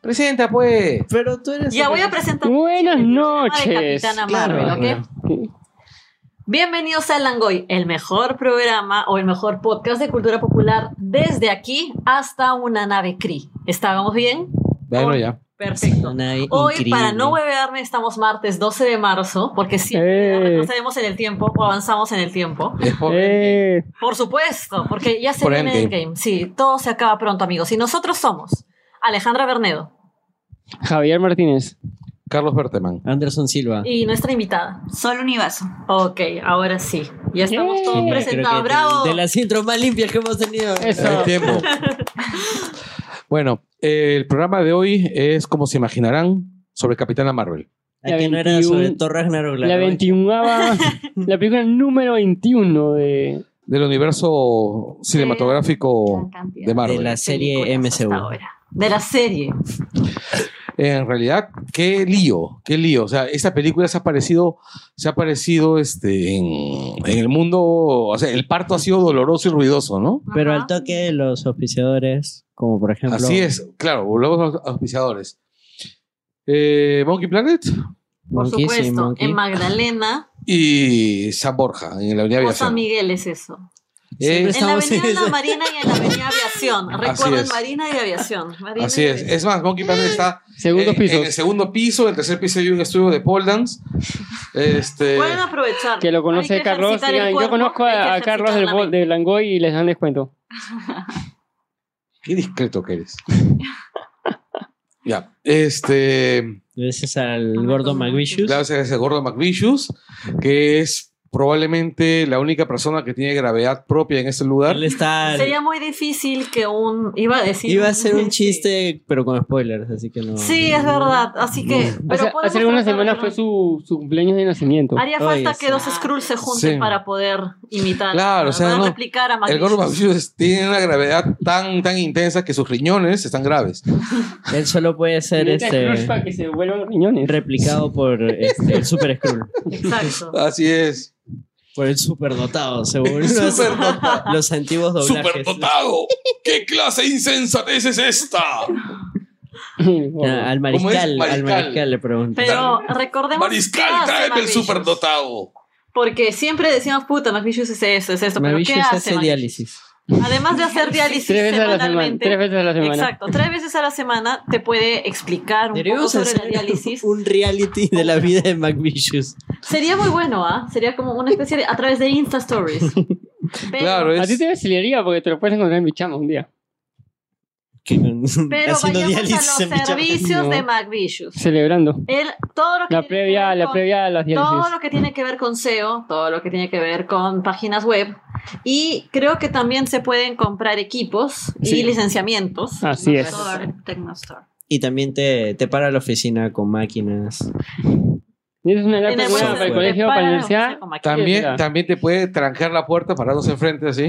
Presenta pues. Pero tú eres. Ya voy a presentar. Buenas el noches. Capitana Claro, Marvel, ¿ok? Bienvenidos a El Langoy, el mejor programa o el mejor podcast de cultura popular desde aquí hasta una nave Cree. ¿Estábamos bien? Bueno, ya. Perfecto. Hoy, increíble. para no huevearme, estamos martes 12 de marzo, porque siempre Eh. retrocedemos en el tiempo o avanzamos en el tiempo. Por- Eh, Por supuesto, porque ya se Por viene Endgame. Endgame. Sí, todo se acaba pronto, amigos. Y nosotros somos Alejandra Bernedo Javier Martínez. Carlos Berteman. Anderson Silva. y nuestra invitada. Sol Universo. Ok, ahora sí. Ya estamos todos presentados. de- ¡Bravo! De, las intros más limpias que hemos tenido. Eso. El tiempo. bueno, eh, el programa de hoy es, como se imaginarán, sobre Capitana Marvel. ¿A que no era 21, sobre Thor Ragnarok? La 21 la película número 21 de. Del universo cinematográfico de Marvel. De la serie hasta MCU. ahora. De la serie. En realidad, qué lío, qué lío. O sea, esta película se ha aparecido, se ha aparecido este, en, en el mundo. O sea, el parto ha sido doloroso y ruidoso, ¿no? Pero Ajá. al toque de los auspiciadores, como por ejemplo. Así es, claro, luego los auspiciadores. Eh, Monkey Planet Por Monkey, supuesto. En Magdalena y San Borja, en la Avenida o San. Miguel es eso. Eh, En la Estamos en Avenida La Marina y en la Avenida Aviación. Recuerden. Marina y Aviación. Marina así y es. Aviación. Es más, Monkey Planet está Segundos eh, en el segundo piso, en el tercer piso hay un estudio de pole dance. Este, Pueden aprovechar. Que lo conoce que Carlos. yo conozco a, a Carlos del, de Langoy y les dan descuento. qué discreto que eres. ya, este. Gracias al gordo tomo McVicious. Gracias a ese gordo McVicious, que es probablemente la única persona que tiene gravedad propia en este lugar. Él está. Sería muy difícil que un. Iba a decir. Iba a ser un Sí. chiste, pero con spoilers, así que no. Sí, es verdad. Así que. O pero sea, podemos hace algunas semanas no- fue su, su cumpleaños de nacimiento. Haría Oye, falta sí. que dos Skrulls se junten Sí. para poder imitar. Claro, o sea, no. replicar a El. McVicious tiene una gravedad tan, tan intensa que sus riñones están graves. Él solo puede ser este para que se vuelvan riñones. replicado por este, el Super Skrull. Exacto. Así es. Por el superdotado, según los, Superdotado. los antiguos doblajes. ¡Superdotado! ¿Qué clase de insensatez es esta? Ah, al mariscal, al Mariscal. le pregunté. Pero recordemos. Mariscal, tráeme el superdotado. Porque siempre decíamos, puta, McVicious es esto, es esto. Pero ¿qué McVicious hace hace diálisis. Además de hacer diálisis Tres veces a la semana. semanalmente. Tres veces a la semana. Exacto, tres veces a la semana te puede explicar un poco sobre la diálisis. un reality de la vida de McVicious. Sería muy bueno, ¿ah? Sería como una especie de. a través de Insta Stories. Pero, Claro, A ti es. te vacilaría porque te lo puedes encontrar en mi chama un día. Que- pero vayamos a los servicios No. de McVicious. Celebrando. Él, todo lo que La tiene que previa, ver la con- previa a las diálisis. Todo lo que tiene que ver con SEO, todo lo que tiene que ver con páginas web. Y creo que también se pueden comprar equipos Sí. y licenciamientos. Así es. Tecnostore. Y también te, te para la oficina con máquinas. ¿Tienes una En lata el para el colegio, para la universidad? También, también te puede trancar la puerta parados enfrente así.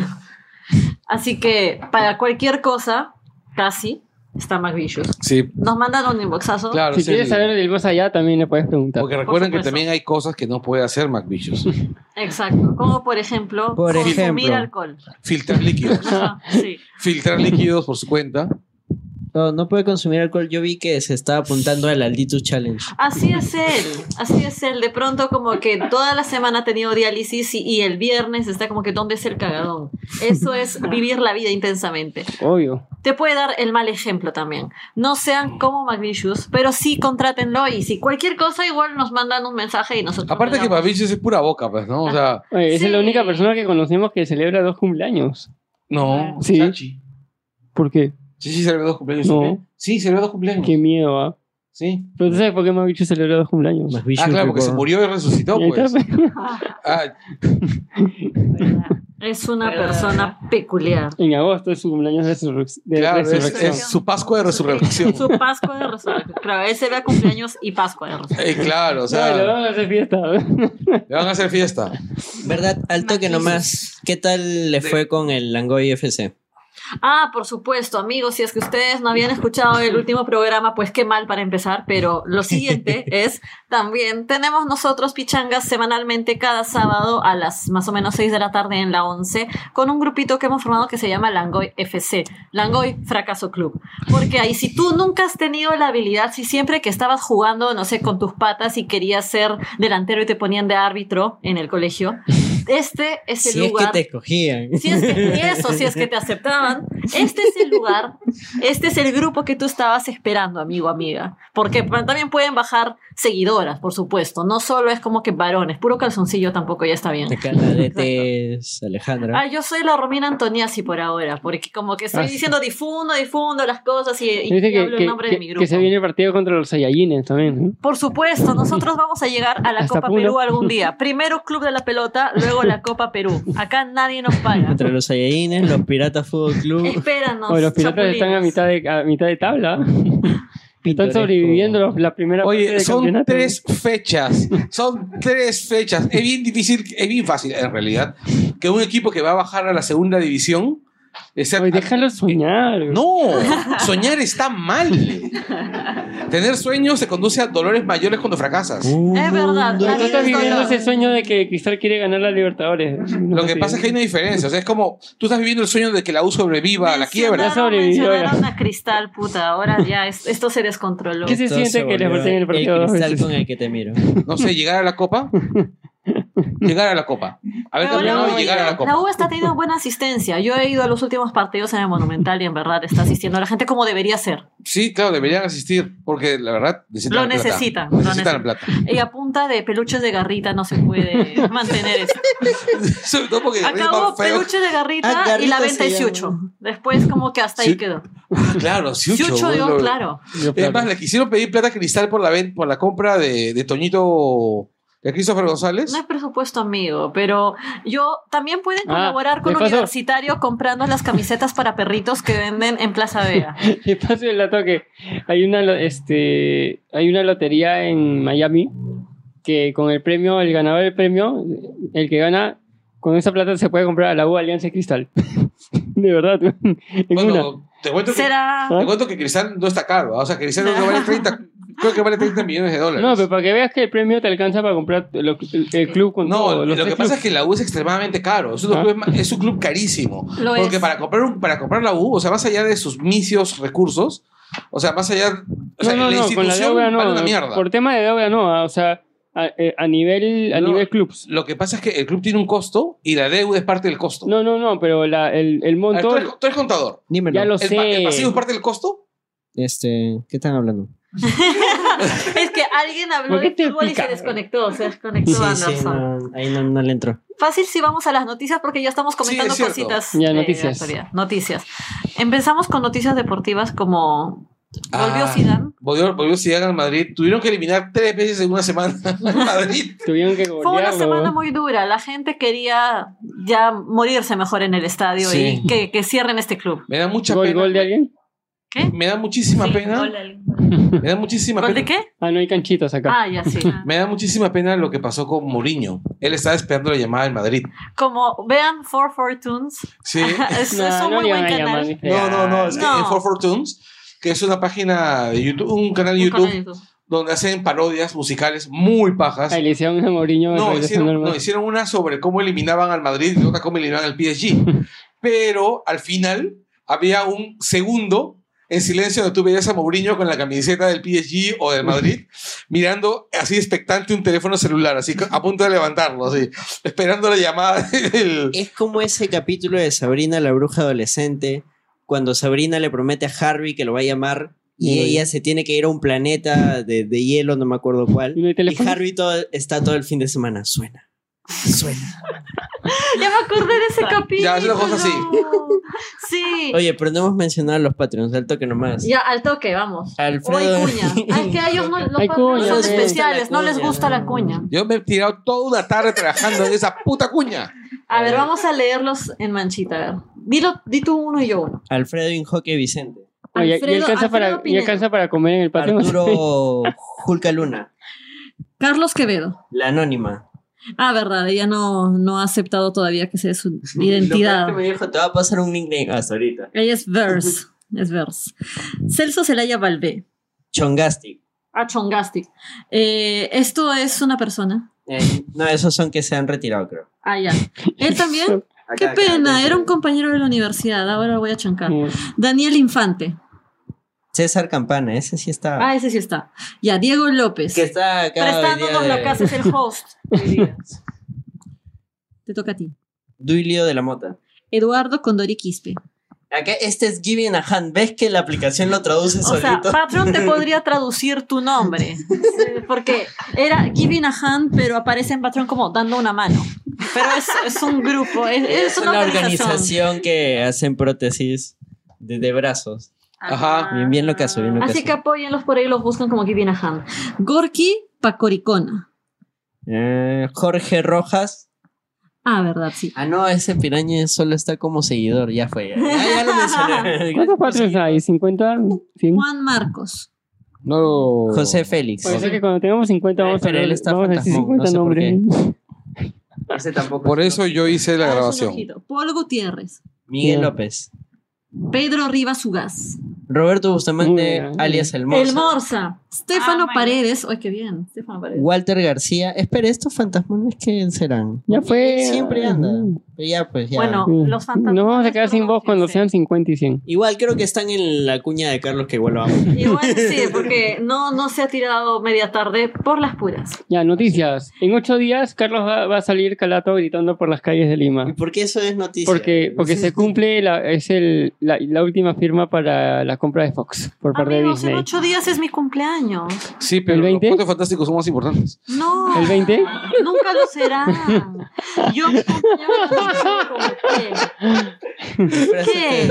Así que para cualquier cosa, casi, está McVicious. Sí, Nos mandan un inboxazo. claro. Si es quieres el- saber del más allá, también le puedes preguntar. Porque recuerden que también hay cosas que no puede hacer McVicious. Exacto. Como por ejemplo, Por consumir ejemplo. alcohol. Filtrar líquidos. Ajá, sí. Filtrar líquidos por su cuenta. No, no puede consumir alcohol. Yo vi que se estaba apuntando al Alditus Challenge. Así es él, así es él. De pronto como que toda la semana ha tenido diálisis y, y el viernes está como que ¿dónde es el cagadón? Eso es vivir la vida intensamente. Obvio. Te puede dar el mal ejemplo también. No sean como McVicious, pero sí contrátenlo y si cualquier cosa igual nos mandan un mensaje y nosotros... Aparte que. McVicious es pura boca, pues, ¿no? O sea, Oye, esa es la única persona que conocemos que celebra dos cumpleaños. no. Sí. Chachi. ¿Por qué? Sí, sí, celebra dos cumpleaños. No. ¿sí? Sí, celebra dos cumpleaños. Qué miedo, ¿ah? Sí. Pero tú sabes por qué me ha dicho celebrar dos cumpleaños. Ah, claro, porque se murió y resucitó, Y ahí pues. está. Ah. Es una persona peculiar. En agosto es su cumpleaños de, resurrec- de Claro, es, resurrección. es su Pascua de Resurrección. Su Pascua de Resurrección. Claro, él se ve a cumpleaños y Pascua de Resurrección. Eh, claro, o No, le sea, vamos a hacer fiesta. le van a hacer fiesta. ¿Verdad? Al toque Maquis. nomás. ¿Qué tal le fue con el Langoy FC? Ah, por supuesto, amigos, si es que ustedes no habían escuchado el último programa, pues qué mal para empezar, pero lo siguiente es, también tenemos nosotros pichangas semanalmente cada sábado a las más o menos 6 de la tarde en la 11, con un grupito que hemos formado que se llama Langoy FC, Langoy Fracaso Club. Porque ahí, si tú nunca has tenido la habilidad, si siempre que estabas jugando, no sé, con tus patas y querías ser delantero y te ponían de árbitro en el colegio, este es el Si es que lugar... te escogían. Si es que, y eso, si es que te aceptaban, este es el lugar, este es el grupo que tú estabas esperando, amigo, amiga. Porque también pueden bajar seguidoras, por supuesto. No solo es como que varones, puro calzoncillo tampoco ya está bien. Es Alejandra. Ah, yo soy la Romina Antoniazzi por ahora, porque como que estoy Ah, sí. diciendo difundo, difundo las cosas y, y Dice que, hablo que- el nombre que- de mi grupo. que se viene el partido contra los Saiyajines también. ¿no? Por supuesto, nosotros vamos a llegar a la Hasta Copa Puno. Perú algún día. Primero Club de la Pelota, luego la Copa Perú. Acá nadie nos paga. Entre los Saiyajines, los Piratas Fútbol Club. Espéranos. Oye, los piratas chapulines. están a mitad de, a mitad de tabla. Están sobreviviendo los- la primera parte Oye, del son campeonato. tres fechas. Son tres fechas. Es bien difícil, es bien fácil en realidad que un equipo que va a bajar a la segunda división. Sea- Oye, déjalo soñar. No, soñar está mal. Tener sueños te conduce a dolores mayores cuando fracasas. Es verdad, Tú estás viviendo ese sueño de que Cristal quiere ganar la Libertadores. Lo que pasa es que hay una diferencia. O sea, es como tú estás viviendo el sueño de que la U sobreviva a la quiebra. Ya sobrevivió, a Cristal, puta. Ahora ya es- esto se descontroló. ¿Qué se siente que le volvió volteen el partido dos cristal con el que te miro. No sé, llegar a la copa. Llegar a la copa. Haber campeonado la y llegar a la La copa. U está teniendo buena asistencia. Yo he ido a los últimos partidos en el Monumental y en verdad está asistiendo a la gente como debería ser. Sí, claro, deberían asistir porque la verdad necesitan Lo la plata. necesitan, lo Necesitan la necesitan. plata. Y a punta de peluches de garrita no se puede mantener eso. Sobre todo porque es Acabó más feo. peluche de garrita Ah, Garrita y la venta de. Siucho. Después como que hasta ahí quedó. Ah, claro, Siucho. Siucho, digo, lo- claro. Es más, le quisieron pedir plata a Cristal la, por la compra de, de Toñito, de Christopher González. No es presupuesto amigo, pero yo también pueden Ah, colaborar con de paso- Universitario comprando las camisetas para perritos que venden en Plaza Vega. Y paso el dato que hay una, lo- este, hay una lotería en Miami que con el premio, el ganador del premio, el que gana, con esa plata se puede comprar a la U Alianza y Cristal. De verdad. En una. Bueno, te cuento, que, Será. te cuento que Cristal no está caro. ¿ah? O sea, Cristal que vale 30, creo que vale 30 millones de dólares. No, pero para que veas que el premio te alcanza para comprar lo- el, el club con No, todo, lo los que tres pasa es que la U es extremadamente caro. Es un, Ah. club, es un club carísimo. Lo porque es. para comprar un, para comprar la U, o sea, más allá de sus misios recursos, o sea, más allá. O sea, no, no, la no, con la institución deuda no. vale una mierda. Por tema de deuda no, ah, o sea, a, eh, a nivel, a No. nivel clubs. Lo que pasa es que el club tiene un costo y la deuda es parte del costo. No, no, no, pero la, el, el A ver, monto tú, eres, tú eres contador. Dímelo. ya lo ¿El, pa- el sé. pasivo es parte del costo? Este, ¿qué están hablando? Es que alguien habló ¿Por qué de fútbol y se desconectó, se desconectó Sí, sí, Anderson. no, ahí no, no le entró. Fácil si vamos a las noticias porque ya estamos comentando es cositas. Ya, noticias. Noticias. Empezamos con noticias deportivas como volvió Ah. Zidane. Volvió, volvió Zidane al Madrid. Tuvieron que eliminar tres veces en una semana al Madrid. Tuvieron que Fue una semana muy dura. La gente quería ya morirse mejor en el estadio Sí. y que, que cierren este club. Me da mucha ¿Gol, pena. gol de alguien? ¿Qué? Me da muchísima Sí, pena. gol al- Me da muchísima ¿Gol pena. de qué? Ah, no hay canchitos acá. Ah, ya sí. Me da muchísima pena lo que pasó con Mourinho. Él estaba esperando la llamada del Madrid. Como vean For Fortunes. Sí. es, No, es un no muy buen canal. No, no, no. Es que en For Fortunes, que es una página de YouTube, un canal de YouTube, canal de YouTube. donde hacen parodias musicales muy pajas. Ahí le hicieron a Mourinho. No, hicieron, no, hicieron una sobre cómo eliminaban al Madrid y otra cómo eliminaban al PSG. Pero al final había un segundo en silencio donde tú veías a Mourinho con la camiseta del PSG o del Madrid mirando así expectante un teléfono celular, así a punto de levantarlo, así, esperando la llamada del... Es como ese capítulo de Sabrina la bruja adolescente, cuando Sabrina le promete a Harvey que lo va a llamar y ella se tiene que ir a un planeta de, de hielo, no me acuerdo cuál. ¿Y no Y? Harvey todo, está todo el fin de semana. Suena. Suena. Ya me acordé de ese capítulo. Ya, es una cosa así. Sí. Oye, pero no hemos mencionado a los Patreons, al toque nomás. Ya, al toque, vamos. Alfredo. O hay cuña. Ay, que a ellos no, los cuña, son sí. especiales, no les gusta la cuña. Yo me he tirado toda una tarde trabajando en esa puta cuña. A ver, vamos a leerlos en manchita. A ver. Dilo, di tú uno y yo uno. Alfredo Injoque Vicente. Oye, y alcanza, para, y alcanza para comer en el patio. Arturo Julca Luna. Carlos Quevedo. La anónima. Ah, verdad, ella no, no ha aceptado todavía que sea su Lo identidad. que me dijo, te va a pasar un nickname hasta ahorita. Ella es Verse. Es Verse. Celso Celaya Valvé. Chongastic. Ah, Chongastic. Eh, Esto es una persona. Eh, no, esos son que se han retirado, creo. Ah, ya. Él también. Qué Acá, pena, acá. era un compañero de la universidad. Ahora voy a chancar. Mm. Daniel Infante. César Campana, ese sí está. Ah, ese sí está. Ya, Diego López. que está acá. Prestándonos la de- casa, es el host. Te toca a ti. Duilio de la Mota. Eduardo Condori Quispe. Acá este es Giving a Hand. ¿Ves que la aplicación lo traduce O sea, solito? Patreon te podría traducir tu nombre. Porque era Giving a Hand, pero aparece en Patreon como dando una mano. Pero es, es un grupo, es, es es una, una organización. organización que hacen prótesis de, de brazos. Ajá. Bien, bien lo caso, bien lo Así caso. que apóyenlos por ahí, los buscan como Giving a Hand. Gorky Pacoricona. Eh, Jorge Rojas. Ah, verdad, sí. Ah, no, ese piraña solo está como seguidor. Ya fue. Ya, ya, lo mencioné. ¿Cuántos patrons hay? ¿50? ¿100? Juan Marcos. No. José Félix. Ser que cuando tengamos 50 vamos a, Pero él ver- está vamos a decir fantasmón, 50 no sé por nombres. Ese tampoco. Por eso yo hice la Ah, grabación. Paul Gutiérrez. Miguel. López. Pedro Rivas Ugaz. Roberto Bustamante, bien. alias El Morsa. El Morsa. Stefano Ah. Paredes. Ay, qué bien. Stefano Paredes. Walter García. Espera, ¿estos fantasmones qué serán? Ya fue. Siempre anda. Pero ya, pues ya. Bueno, Sí. los fantasmas. Nos vamos a quedar sin voz cuando sean 50 y 100. Igual creo que están en la cuña de Carlos que igual lo amo. Igual sí, porque no, no se ha tirado media tarde por las puras. Ya, noticias. En ocho días, Carlos va, va a salir calato gritando por las calles de ¿Y Lima. por qué eso es noticia? Porque, porque se cumple, la, es el, la, la última firma para la compra de Fox por parte de Amigos, en Disney. ocho días es mi cumpleaños. Sí, pero ¿El los 20? cuentos fantásticos son más importantes. No. ¿El 20? Nunca lo serán. Yo cumpleaños ¿Qué?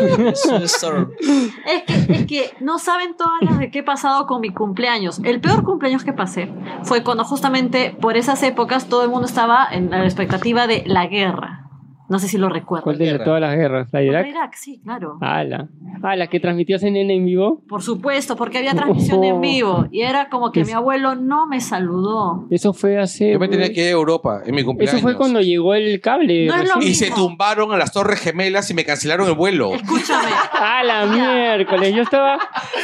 Es que, es que no saben todas las de qué he pasado con mi cumpleaños. El peor cumpleaños que pasé fue cuando justamente por esas épocas todo el mundo estaba en la expectativa de la guerra. No sé si lo recuerdan. ¿Cuál de guerra? todas las guerras? ¿La de Irak? Irak, sí, claro. Ah, la, ah, la que transmitió CNN en vivo. Por supuesto, porque había transmisión en vivo y era como que Es- mi abuelo no me saludó. Eso fue hace. Yo me tenía que ir a Europa en mi cumpleaños. Eso fue cuando llegó el cable. No es lo recién. Y se tumbaron a las Torres Gemelas y me cancelaron el vuelo. Escúchame. Ah, la miércoles. Yo estaba.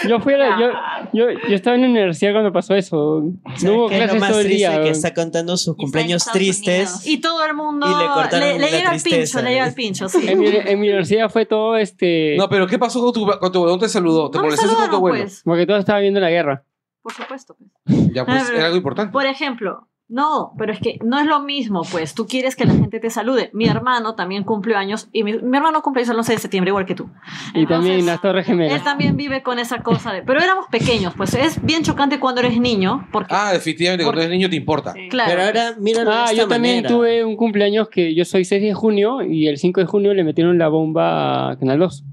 Yo fui a la- yo, yo, yo estaba en la universidad cuando pasó eso. ¿Sabes No hubo qué es lo clases más todo el triste? día. Que está contando sus cumpleaños tristes. Y todo el mundo Y le cortaron le, la. Pincho, le llega el pincho, sí. En mi, en mi universidad fue todo este. No, pero ¿qué pasó con tu, con tu abuelo? ¿No te saludó? ¿Te No molestaste con tu abuelo? pues. Porque todo estaba viendo la guerra. Por supuesto. pues. Ya, pues, Ah, pero- era algo importante. Por ejemplo, no, pero es que no es lo mismo, pues. Tú quieres que la gente te salude. Mi hermano también cumplió años y mi, mi hermano cumple el 11 de septiembre, igual que tú. Y también las Torres Él Gemelas. también vive con esa cosa de. Pero éramos pequeños, pues es bien chocante cuando eres niño, porque. Ah, definitivamente, cuando eres niño te importa. Sí. claro. Pero ahora, de Ah, yo también manera. tuve un cumpleaños que yo soy 6 de junio y el 5 de junio le metieron la bomba a Canal 2.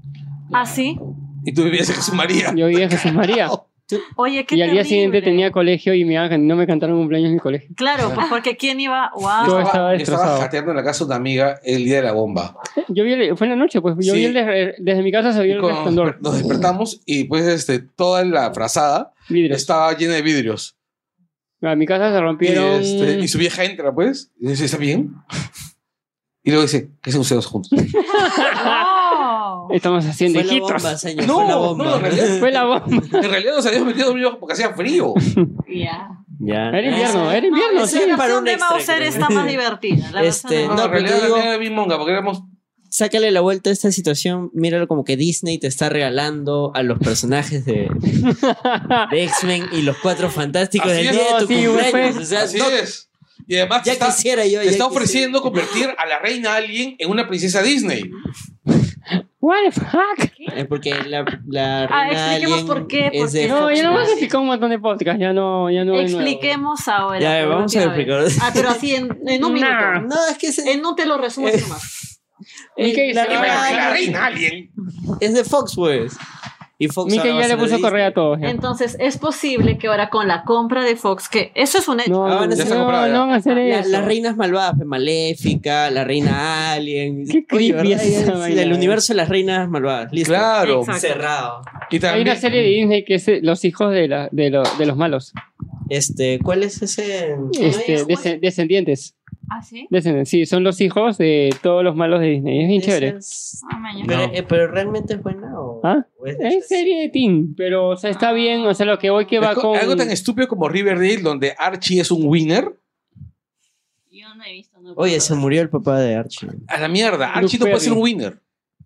Ah, sí. Y tú vivías en Jesús María. Yo vivía en Jesús María. Oye, qué y al día siguiente tenía colegio y me no me cantaron cumpleaños en mi colegio. Claro, pues porque quién iba. Yo ¡Wow! estaba Estaba, destrozado. jateando en la casa de una amiga el día de la bomba. Yo vi el- fue en la noche, pues yo Sí. vi el de- desde mi casa se vio el resplandor. nos despertamos y pues este, toda la frazada Vidrios. estaba llena de vidrios. A mi casa se Y, rompieron. este, y su vieja entra, pues, y dice, ¿está bien? Y luego dice, ¿qué se ustedes juntos? Estamos haciendo Fue la hijitos. bomba, señor. No, fue la no, bomba. en realidad, Fue la bomba. en realidad nos habíamos metido dormidos porque hacía frío. Ya. Ya. Era invierno, Ah, era invierno, No, sí. para un de extra, Mauser creo. está más divertida. La Este, No, No, en pero realidad digo- era bien monga porque éramos... Sácale la vuelta a esta situación. Míralo como que Disney te está regalando a los personajes de, de X-Men y los cuatro fantásticos Así del es, día de tu sí, cumpleaños. fue- O sea, Así no- es. Y además ya está, quisiera yo. te ya está quisiera. ofreciendo convertir a la reina Alien en una princesa Disney. What the fuck? Eh, porque la, la Ah, expliquemos por qué, es de porque- No, Fox ya no Music. explicar un montón de podcasts, ya no, ya no. Expliquemos ahora. Ya, vamos a explicar. Ah, pero así en, en un minuto. No, es que es, En un te lo resumo Eh. reina que la reina Alien. es de Fox, pues. Y Fox Mickey ahora va ya a le puso correa a todos. ya. Entonces, es posible que ahora con la compra de Fox, que eso es un hecho. No, Ah, van a no, ser no, comprada ya. no van a hacer La- eso. las reinas malvadas, pues, Maléfica, la reina Alien. Qué creepy ¿verdad? es esa Es vaina, el eh. universo de las reinas malvadas. Listo. Claro. Exacto. Cerrado. Y Hay también, una serie de Disney que es eh, Los hijos de, la, de, lo- de los malos. Este, ¿cuál es ese? Este, descendientes. ¿Ah, sí? Sí, son los hijos de todos los malos de Disney. Es bien chévere. es- Ah, mañana. Pero, No. eh, pero realmente es buena o, ¿Ah? o es, Es serie de teen, pero o sea, está bien. O sea, lo que voy que va con. algo tan estúpido como Riverdale, donde Archie es un winner. Yo no he visto. No Oye, se murió el papá de Archie. A la mierda. Luke Archie no puede Perry. ser un winner.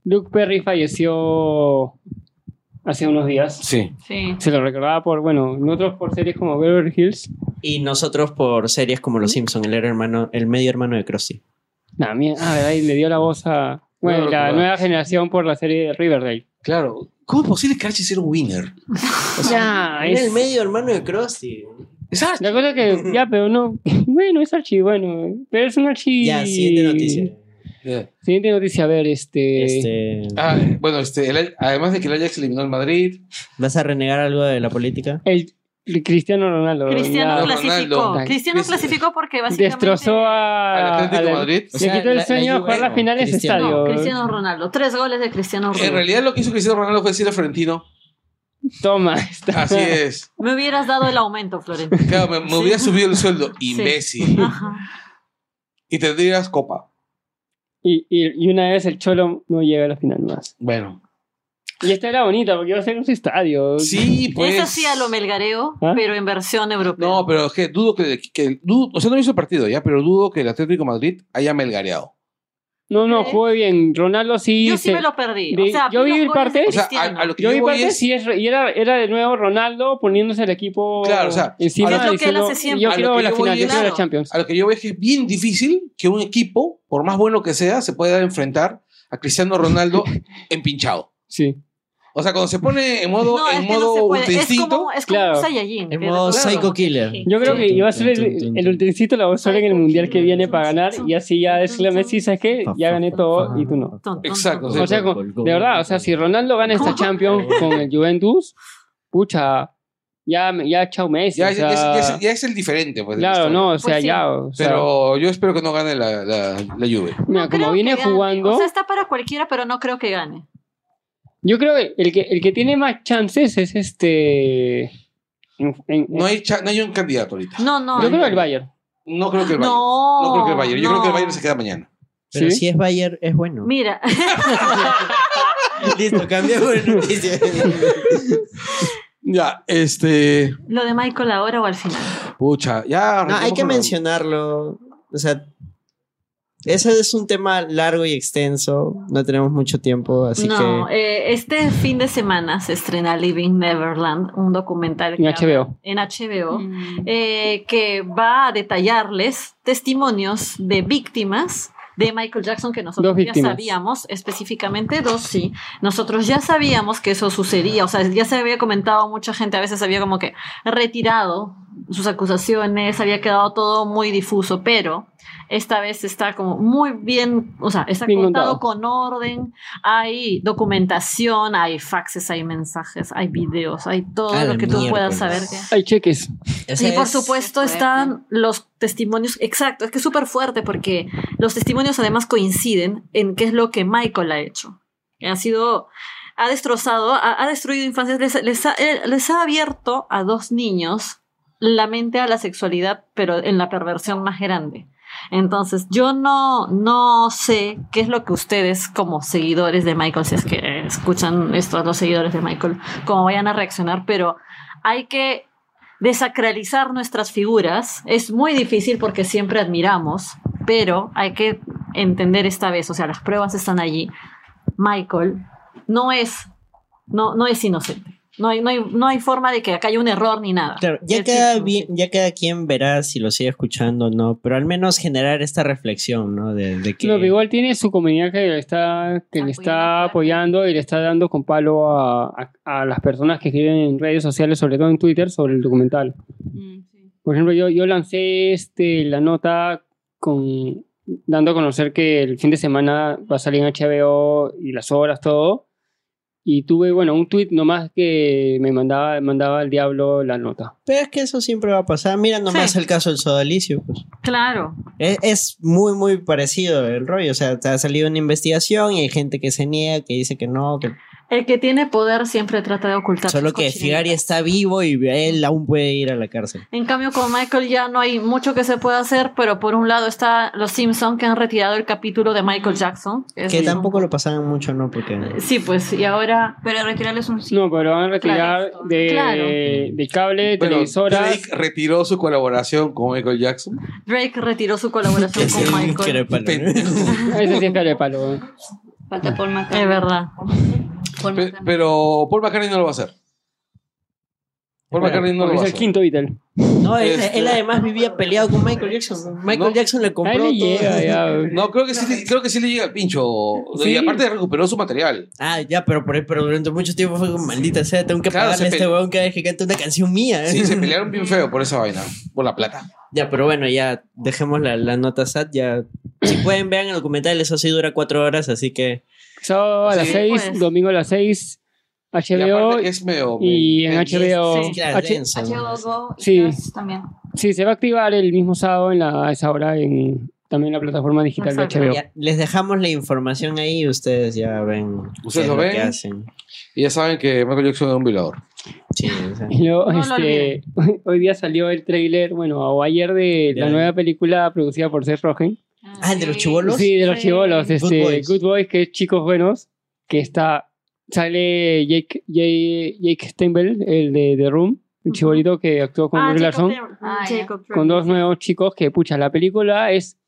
Luke Perry falleció hace unos días. Sí. Sí. Se lo recordaba por, bueno, nosotros por series como Beverly Hills. Y nosotros por series como Los Simpsons, el era hermano, el medio hermano de Krusty. Nah, mía, ah, ¿verdad? Y le dio la voz a bueno, No la recordaba. nueva generación por la serie de Riverdale. Claro. ¿Cómo es posible que Archie sea un winner? Ya, Era es- el medio hermano de Krusty. Es Archie. La cosa que, ya, pero no. Bueno, es Archie, bueno. Pero es un Archie. Ya, siguiente noticia. Yeah. Siguiente noticia, a ver, este. Este, Ah, bueno, este, el- además de que el Ajax eliminó al Madrid, ¿Vas a renegar algo de la política? El, el Cristiano Ronaldo. Cristiano clasificó. Ronaldo. Cristiano clasificó porque básicamente. destrozó a. al Atlético de Madrid. O Le quitó el la- sueño de jugar Juve, la final de ese Cristiano. estadio. No, Cristiano Ronaldo. Tres goles de Cristiano En Ronaldo. realidad lo que hizo Cristiano Ronaldo fue decirle a Florentino, Toma. está- así es. Me hubieras dado el aumento, Florentino. Claro, me, me hubiera subido el sueldo, imbécil. Ajá. Y tendrías copa. Y, y, y una vez el Cholo no llega a la final más. Bueno. Y esta era bonita porque iba a ser un estadio. Sí, pues. Eso sí a lo melgareo, ¿Ah? pero en versión europea. No, pero es que dudo que, que dudo, o sea, no visto el partido ya, pero dudo que el Atlético de Madrid haya melgareado. No, no, ¿Eh? jugó bien. Ronaldo sí. Yo sí se- me lo perdí. de- o sea, yo vi parte- O sea, a, a lo que Yo yo, vi parte es, sí es, y era, era de nuevo Ronaldo poniéndose el equipo Claro, o sea, encima lo que él diciendo, hace siempre. yo quiero la yo voy final, yo quiero la. Champions. a lo que yo veo es que es bien difícil que un equipo, por más bueno que sea, se pueda enfrentar a Cristiano Ronaldo empinchado. Sí. O sea, cuando se pone en modo, No, es en no modo ultra Es como, es como Claro. un Saiyajin. En modo Claro. Psycho Killer. Yo creo que iba a ser el, el la va a usar en el mundial que viene para ganar y así ya decirle a Messi, ¿sabes qué? Ya gané todo y tú no. Exacto. O sea, con- de verdad, o sea, si Ronaldo gana esta Champions con el Juventus, pucha, ya, ya chao Messi. ya, o es- ya es, sea, ya es- ya es el diferente. Pues, claro, no, o sea, Pues sí. ya. O sea, Pero yo espero que no gane la, la, la Juve. mira, No como viene jugando, O sea, está para cualquiera, pero no creo que gane. Yo creo que el que, el que tiene más chances es este. en- en- No hay, cha- no hay un candidato ahorita. No, no. yo creo el Bayern. No creo que el Bayern. No, No, creo que el Bayern. Yo creo que el. Bayern se queda mañana. Pero ¿Sí? si es Bayer, es bueno. Mira, Listo, cambiamos de noticia. Ya, este. lo de Michael ahora o al final. Pucha, ya. No, hay que mencionarlo. O sea, ese es un tema largo y extenso. No tenemos mucho tiempo, así no, que. eh, este fin de semana se estrena Living Neverland, un documental En HBO. en HBO, Mm. eh, que va a detallarles testimonios de víctimas de Michael Jackson que nosotros ya sabíamos, específicamente dos, sí. Nosotros ya sabíamos que eso sucedía, o sea, ya se había comentado, mucha gente a veces había como que retirado sus acusaciones, había quedado todo muy difuso, pero esta vez está como muy bien, o sea, está Bien contado con orden, hay documentación, hay faxes, hay mensajes, hay videos, hay todo lo que tú puedas saber. Hay cheques. Ese Y por es- supuesto fuerte. están los testimonios, exacto, es que es súper fuerte porque los testimonios además coinciden en qué es lo que Michael ha hecho. Ha sido, ha destrozado, ha, ha destruido infancias, les, les ha, eh, les ha abierto a dos niños la mente a la sexualidad, pero en la perversión más grande. Entonces, yo no, no sé qué es lo que ustedes, como seguidores de Michael, si es que escuchan esto, los seguidores de Michael, cómo vayan a reaccionar, pero hay que desacralizar nuestras figuras. Es muy difícil porque siempre admiramos, pero hay que entender esta vez, o sea, las pruebas están allí. Michael no es, no, no es inocente. No hay, no, hay, no hay forma de que acá haya un error ni nada. Claro, ya cada, que- bien, ya cada quien verá si lo sigue escuchando o no, pero al menos generar esta reflexión, ¿no? De, de que... Pero igual tiene su comunidad que le está, que le está Apoyando, apoyando y le está dando con palo a, a- a las personas que escriben en redes sociales, sobre todo en Twitter, sobre el documental. Mm, sí. Por ejemplo, yo, yo lancé este, la nota con, dando a conocer que el fin de semana va a salir en HBO y las horas, todo. Y tuve, bueno, un tweet nomás que me mandaba, mandaba al diablo la nota. Pero es que eso siempre va a pasar. Mira nomás Sí. el caso del sodalicio. Pues. Claro. Es, es muy, muy parecido el rollo. O sea, te ha salido una investigación y hay gente que se niega, que dice que no, que El que tiene poder siempre trata de ocultar. solo que. Figari está vivo y él aún puede ir a la cárcel. En cambio, con Michael ya no hay mucho que se pueda hacer, pero por un lado está Los Simpson que han retirado el capítulo de Michael Jackson. Que un- tampoco lo pasaban mucho, ¿no? Porque... Sí, pues, y ahora Pero retirarles un sí. No, pero van a retirar Claro. de, Claro. de cable, Bueno, televisoras. Drake retiró su colaboración con Michael Jackson. Drake retiró su colaboración con un Michael. Ese sí es palo. Falta Paul McCartney. Es verdad. Paul Pe- McCartney. pero Paul McCartney no lo va a hacer. Paul McCartney no lo va a es el hacer. quinto Beatle. No, él, Este- él además vivía peleado con Michael Jackson. Michael No. Jackson le Ahí compró le todo. llega ya. No, creo que sí, le- creo que sí le llega el pincho. Sí. Y aparte recuperó su material. Ah, ya, pero, por- pero durante mucho tiempo fue como maldita sea, tengo que Claro, pagarle a se este weón cada vez que canta una canción mía. ¿eh? Sí, se pelearon bien feo por esa vaina. Por la plata. Ya, pero bueno, ya dejemos la, la nota SAT. Ya, si pueden, vean el documental. Eso sí dura cuatro horas, así que. Sábado a las Sí, 6, pues. domingo a las 6, Y HBO. que es medio. Y en HBO. Sí, claro, H- denso. HBO Go y Sí. También. Sí, se va a activar el mismo sábado en la, a esa hora en también la plataforma digital Exacto. de HBO. Ya, les dejamos la información ahí y ustedes ya ven. qué Ustedes es lo ven. hacen. Y ya saben que Michael Jackson es un violador. Sí, Y luego, No este, hoy día salió el tráiler, bueno, o ayer de la nueva película producida por Seth Rogen. Ah, ¿el de los chibolos? Sí, de los Sí. chivolos, Good este, Boys. Good Boys, que es Chicos Buenos, que está, sale Jake, Jake, Jake Steinfeld, el de The Room, el Ujú. chibolito que actuó con Ah, Brie Larson, Ah, con dos nuevos chicos que, pucha, la película es,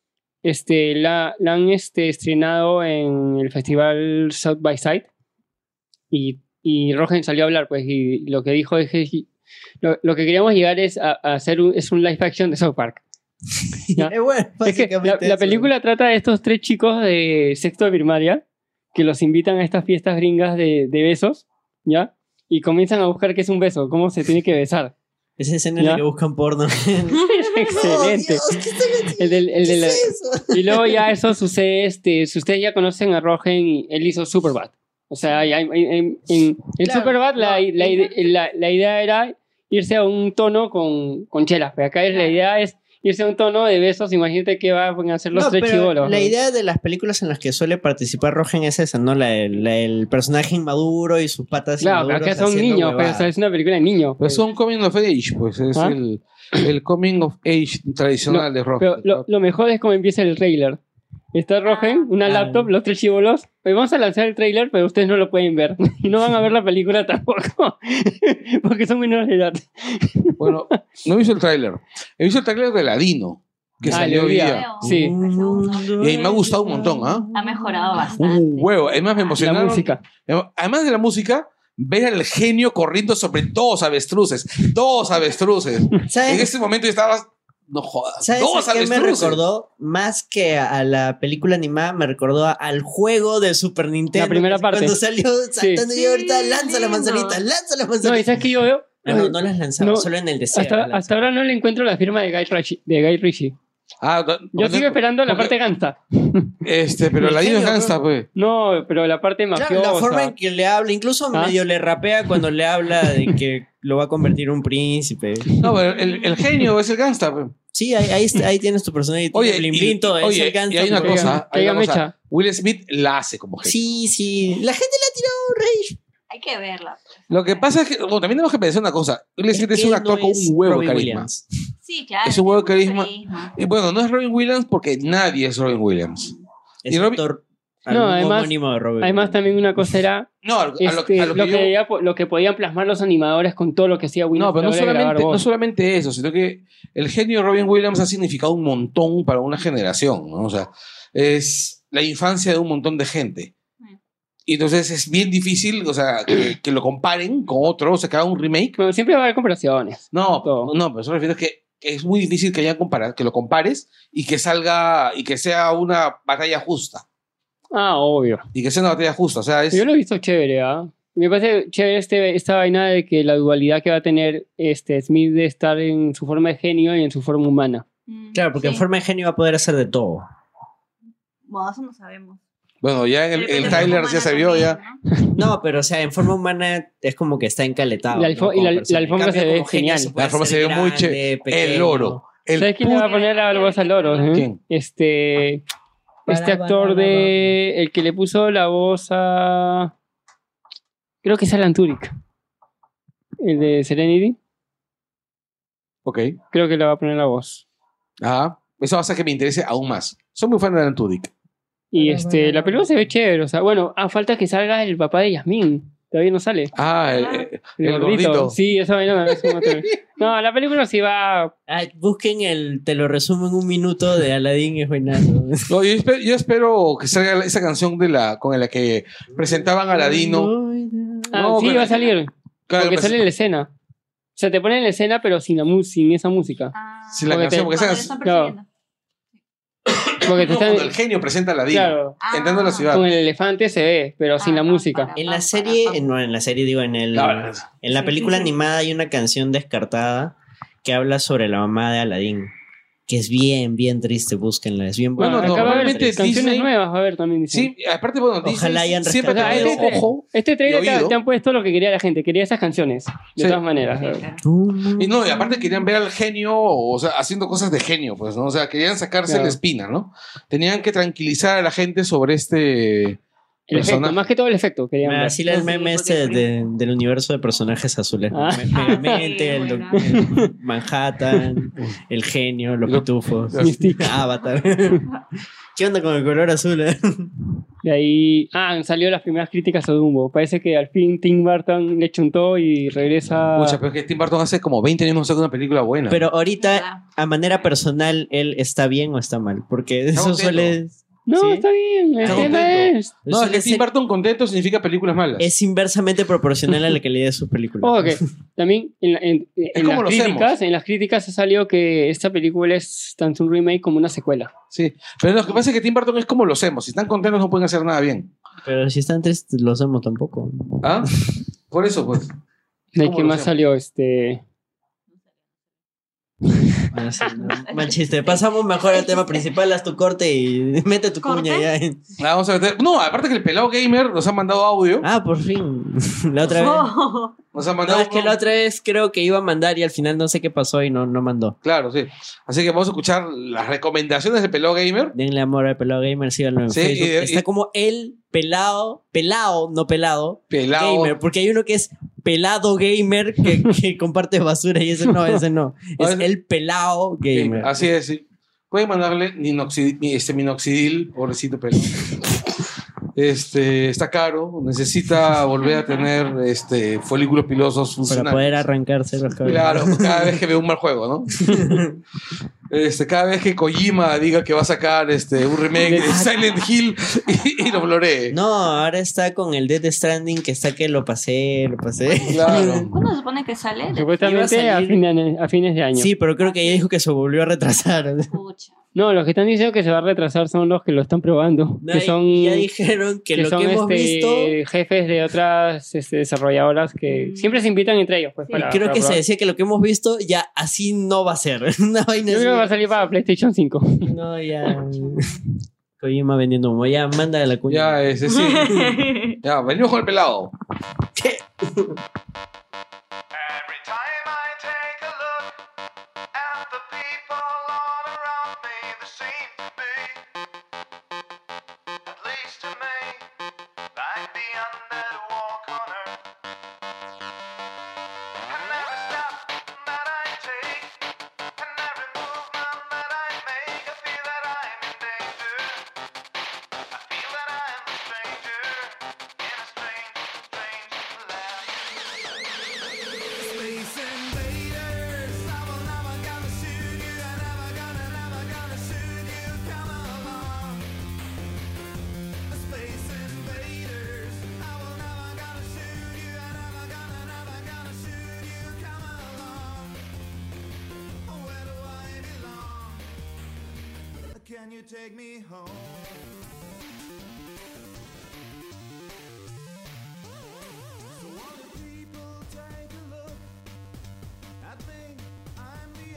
este, la, la han este, estrenado en el festival South by Side y, y Rogen salió a hablar, pues, y lo que dijo es que lo, lo que queríamos llegar es a, a hacer un, es un live action de South Park. Ya. Es bueno, Es que la, la película trata de estos tres chicos de sexto de primaria que los invitan a estas fiestas gringas de, de besos, ¿ya? Y comienzan a buscar qué es un beso, cómo se tiene que besar. Esa escena en ¿Ya? la que buscan porno. Excelente. Dios, ¿qué? El del- el ¿Qué de la- es eso? y luego ya eso sucede, este, si ustedes ya conocen a Rogen, él hizo Superbad. O sea, hay- en, en- en Claro, Superbad la, no, la la- la idea era irse a un tono con, con chelas, pero acá es, la idea es irse a un tono de besos. Imagínate que van a hacer los No, tres pero chivolos. La ¿no? idea de las películas en las que suele participar Rogen es esa, ¿no? La, del- la- el personaje inmaduro y sus patas Claro, pero inmaduros acá son niños, pues, o huevadas. sea, es una película de niños. Pues pues. son coming of age, pues es ¿Ah? el, el coming of age tradicional de rock. Pero lo, lo mejor es cómo empieza el trailer. Está Rogen, una Ah. laptop, los tres chivolos. Pues vamos a lanzar el trailer, pero ustedes no lo pueden ver. Y no van a ver la película tampoco. Porque son menores de edad. Bueno, no he visto el tráiler. He visto el tráiler de Ladino, que Ah, salió hoy día. Sí. Y ahí me ha gustado un montón, ¿ah? Ha mejorado bastante. Un huevo. Además me La emocionaron. música. Además de la música, ver al genio corriendo sobre dos avestruces. Dos avestruces. En ¿Sabes, este momento yo estaba. No jodas. ¿sabes Dos a qué me recordó? Más que a la película animada, me recordó a- al juego de Super Nintendo. La primera parte. Cuando salió saltando y ahorita Sí, lanza la manzanita, lanza la No, y manzanita. sabes que yo veo. No, no, no las lanzaba, No, solo en el deseo. hasta ahora no le encuentro la firma de Guy Ritchie. De Guy Ritchie. Ah, Yo sigo esperando la parte gangsta. Este, pero El es genio, gangsta, pues. No, pero la parte Claro, mafiosa. la forma en que le habla, incluso ¿Ah? medio le rapea cuando le habla de que lo va a convertir en un príncipe. No, pero el, el genio es el gangsta, pues. Sí, ahí, ahí, tienes tu personaje. Oye, Oye, y- todo, es oye, el gangsta, y hay una pero- cosa, hay una cosa. Will Smith la hace como genio. Sí, sí. La gente le ha tirado rage. Hay que verla. Lo que pasa es que, bueno, también tenemos que pensar una cosa. Will Smith es, un actor no con un huevo de carisma. Williams. Sí, claro. Es un huevo de carisma. Y bueno, no es Robin Williams porque nadie es Robin Williams. Es Y Robin- actor No, además- homónimo de Robin Además, Williams. también una cosa era No, a lo, a lo- este, a lo, lo que yo- que debía- lo que podían plasmar los animadores con todo lo que hacía Williams. No, pero no de solamente, no voz. solamente eso, sino que el genio Robin Williams ha significado un montón para una generación, ¿no? O sea, es la infancia de un montón de gente. Y entonces es bien difícil, o sea, que, que lo comparen con otro, o sea, que haga un remake. Bueno, siempre va a haber comparaciones. No, Todo. no, pero eso me refiero a que, que es muy difícil que haya compara- que lo compares y que salga y que sea una batalla justa. Ah, obvio. Y que sea una batalla justa. O sea, es. Yo lo he visto chévere, ¿ah? Me parece chévere este, esta vaina de que la dualidad que va a tener este Smith de estar en su forma de genio y en su forma humana. Mm, Claro, porque sí. en forma de genio va a poder hacer de todo. Bueno, eso no sabemos. Bueno, ya en el, el Tyler ya se vio ya. ¿no? No, pero o sea, en forma humana es como que está encaletado. La ¿no? alfo- Como y la- persona. la alfombra cambio, se ve genial. se La alfombra se ve muy chévere. El oro. El ¿Sabes quién le va a poner la voz al oro? eh? ¿Quién? Este. Este actor de. El que le puso la voz a. Creo que es Alan Tudyk. El de Serenity. Ok. Creo que le va a poner la voz. Ah, eso va a hacer que me interese aún más. Soy muy fan de Alan Tudyk. Y este, la película se ve chévere. O sea, bueno, a falta que salga el papá de Yasmín. Todavía no sale. Ah, el, Ah. El, El gordito. gordito. Sí, esa vaina chévere. No, la película sí va. Ay, busquen el, te lo resumo en un minuto de Aladdin es buenazo. No, yo, espero, yo espero que salga esa canción de la con la que presentaban a Aladino. Ah, No, sí, pero- va a salir. Claro, porque sale en la escena. O sea, te ponen en la escena, pero sin, la mu- sin esa música. Ah, Sí, la Porque canción, te- porque esa persiguiendo. Porque te no, están. cuando el genio presenta a Aladino Claro, Ah. entrando a la ciudad. con el elefante se ve, pero sin la Ah, música. para, En la serie, en- no, en la serie digo, en el Claro. en la película animada hay una canción descartada que habla sobre la mamá de Aladdin. Que es bien, bien triste, búsquenla, es bien Bueno, buena. haber normalmente canciones Disney- nuevas, a ver, también dicen. Sí, aparte, bueno, Ojalá Disney hayan siempre tenido este, ojo. este trailer te, te han puesto lo que quería la gente, quería esas canciones. De Sí. todas maneras. Y no, y aparte querían ver al genio, o sea, haciendo cosas de genio, pues, ¿no? O sea, querían sacarse Claro. la espina, ¿no? Tenían que tranquilizar a la gente sobre este El efecto, más que todo el efecto. Ver. vacila el meme este de- del universo de personajes azules. Ah. Megamente, el, el Manhattan, el genio, los Lo- pitufos. Avatar. ¿Qué onda con el color azul? eh? De ahí. Ah, han salido las primeras críticas a Dumbo. Parece que al fin Tim Burton le chuntó y regresa. Pucha, pero es que Tim Burton hace como 20 años no saca una película buena. Pero ahorita, a manera personal, ¿él está bien o está mal? Porque eso suele... no, ¿sí? está bien. El Está tema contento. es. no, es que Tim ser- Burton contento significa películas malas. es inversamente proporcional a la calidad de sus películas. Ojo que también en, la- en- las críticas, en las críticas ha salido que esta película es tanto un remake como una secuela. Sí. Pero lo que pasa es que Tim Burton es como los hemos. Si están contentos no pueden hacer nada bien. Pero si están tristes, los hemos tampoco. ¿Ah? Por eso, pues. ¿De ¿Cómo qué más hacemos? salió? Este. Sí, no. Mal chiste. Pasamos mejor al tema principal, haz tu corte y mete tu ¿Corte? cuña ya. en- Ah, Vamos a meter. No, aparte que el pelado gamer nos ha mandado audio. Ah, por fin. La otra vez. Oh, Nos ha No, mandado. es que la otra vez creo que iba a mandar y al final no sé qué pasó y no, no mandó. Claro, sí. Así que vamos a escuchar las recomendaciones del pelado gamer. Denle amor al pelado gamer, síganlo en Sí, Facebook. y- Está como el pelado, pelado, no pelado, Pelado. gamer. Porque hay uno que es pelado gamer que, que comparte basura y ese no, ese no. Es el pelado gamer. Así es, sí. Pueden mandarle minoxidil, este minoxidil, pobrecito pelado. Este, está caro, necesita volver a tener este, folículos pilosos Para poder arrancarse los cabellos. Claro, cada vez que ve un mal juego, ¿no? Este, cada vez que Kojima diga que va a sacar este, un remake de Silent Hill y, y lo floree. No, ahora está con el Dead Stranding que está que lo pasé, lo pasé. Claro. ¿Cuándo se supone que sale? Supuestamente a a, salir- fin de- a fines de año. Sí, pero creo que ella dijo que se volvió a retrasar. Pucha. No, los que están diciendo que se va a retrasar son los que lo están probando. No, que son, ya dijeron que, que lo son, que hemos este, visto. jefes de otras este, desarrolladoras que Mm. siempre se invitan entre ellos. Pues, Sí, para- creo para que se decía que lo que hemos visto ya así no va a ser. Una vaina Yo creo que va a salir para PlayStation 5. No, ya. Kojima vendiendo humo. Ya, manda la cuña. Ya, ese sí. Ya, venimos con el pelado. ¿Qué?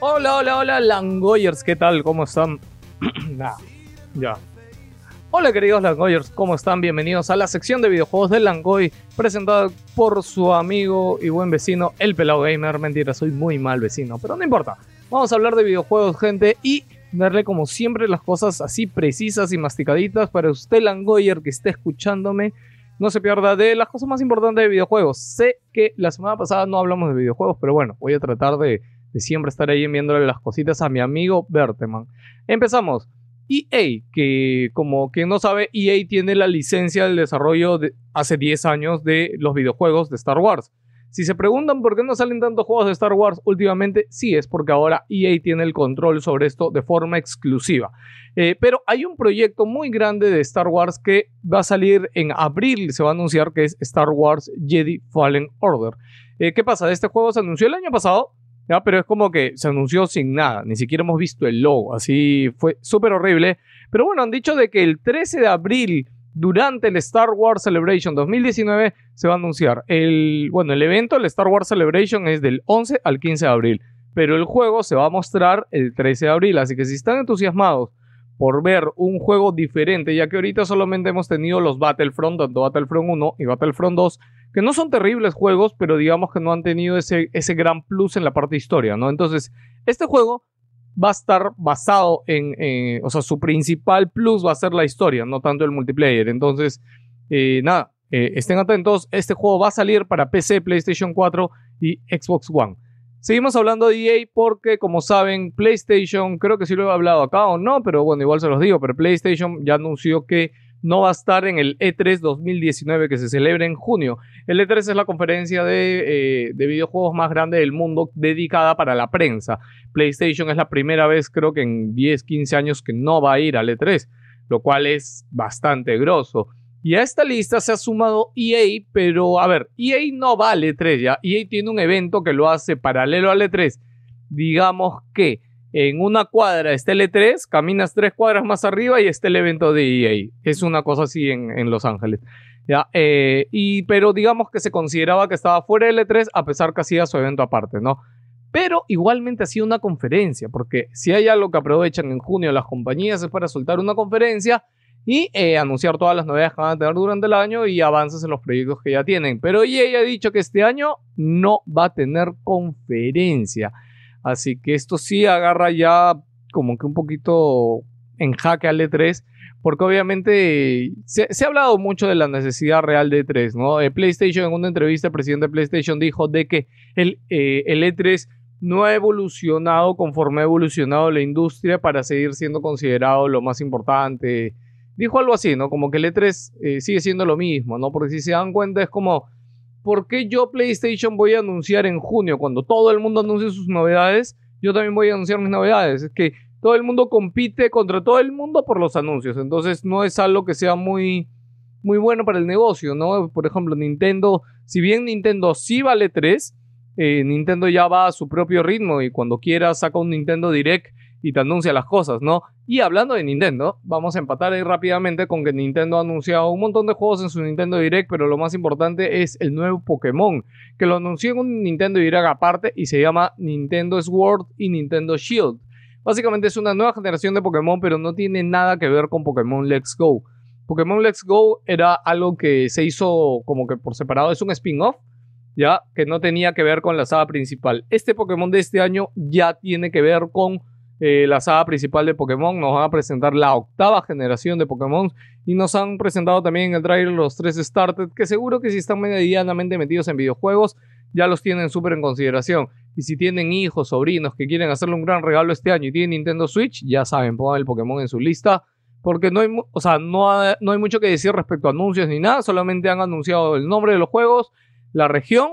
Hola, hola, hola, Langoyers, ¿qué tal? ¿Cómo están? Nah, ya. Hola queridos Langoyers, ¿cómo están? Bienvenidos a la sección de videojuegos de Langoy, presentada por su amigo y buen vecino, el Pelado Gamer. Mentira, soy muy mal vecino, pero no importa. Vamos a hablar de videojuegos, gente, y darle como siempre las cosas así precisas y masticaditas para usted Langoyer que esté escuchándome. No se pierda de las cosas más importantes de videojuegos. Sé que la semana pasada no hablamos de videojuegos, pero bueno, voy a tratar de, siempre estar ahí enviándole las cositas a mi amigo Berteman. Empezamos. EA, que como quien no sabe, EA tiene la licencia del desarrollo de hace 10 años de los videojuegos de Star Wars. Si se preguntan por qué no salen tantos juegos de Star Wars últimamente, sí es porque ahora EA tiene el control sobre esto de forma exclusiva. Eh, pero hay un proyecto muy grande de Star Wars que va a salir en abril, se va a anunciar que es Star Wars Jedi Fallen Order. Eh, ¿Qué pasa? Este juego se anunció el año pasado, pero es como que se anunció sin nada, ni siquiera hemos visto el logo, así fue súper horrible. Pero bueno, han dicho de que el 13 de abril, durante el Star Wars Celebration 2019, se va a anunciar. El, bueno, el evento, el Star Wars Celebration, es del 11 al 15 de abril, pero el juego se va a mostrar el 13 de abril, así que si están entusiasmados por ver un juego diferente, ya que ahorita solamente hemos tenido los Battlefront, tanto Battlefront 1 y Battlefront 2, que no son terribles juegos, pero digamos que no han tenido ese, ese gran plus en la parte de historia, ¿no? Entonces, este juego va a estar basado en, eh, o sea, su principal plus va a ser la historia, no tanto el multiplayer. Entonces, eh, nada, eh, estén atentos, este juego va a salir para PC, PlayStation 4 y Xbox One. Seguimos hablando de EA porque, como saben, PlayStation, creo que sí lo he hablado acá o no, pero bueno, igual se los digo, pero PlayStation ya anunció que no va a estar en el E E3 2019 que se celebra en junio. El E3 es la conferencia de, eh, de videojuegos más grande del mundo dedicada para la prensa. PlayStation es la primera vez, creo que en 10, 15 años, que no va a ir al E3, lo cual es bastante grosso. Y a esta lista se ha sumado EA, pero a ver, EA no va al E3 ya. EA tiene un evento que lo hace paralelo al E3. Digamos que en una cuadra está el E3, caminas tres cuadras más arriba y está el evento de EA. Es una cosa así en, Los Ángeles. ¿ya? Eh, y, pero digamos que se consideraba que estaba fuera del E3 a pesar que hacía su evento aparte, ¿no? Pero igualmente hacía una conferencia, porque si hay algo que aprovechan en junio las compañías es para soltar una conferencia y eh, anunciar todas las novedades que van a tener durante el año y avances en los proyectos que ya tienen. Pero EA ha dicho que este año no va a tener conferencia. Así que esto sí agarra ya como que un poquito en jaque al E3, porque obviamente se, ha hablado mucho de la necesidad real de E3, ¿no? Eh, PlayStation, en una entrevista, el presidente de PlayStation dijo de que el, eh, el E3 no ha evolucionado conforme ha evolucionado la industria para seguir siendo considerado lo más importante. Dijo algo así, ¿no? Como que el E3 eh, sigue siendo lo mismo, ¿no? Porque si se dan cuenta es como, ¿por qué yo PlayStation voy a anunciar en junio cuando todo el mundo anuncia sus novedades? Yo también voy a anunciar mis novedades. Es que todo el mundo compite contra todo el mundo por los anuncios. Entonces no es algo que sea muy, muy bueno para el negocio, ¿no? Por ejemplo, Nintendo, si bien Nintendo sí vale 3, eh, Nintendo ya va a su propio ritmo y cuando quiera saca un Nintendo Direct y te anuncia las cosas, ¿no? Y hablando de Nintendo, vamos a empatar ahí rápidamente con que Nintendo ha anunciado un montón de juegos en su Nintendo Direct, pero lo más importante es el nuevo Pokémon, que lo anunció en un Nintendo Direct aparte y se llama Nintendo Sword y Nintendo Shield. Básicamente es una nueva generación de Pokémon, pero no tiene nada que ver con Pokémon Let's Go. Pokémon Let's Go era algo que se hizo como que por separado, es un spin-off, ya que no tenía que ver con la saga principal. Este Pokémon de este año ya tiene que ver con eh, la saga principal de Pokémon. Nos van a presentar la octava generación de Pokémon y nos han presentado también en el trailer los tres Started, que seguro que si están medianamente metidos en videojuegos ya los tienen súper en consideración. Y si tienen hijos, sobrinos que quieren hacerle un gran regalo este año y tienen Nintendo Switch, ya saben, pongan el Pokémon en su lista. Porque no hay, o sea, no, no hay mucho que decir respecto a anuncios ni nada, solamente han anunciado el nombre de los juegos, la región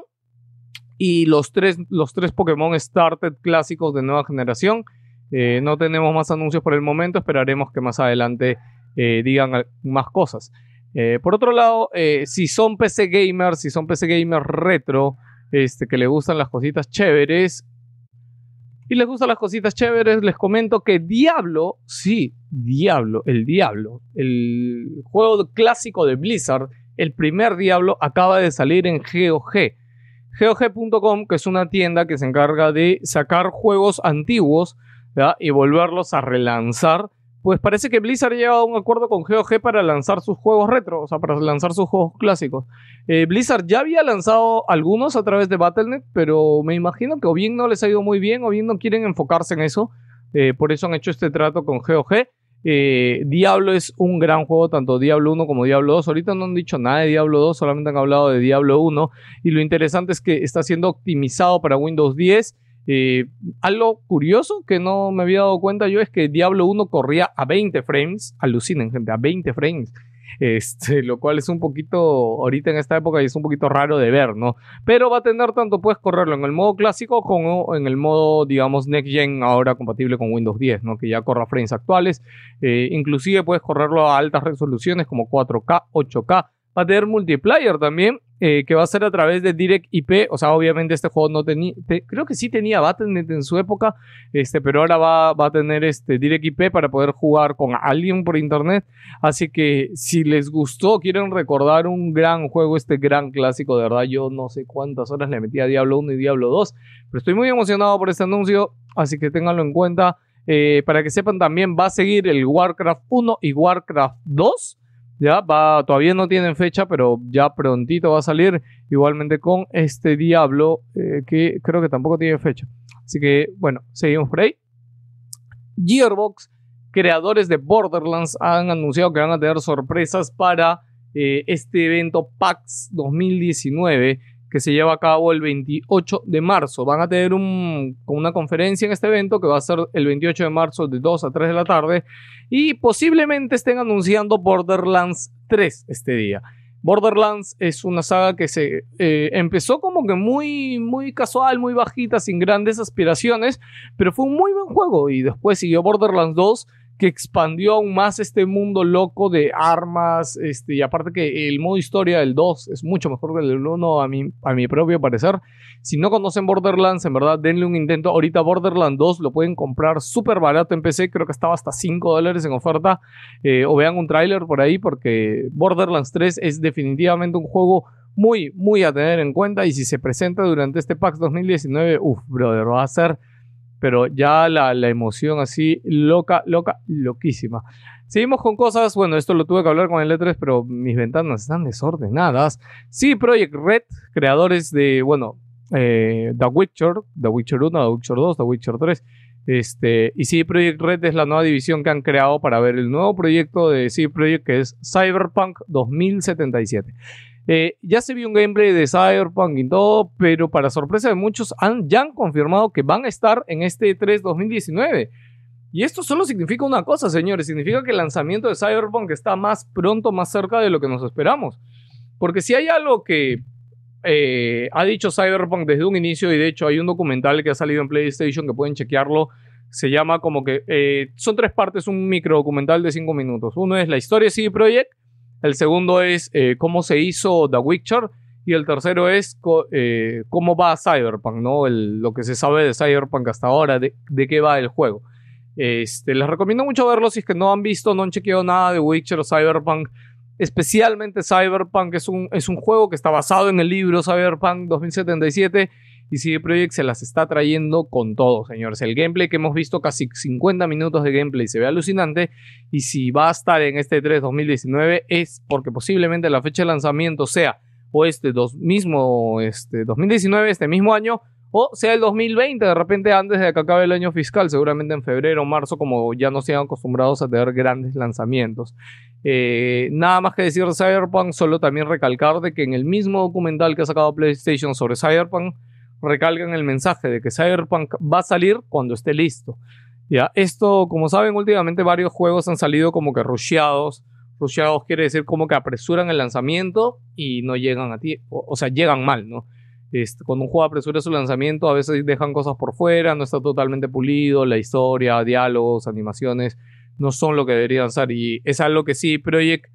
y los tres, los tres Pokémon Started clásicos de nueva generación. Eh, no tenemos más anuncios por el momento, esperaremos que más adelante eh, digan más cosas. Eh, por otro lado, si son PC gamers, si son PC gamers retro, este, que le gustan las cositas chéveres, y les gustan las cositas chéveres, les comento que Diablo, sí, Diablo, el Diablo, el juego clásico de Blizzard, el primer Diablo acaba de salir en GOG. GOG.com, que es una tienda que se encarga de sacar juegos antiguos y volverlos a relanzar pues parece que Blizzard ha llegado a un acuerdo con GOG para lanzar sus juegos retro, o sea, para lanzar sus juegos clásicos. Eh, Blizzard ya había lanzado algunos a través de Battle.net, pero me imagino que o bien no les ha ido muy bien o bien no quieren enfocarse en eso. Eh, por eso han hecho este trato con GOG. Eh, Diablo es un gran juego, tanto Diablo 1 como Diablo 2. Ahorita no han dicho nada de Diablo 2, solamente han hablado de Diablo 1. Y lo interesante es que está siendo optimizado para Windows 10. Eh, algo curioso que no me había dado cuenta yo es que Diablo 1 corría a 20 frames. Alucinen, gente, a 20 frames. Este, lo cual es un poquito, ahorita en esta época es un poquito raro de ver, ¿no? Pero va a tener tanto, puedes correrlo en el modo clásico como en el modo, digamos, Next Gen, ahora compatible con Windows 10, ¿no? Que ya corra frames actuales. Eh, inclusive puedes correrlo a altas resoluciones como 4K, 8K. Va a tener multiplayer también, eh, que va a ser a través de Direct IP. O sea, obviamente este juego no tenía, te- creo que sí tenía Battle.net en su época, este, pero ahora va, va a tener este Direct IP para poder jugar con alguien por internet. Así que si les gustó, quieren recordar un gran juego, este gran clásico, de verdad, yo no sé cuántas horas le metí a Diablo 1 y Diablo 2, pero estoy muy emocionado por este anuncio, así que ténganlo en cuenta. Eh, para que sepan también, va a seguir el Warcraft 1 y Warcraft 2. Ya va, todavía no tienen fecha, pero ya prontito va a salir. Igualmente con este Diablo, eh, que creo que tampoco tiene fecha. Así que, bueno, seguimos por ahí. Gearbox, creadores de Borderlands, han anunciado que van a tener sorpresas para eh, este evento PAX 2019 que se lleva a cabo el 28 de marzo. Van a tener un, una conferencia en este evento que va a ser el 28 de marzo de 2 a 3 de la tarde y posiblemente estén anunciando Borderlands 3 este día. Borderlands es una saga que se eh, empezó como que muy, muy casual, muy bajita, sin grandes aspiraciones, pero fue un muy buen juego y después siguió Borderlands 2 que expandió aún más este mundo loco de armas, este, y aparte que el modo historia del 2 es mucho mejor que el del 1 a mi, a mi propio parecer. Si no conocen Borderlands, en verdad denle un intento. Ahorita Borderlands 2 lo pueden comprar súper barato en PC, creo que estaba hasta 5 dólares en oferta, eh, o vean un tráiler por ahí porque Borderlands 3 es definitivamente un juego muy, muy a tener en cuenta y si se presenta durante este PAX 2019, uff, brother, va a ser pero ya la, la, emoción así loca, loca, loquísima. Seguimos con cosas, bueno, esto lo tuve que hablar con el E3, pero mis ventanas están desordenadas. Sí, Project Red, creadores de, bueno, eh, The Witcher, The Witcher 1, The Witcher 2, The Witcher 3. Este, y sí, Project Red es la nueva división que han creado para ver el nuevo proyecto de CD Projekt que es Cyberpunk 2077. Eh, ya se vio un gameplay de Cyberpunk y todo, pero para sorpresa de muchos han, ya han confirmado que van a estar en este E3 2019. Y esto solo significa una cosa, señores, significa que el lanzamiento de Cyberpunk está más pronto, más cerca de lo que nos esperamos. Porque si hay algo que eh, ha dicho Cyberpunk desde un inicio, y de hecho hay un documental que ha salido en PlayStation que pueden chequearlo, se llama como que eh, son tres partes, un micro documental de cinco minutos. Uno es la historia de CD Projekt, el segundo es eh, cómo se hizo The Witcher. Y el tercero es eh, cómo va Cyberpunk, ¿no? El, lo que se sabe de Cyberpunk hasta ahora, de, de qué va el juego. Este, les recomiendo mucho verlo si es que no han visto, no han chequeado nada de Witcher o Cyberpunk. Especialmente Cyberpunk es un, es un juego que está basado en el libro Cyberpunk 2077 y CD Projekt se las está trayendo con todo, señores. El gameplay que hemos visto, casi 50 minutos de gameplay, se ve alucinante. Y si va a estar en este 3 2019 es porque posiblemente la fecha de lanzamiento sea o este dos, mismo este 2019, este mismo año, o sea el 2020, de repente antes de que acabe el año fiscal, seguramente en febrero o marzo, como ya no se han acostumbrados a tener grandes lanzamientos. Eh, nada más que decir de Cyberpunk, solo también recalcar de que en el mismo documental que ha sacado PlayStation sobre Cyberpunk, recalcan el mensaje de que Cyberpunk va a salir cuando esté listo. Ya, esto, como saben, últimamente varios juegos han salido como que rusheados. Rusheados quiere decir como que apresuran el lanzamiento y no llegan a ti, o, o sea, llegan mal, ¿no? Este, cuando un juego apresura su lanzamiento, a veces dejan cosas por fuera, no está totalmente pulido, la historia, diálogos, animaciones, no son lo que deberían ser. Y es algo que sí, Project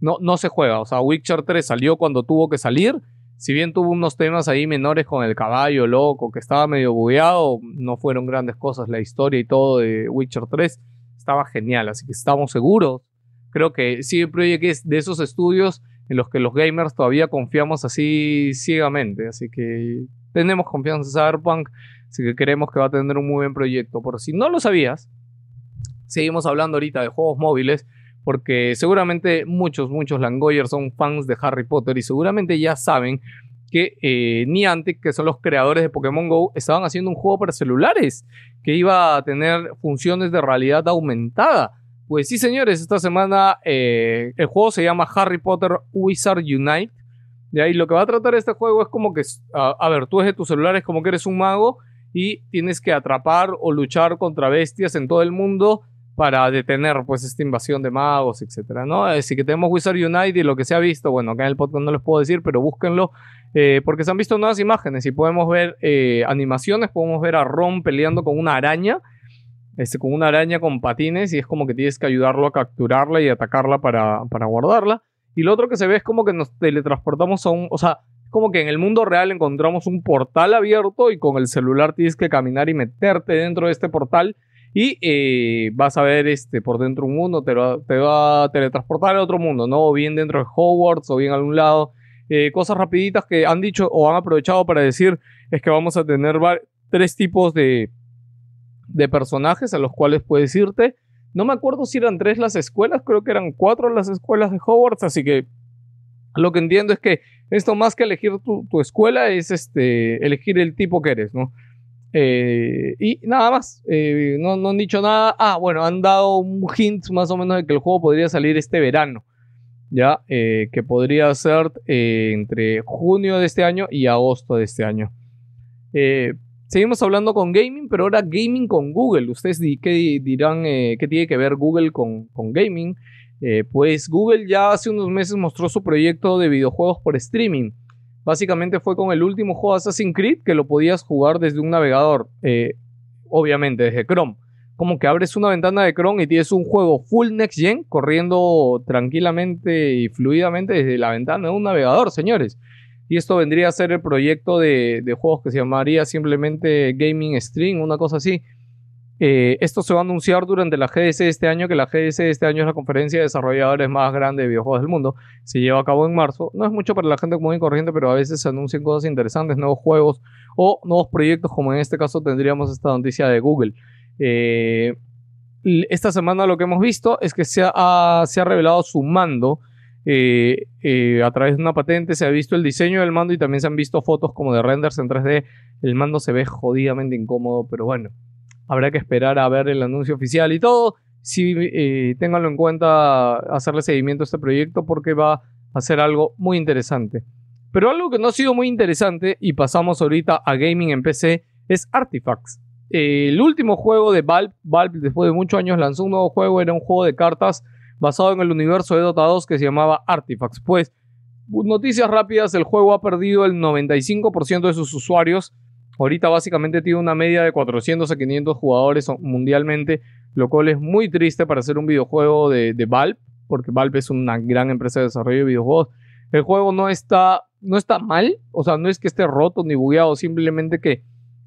no, no se juega. O sea, Witcher 3 salió cuando tuvo que salir si bien tuvo unos temas ahí menores con el caballo loco, que estaba medio bugueado, no fueron grandes cosas. La historia y todo de Witcher 3 estaba genial, así que estamos seguros. Creo que CD Projekt es de esos estudios en los que los gamers todavía confiamos así ciegamente. Así que tenemos confianza en Cyberpunk, así que creemos que va a tener un muy buen proyecto. Por si no lo sabías, seguimos hablando ahorita de juegos móviles, porque seguramente muchos, muchos Langoyers son fans de Harry Potter y seguramente ya saben que eh, Niantic, que son los creadores de Pokémon Go, estaban haciendo un juego para celulares que iba a tener funciones de realidad aumentada. Pues sí, señores, esta semana eh, el juego se llama Harry Potter Wizard Unite. De ahí lo que va a tratar este juego es como que, a, ver, tú desde tu celular es como que eres un mago y tienes que atrapar o luchar contra bestias en todo el mundo para detener pues esta invasión de magos, etcétera, ¿no? Así que tenemos Wizard Unite y lo que se ha visto, bueno, acá en el podcast no les puedo decir, pero búsquenlo, eh, porque se han visto nuevas imágenes y podemos ver eh, animaciones, podemos ver a Ron peleando con una araña, este, con una araña con patines y es como que tienes que ayudarlo a capturarla y atacarla para, para guardarla. Y lo otro que se ve es como que nos teletransportamos a un, o sea, como que en el mundo real encontramos un portal abierto y con el celular tienes que caminar y meterte dentro de este portal y eh, vas a ver este, por dentro un mundo, te, va, te va a teletransportar a otro mundo, ¿no? O bien dentro de Hogwarts o bien a algún lado. Eh, cosas rapiditas que han dicho o han aprovechado para decir es que vamos a tener tres tipos de, de personajes a los cuales puedes irte. No me acuerdo si eran tres las escuelas, creo que eran cuatro las escuelas de Hogwarts, así que lo que entiendo es que esto más que elegir tu, tu escuela es este, elegir el tipo que eres, ¿no? Eh, y nada más, eh, no, han dicho nada. Ah, bueno, han dado un hint más o menos de que el juego podría salir este verano, ya, eh, que podría ser entre junio de este año y agosto de este año. seguimos hablando con gaming, pero ahora gaming con Google. Ustedes dirán qué tiene que ver Google con, con gaming. pues Google ya hace unos meses mostró su proyecto de videojuegos por streaming. Básicamente fue con el último juego Assassin's Creed que lo podías jugar desde un navegador, eh, obviamente desde Chrome. Como que abres una ventana de Chrome y tienes un juego full next gen corriendo tranquilamente y fluidamente desde la ventana de un navegador, señores. Y esto vendría a ser el proyecto de, de juegos que se llamaría simplemente Gaming Stream, una cosa así. Eh, esto se va a anunciar durante la GDC este año, que la GDC este año es la conferencia de desarrolladores más grande de videojuegos del mundo. Se lleva a cabo en marzo. No es mucho para la gente común y corriente, pero a veces se anuncian cosas interesantes, nuevos juegos o nuevos proyectos, como en este caso tendríamos esta noticia de Google. Eh, esta semana lo que hemos visto es que se ha, revelado su mando. Eh, a través de una patente se ha visto el diseño del mando y también se han visto fotos como de renders en 3D. El mando se ve jodidamente incómodo, pero bueno habrá que esperar a ver el anuncio oficial y todo. Sí, eh, ténganlo en cuenta hacerle seguimiento a este proyecto porque va a ser algo muy interesante. Pero algo que no ha sido muy interesante y pasamos ahorita a gaming en PC es Artifacts. El último juego de Valve, Valve después de muchos años lanzó un nuevo juego, era un juego de cartas basado en el universo de Dota 2 que se llamaba Artifacts. Pues, noticias rápidas, el juego ha perdido el 95% de sus usuarios Ahorita básicamente tiene una media de 400 a 500 jugadores mundialmente, lo cual es muy triste para hacer un videojuego de, de Valve, porque Valve es una gran empresa de desarrollo de videojuegos. El juego no está, no está mal, o sea, no es que esté roto ni bugueado, simplemente que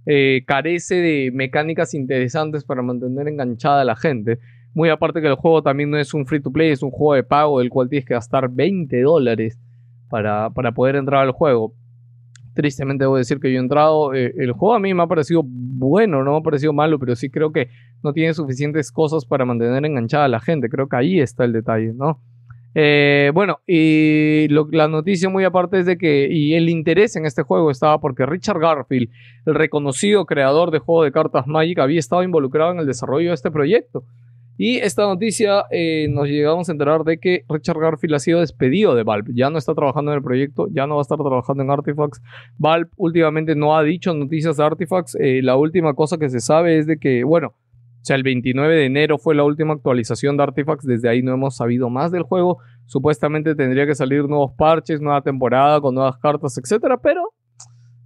eh, carece de mecánicas interesantes para mantener enganchada a la gente. Muy aparte que el juego también no es un free to play, es un juego de pago del cual tienes que gastar 20 dólares para, para poder entrar al juego. Tristemente debo decir que yo he entrado. eh, el juego a mí me ha parecido bueno, no me ha parecido malo, pero sí creo que no tiene suficientes cosas para mantener enganchada a la gente. Creo que ahí está el detalle, ¿no? Eh, bueno, y lo- la noticia muy aparte es de que, y el interés en este juego estaba porque Richard Garfield, el reconocido creador de juego de cartas Magic, había estado involucrado en el desarrollo de este proyecto. Y esta noticia eh, nos llegamos a enterar de que Richard Garfield ha sido despedido de Valve. Ya no está trabajando en el proyecto, ya no va a estar trabajando en Artifacts. Valve últimamente no ha dicho noticias de Artifacts. Eh, la última cosa que se sabe es de que, bueno, o sea, el 29 de enero fue la última actualización de Artifacts. Desde ahí no hemos sabido más del juego. Supuestamente tendría que salir nuevos parches, nueva temporada con nuevas cartas, etcétera, pero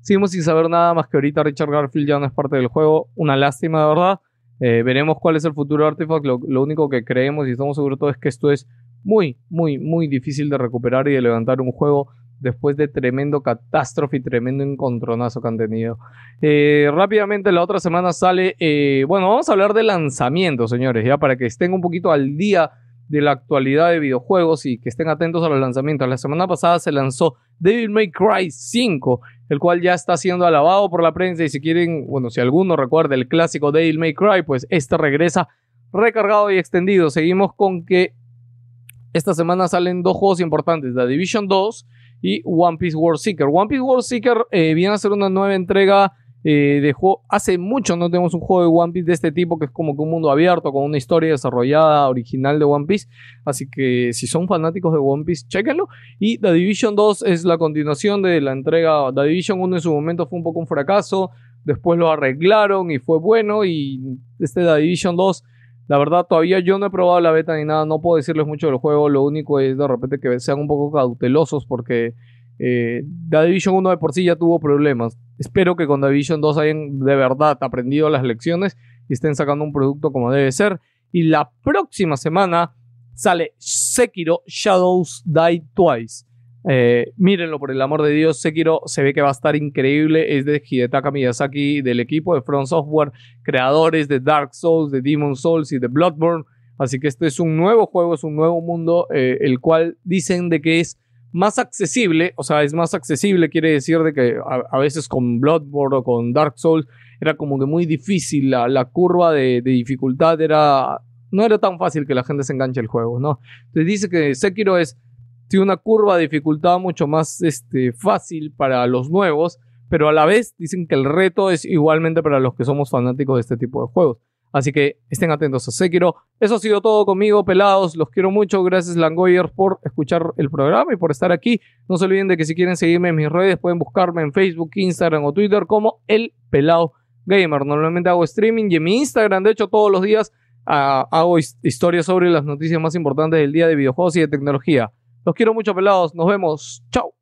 seguimos sin saber nada más que ahorita Richard Garfield ya no es parte del juego. Una lástima, de verdad. Eh, veremos cuál es el futuro de Artifact. Lo, único que creemos y estamos seguros todos es que esto es muy, muy, muy difícil de recuperar y de levantar un juego después de tremendo catástrofe y tremendo encontronazo que han tenido. Eh, rápidamente, la otra semana sale. eh, bueno, vamos a hablar de lanzamientos, señores, ya para que estén un poquito al día de la actualidad de videojuegos y que estén atentos a los lanzamientos. La semana pasada se lanzó Devil May Cry 5, el cual ya está siendo alabado por la prensa y si quieren, bueno, si alguno recuerda el clásico Devil May Cry, pues este regresa recargado y extendido. Seguimos con que esta semana salen dos juegos importantes, The Division 2 y One Piece World Seeker. One Piece World Seeker eh, viene a ser una nueva entrega eh, de juego. Hace mucho no tenemos un juego de One Piece de este tipo, que es como que un mundo abierto, con una historia desarrollada original de One Piece. Así que si son fanáticos de One Piece, chéquenlo. Y The Division 2 es la continuación de la entrega. The Division 1 en su momento fue un poco un fracaso. Después lo arreglaron y fue bueno. Y este The Division 2 la verdad, todavía yo no he probado la beta ni nada, no puedo decirles mucho del juego. Lo único es de repente que sean un poco cautelosos porque eh, Division 1 de por sí ya tuvo problemas. Espero que con Division 2 hayan de verdad aprendido las lecciones y estén sacando un producto como debe ser. Y la próxima semana sale Sekiro Shadows Die Twice. Eh, mírenlo por el amor de Dios, Sekiro se ve que va a estar increíble. Es de Hidetaka Miyazaki, del equipo de Front Software, creadores de Dark Souls, de Demon Souls y de Bloodborne. Así que este es un nuevo juego, es un nuevo mundo, eh, el cual dicen de que es más accesible, o sea, es más accesible, quiere decir de que a, veces con Bloodborne o con Dark Souls era como que muy difícil, la, curva de, dificultad era, no era tan fácil que la gente se enganche al juego, ¿no? Entonces dice que Sekiro es tiene una curva de dificultad mucho más este, fácil para los nuevos, pero a la vez dicen que el reto es igualmente para los que somos fanáticos de este tipo de juegos. Así que estén atentos a Sekiro. Eso ha sido todo conmigo, pelados. Los quiero mucho. Gracias, Langoyer, por escuchar el programa y por estar aquí. No se olviden de que si quieren seguirme en mis redes, pueden buscarme en Facebook, Instagram o Twitter como El Pelado Gamer. Normalmente hago streaming y en mi Instagram, de hecho, todos los días ah, hago his- historias sobre las noticias más importantes del día de videojuegos y de tecnología. Los quiero mucho, pelados. Nos vemos. Chao.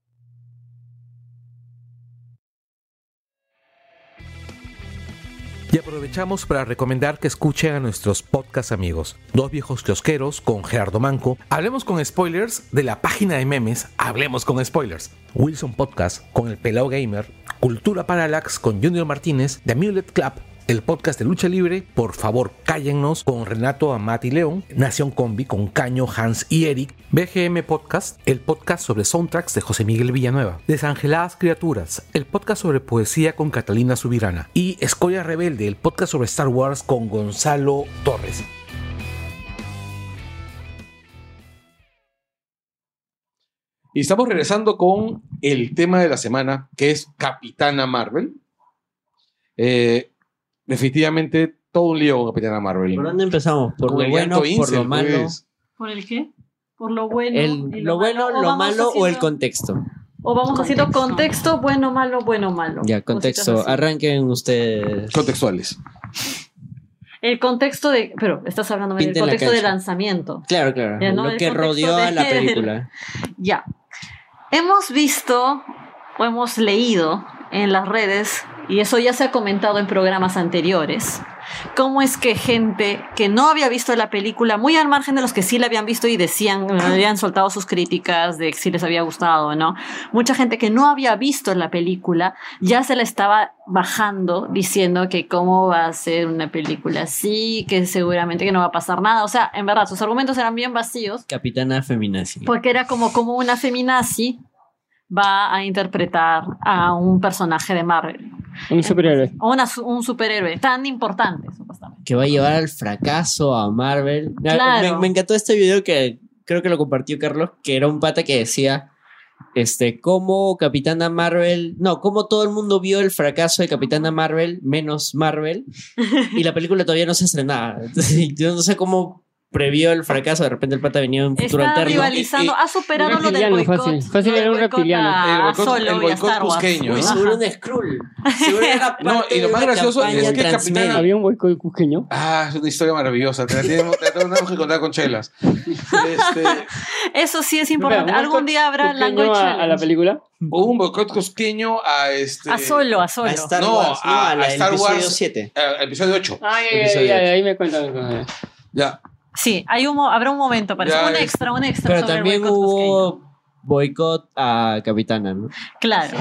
Y aprovechamos para recomendar que escuchen a nuestros podcast amigos, Dos Viejos Kiosqueros con Gerardo Manco, Hablemos con Spoilers de la página de memes Hablemos con Spoilers, Wilson Podcast con El Pelao Gamer, Cultura Parallax con Junior Martínez, The Amulet Club, el podcast de lucha libre, por favor cállennos. Con Renato Amati León, Nación Combi con Caño, Hans y Eric, BGM Podcast, el podcast sobre soundtracks de José Miguel Villanueva, Desangeladas Criaturas, el podcast sobre poesía con Catalina Subirana. Y Escoria Rebelde, el podcast sobre Star Wars con Gonzalo Torres. Y estamos regresando con el tema de la semana, que es Capitana Marvel. Eh, definitivamente todo un lío con Capitana Marvel. ¿Por dónde empezamos? ¿Por Con lo bueno, por lo malo? pues. ¿Por el qué? ¿Por lo bueno? El- y lo bueno, ¿O lo vamos malo o el haciendo- contexto. O vamos haciendo Contexto. bueno, malo, bueno, malo. Ya, contexto. Arranquen ustedes. Contextuales. El contexto de. Pero estás hablando del la contexto de lanzamiento. Claro, claro. Ya, ¿no? Lo El que rodeó a la película. Ya. Hemos visto o hemos leído en las redes, y eso ya se ha comentado en programas anteriores, cómo es que gente que no había visto la película, muy al margen de los que sí la habían visto y decían, habían soltado sus críticas de si les había gustado o no, mucha gente que no había visto la película ya se la estaba bajando diciendo que cómo va a ser una película así, que seguramente que no va a pasar nada. O sea, en verdad, sus argumentos eran bien vacíos Capitana Feminazi. porque era como, como una feminazi va a interpretar a un personaje de Marvel. Un superhéroe. O una un superhéroe tan importante, supuestamente. Que va a llevar al fracaso a Marvel. Ah, Claro. Me, me encantó este video que creo que lo compartió Carlos, que era un pata que decía. Este, cómo Capitana Marvel, no, cómo todo el mundo vio el fracaso de Capitana Marvel, menos Marvel, y la película todavía no se estrenaba. Entonces, yo no sé cómo previó el fracaso, de repente el pata venía en un futuro Está alterno. rivalizando, Y- y- ha superado lo del boicot. fácil. Fácil era un reptiliano. a- El boicot- Solo el boicot cusqueño, ¿no? seguro un Skrull. Seguro era No, y lo de más gracioso es que transmedia. Había un boicot cusqueño. Ah, es una historia maravillosa. Te la tenemos, te la tenemos que contar con chelas. Este, Eso sí es importante. Espera, ¿un Algún día habrá cusqueño Language a, a la película. hubo un boicot cosqueño a este. A solo, a solo. A Star No, Wars, no, a- a, la a Star episodio Wars. 7. a- episodio 8. Ay, ay, Episodio ay, ocho. ahí me cuentan. Ya. Sí, hay un, mo- habrá un momento para eso. Un extra, un extra Pero sobre el también hubo boicot a Capitana, ¿no? Claro.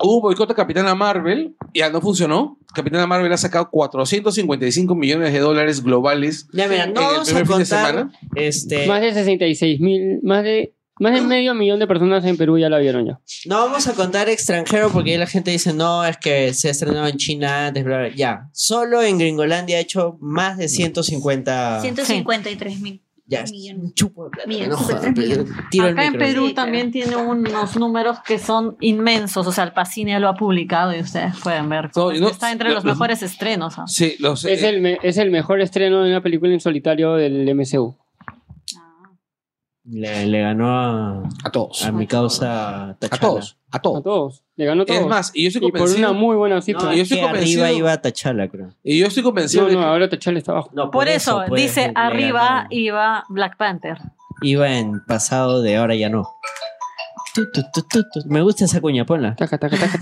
Hubo boicot a Capitana Marvel. Ya no funcionó. Capitana Marvel ha sacado 455 millones de dólares globales Ya, mira, en no el vamos a primer fin de semana. este, Más de 66 mil, más de Más de medio millón de personas en Perú ya la vieron ya. No vamos a contar extranjero porque ahí la gente dice, no, es que se ha estrenado en China antes, bla, bla". Ya, solo en Gringolandia ha hecho más de 150... 153 mil. Ya, millones. un chupo de plata, Millones, no jodas, 53 pero millones. tiro el Acá en. Perú Sí, también tiene unos números que son inmensos. O sea, el Pacini lo ha publicado y ustedes pueden ver. No, no- Está entre lo- los los- mejores estrenos. ¿ah? Sí, los, Es eh, el, me- es el mejor estreno de una película en solitario del MCU. Le, le ganó a, a todos. a mi causa A Tachala. todos. A A todos. todos. Le ganó a todos. Es más, y yo estoy y por convencido. una muy buena No, cifra. Y yo es estoy que convencido- arriba iba Tachala, creo. Y yo estoy convencido no, de no, que- ahora T'Challa está abajo. No, Por eso, pues, dice le arriba iba Black Panther. Iba en pasado de ahora ya no. Tu, tu, tu, tu, tu. Me gusta esa cuña, ponla. Taca, taca, taca.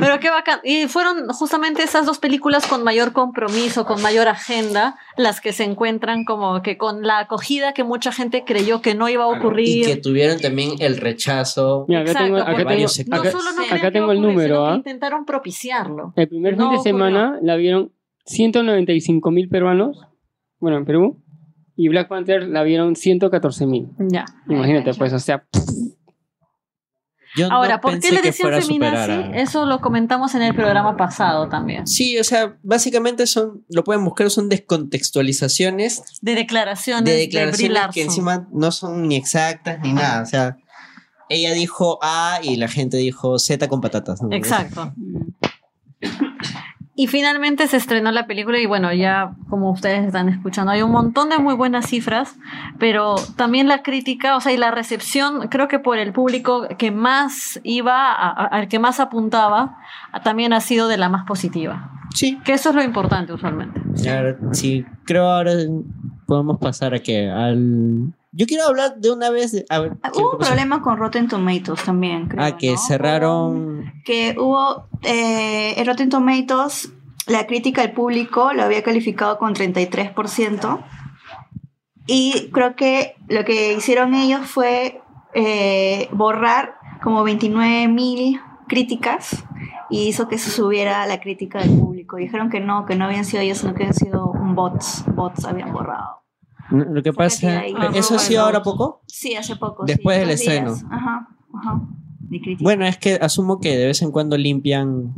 Pero qué bacán. Y fueron justamente esas dos películas con mayor compromiso, con mayor agenda, las que se encuentran como que con la acogida que mucha gente creyó que no iba a Y que ocurrir. tuvieron también el rechazo. Mira, acá Exacto, tengo, acá tengo, No acá- solo no sí. acá tengo el número, ¿ah? Intentaron propiciarlo. El primer No fin de ocurrió. semana la vieron 195 mil peruanos, bueno, en Perú, y Black Panther la vieron 114 mil. Ya. Imagínate, pues, o sea, Yo no Ahora, ¿por qué le que decían feminazi? a- Eso lo comentamos en el programa pasado también. Sí, o sea, básicamente son, lo pueden buscar, son descontextualizaciones De declaraciones de de, declaraciones Larson. que encima no son ni exactas ni nada. O sea, ella dijo A y la gente dijo Z con patatas. ¿no? Exacto. Y finalmente se estrenó la película y bueno, ya como ustedes están escuchando, hay un montón de muy buenas cifras, pero también la crítica, o sea, y la recepción, creo que por el público que más iba, a- a- al que más apuntaba, también ha sido de la más positiva. Sí. Que eso es lo importante usualmente. Ahora, sí, creo ahora podemos pasar a que al... Yo quiero hablar de una vez... a ver, Ah, ¿qué Hubo un problema con Rotten Tomatoes también, creo. Ah, que ¿no? cerraron... Que hubo. Eh, en Rotten Tomatoes, la crítica al público lo había calificado con 33%. Y creo que lo que hicieron ellos fue eh, borrar como 29.000 críticas y hizo que se subiera la crítica del público. Dijeron que no, que no habían sido ellos, sino que habían sido un bots. Bots habían borrado. Lo que pasa... ahí- ¿Eso ha sido ahora poco? Sí, hace poco. Después sí, del estreno. Ajá, ajá. Bueno, es que asumo que de vez en cuando limpian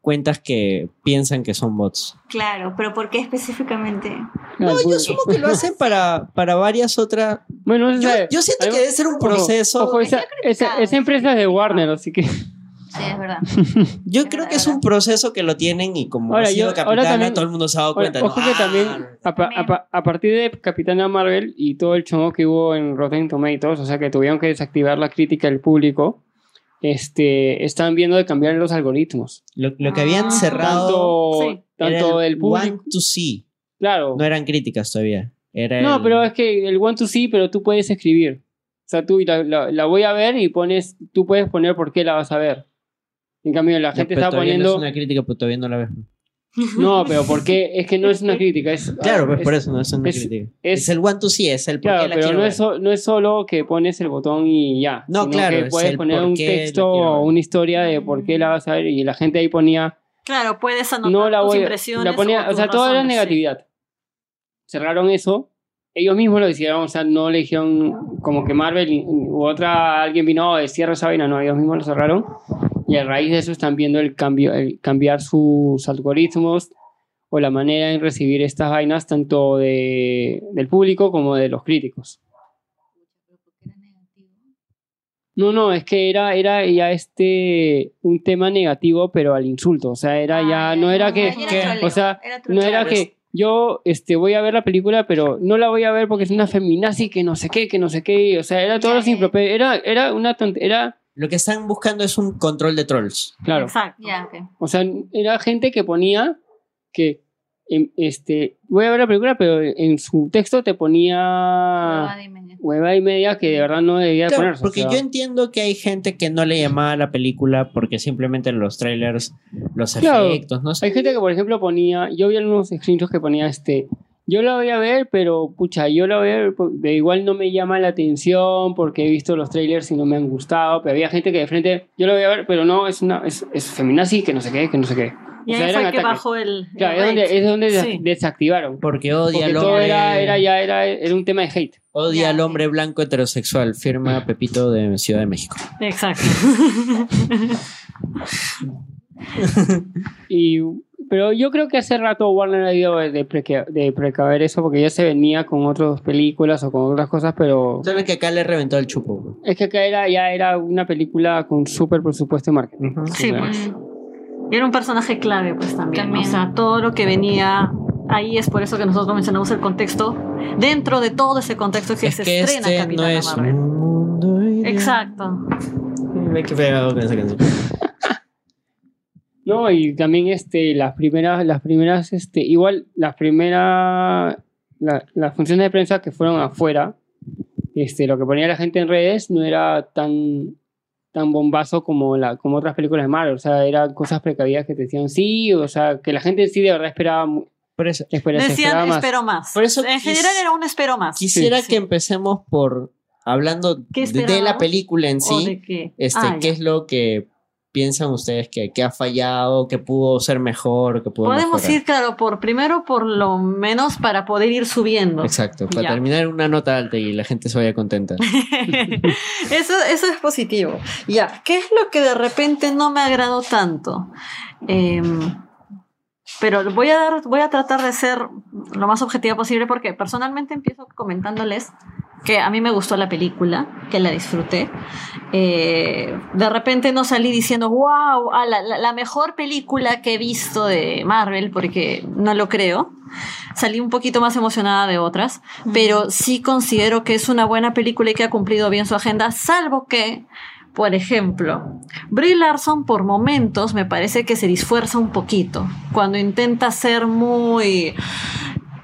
cuentas que piensan que son bots. Claro, pero ¿por qué específicamente? No, yo asumo que lo hacen para, para varias otras... bueno, Yo, yo siento que debe ser un proceso... Ojo, esa, esa, esa empresa es de Warner, así que. Sí, es verdad. Yo Es creo verdad, que es un proceso que lo tienen y como Ahora, ha sido yo- capitana, ahora también- todo el mundo se ha dado cuenta. ¿no? ojo que también, Ah, a, pa- a pa- a partir de Capitana Marvel y todo el chongo que hubo en Rotten Tomatoes, o sea que tuvieron que desactivar la crítica del público, este, están viendo de cambiar los algoritmos. lo, lo que habían Ah. cerrado Tanto, sí. era tanto el público. One to See. Claro. No eran críticas todavía. Era No, el- pero es que el one to see, pero tú puedes escribir. O sea, tú la, la- la voy a ver y pones, tú puedes poner por qué la vas a ver. En cambio, la gente está poniendo. No es una crítica, pero todavía no la ves. No, pero ¿por qué? Es que no es una crítica. Es, Claro, pues es- por eso no es una es- crítica. Es, es- el One to See, es el por Claro, qué la pero no ver. es, so- no es solo que pones el botón y ya. No, sino claro, Que es puedes el poner un la texto o una historia de por qué la vas a ver y la gente ahí ponía. Claro, puedes anotar No la tus voy impresiones. La ponía, o tus sea, todo era razones, sí. negatividad. Cerraron eso. Ellos mismos lo hicieron, o sea, no le dijeron como que Marvel u otra, alguien vino, "Oh, cierra esa vaina, no, ellos mismos lo cerraron. Y a raíz de eso están viendo el cambio, el cambiar sus algoritmos o la manera en recibir estas vainas, tanto de, del público como de los críticos. No, no, es que era, era ya este un tema negativo, pero al insulto. O sea, era ya, no era que, Era que- troleo, o sea, era no era que yo este, voy a ver la película, pero no la voy a ver porque es una feminazi que no sé qué, que no sé qué. O sea, era todo Ya, los imprope- Era, era una tontería. Era, Lo que están buscando es un control de trolls. claro. Exacto. O sea, era gente que ponía que em, este, voy a ver la película, pero en su texto te ponía Huevada y media. hueva y media que de verdad no debía Claro, ponerse. o porque sea, yo entiendo que hay gente que no le llamaba la película porque simplemente en los trailers, los Claro. efectos, no sé. Hay gente que, por ejemplo, ponía. Yo vi algunos screenshots que ponía este. Yo la voy a ver, pero pucha, yo la voy a ver, de igual no me llama la atención porque he visto los trailers y no me han gustado. Pero había gente que de frente, yo la voy a ver, pero no, es una es, es feminazi, que no sé qué, que no sé qué. Y O sea, ahí fue que ataques. bajó el. el Claro, es donde, es donde Sí. desactivaron. Porque odia Porque al todo hombre. era, era ya era, era un tema de hate. Odia Ya, al hombre blanco heterosexual. Firma Pepito de Ciudad de México. Exacto. Y, pero yo creo que hace rato Warner ha ido de, preca- de precaver eso porque ya se venía con otras películas o con otras cosas, pero Solo que acá le reventó el chupo. güey. es que acá era, ya era una película con súper presupuesto de marketing. Sí, O sea, pues. Y era un personaje clave, pues también. También. O sea, todo lo que venía ahí es por eso que nosotros mencionamos el contexto. Dentro de todo ese contexto que Es se que estrena este no Capitana es Marvel. un mundo ideal. Exacto. Ve que feo con esa canción. No, y también este, las primeras, las primeras, este, igual las primeras, la- las funciones de prensa que fueron afuera, este, lo que ponía la gente en redes no era tan, tan bombazo como, la, como otras películas de Marvel, o sea, eran cosas precavidas que te decían sí, o sea, que la gente en sí de verdad esperaba, Por eso, espera- Decían esperaba más. espero más. Por eso en general era un espero más. quisiera Sí. que empecemos por hablando ¿Qué de, la película en ¿O sí. de qué? Este, Ah, ¿Qué es lo que piensan ustedes que, que ha fallado, que pudo ser mejor, que pudo Podemos mejorar? ir, claro, por primero por lo menos para poder ir subiendo. Exacto, para Ya. terminar una nota alta y la gente se vaya contenta. eso, eso es positivo. Ya, ¿qué es lo que de repente no me agradó tanto? Em, pero voy a, dar, voy a tratar de ser lo más objetiva posible porque personalmente empiezo comentándoles que a mí me gustó la película, que la disfruté. Eh, de repente no salí diciendo, wow, ah, la, la- la mejor película que he visto de Marvel, porque no lo creo. Salí un poquito más emocionada de otras, pero sí considero que es una buena película y que ha cumplido bien su agenda, salvo que, por ejemplo, Brie Larson por momentos me parece que se disfuerza un poquito cuando intenta ser muy...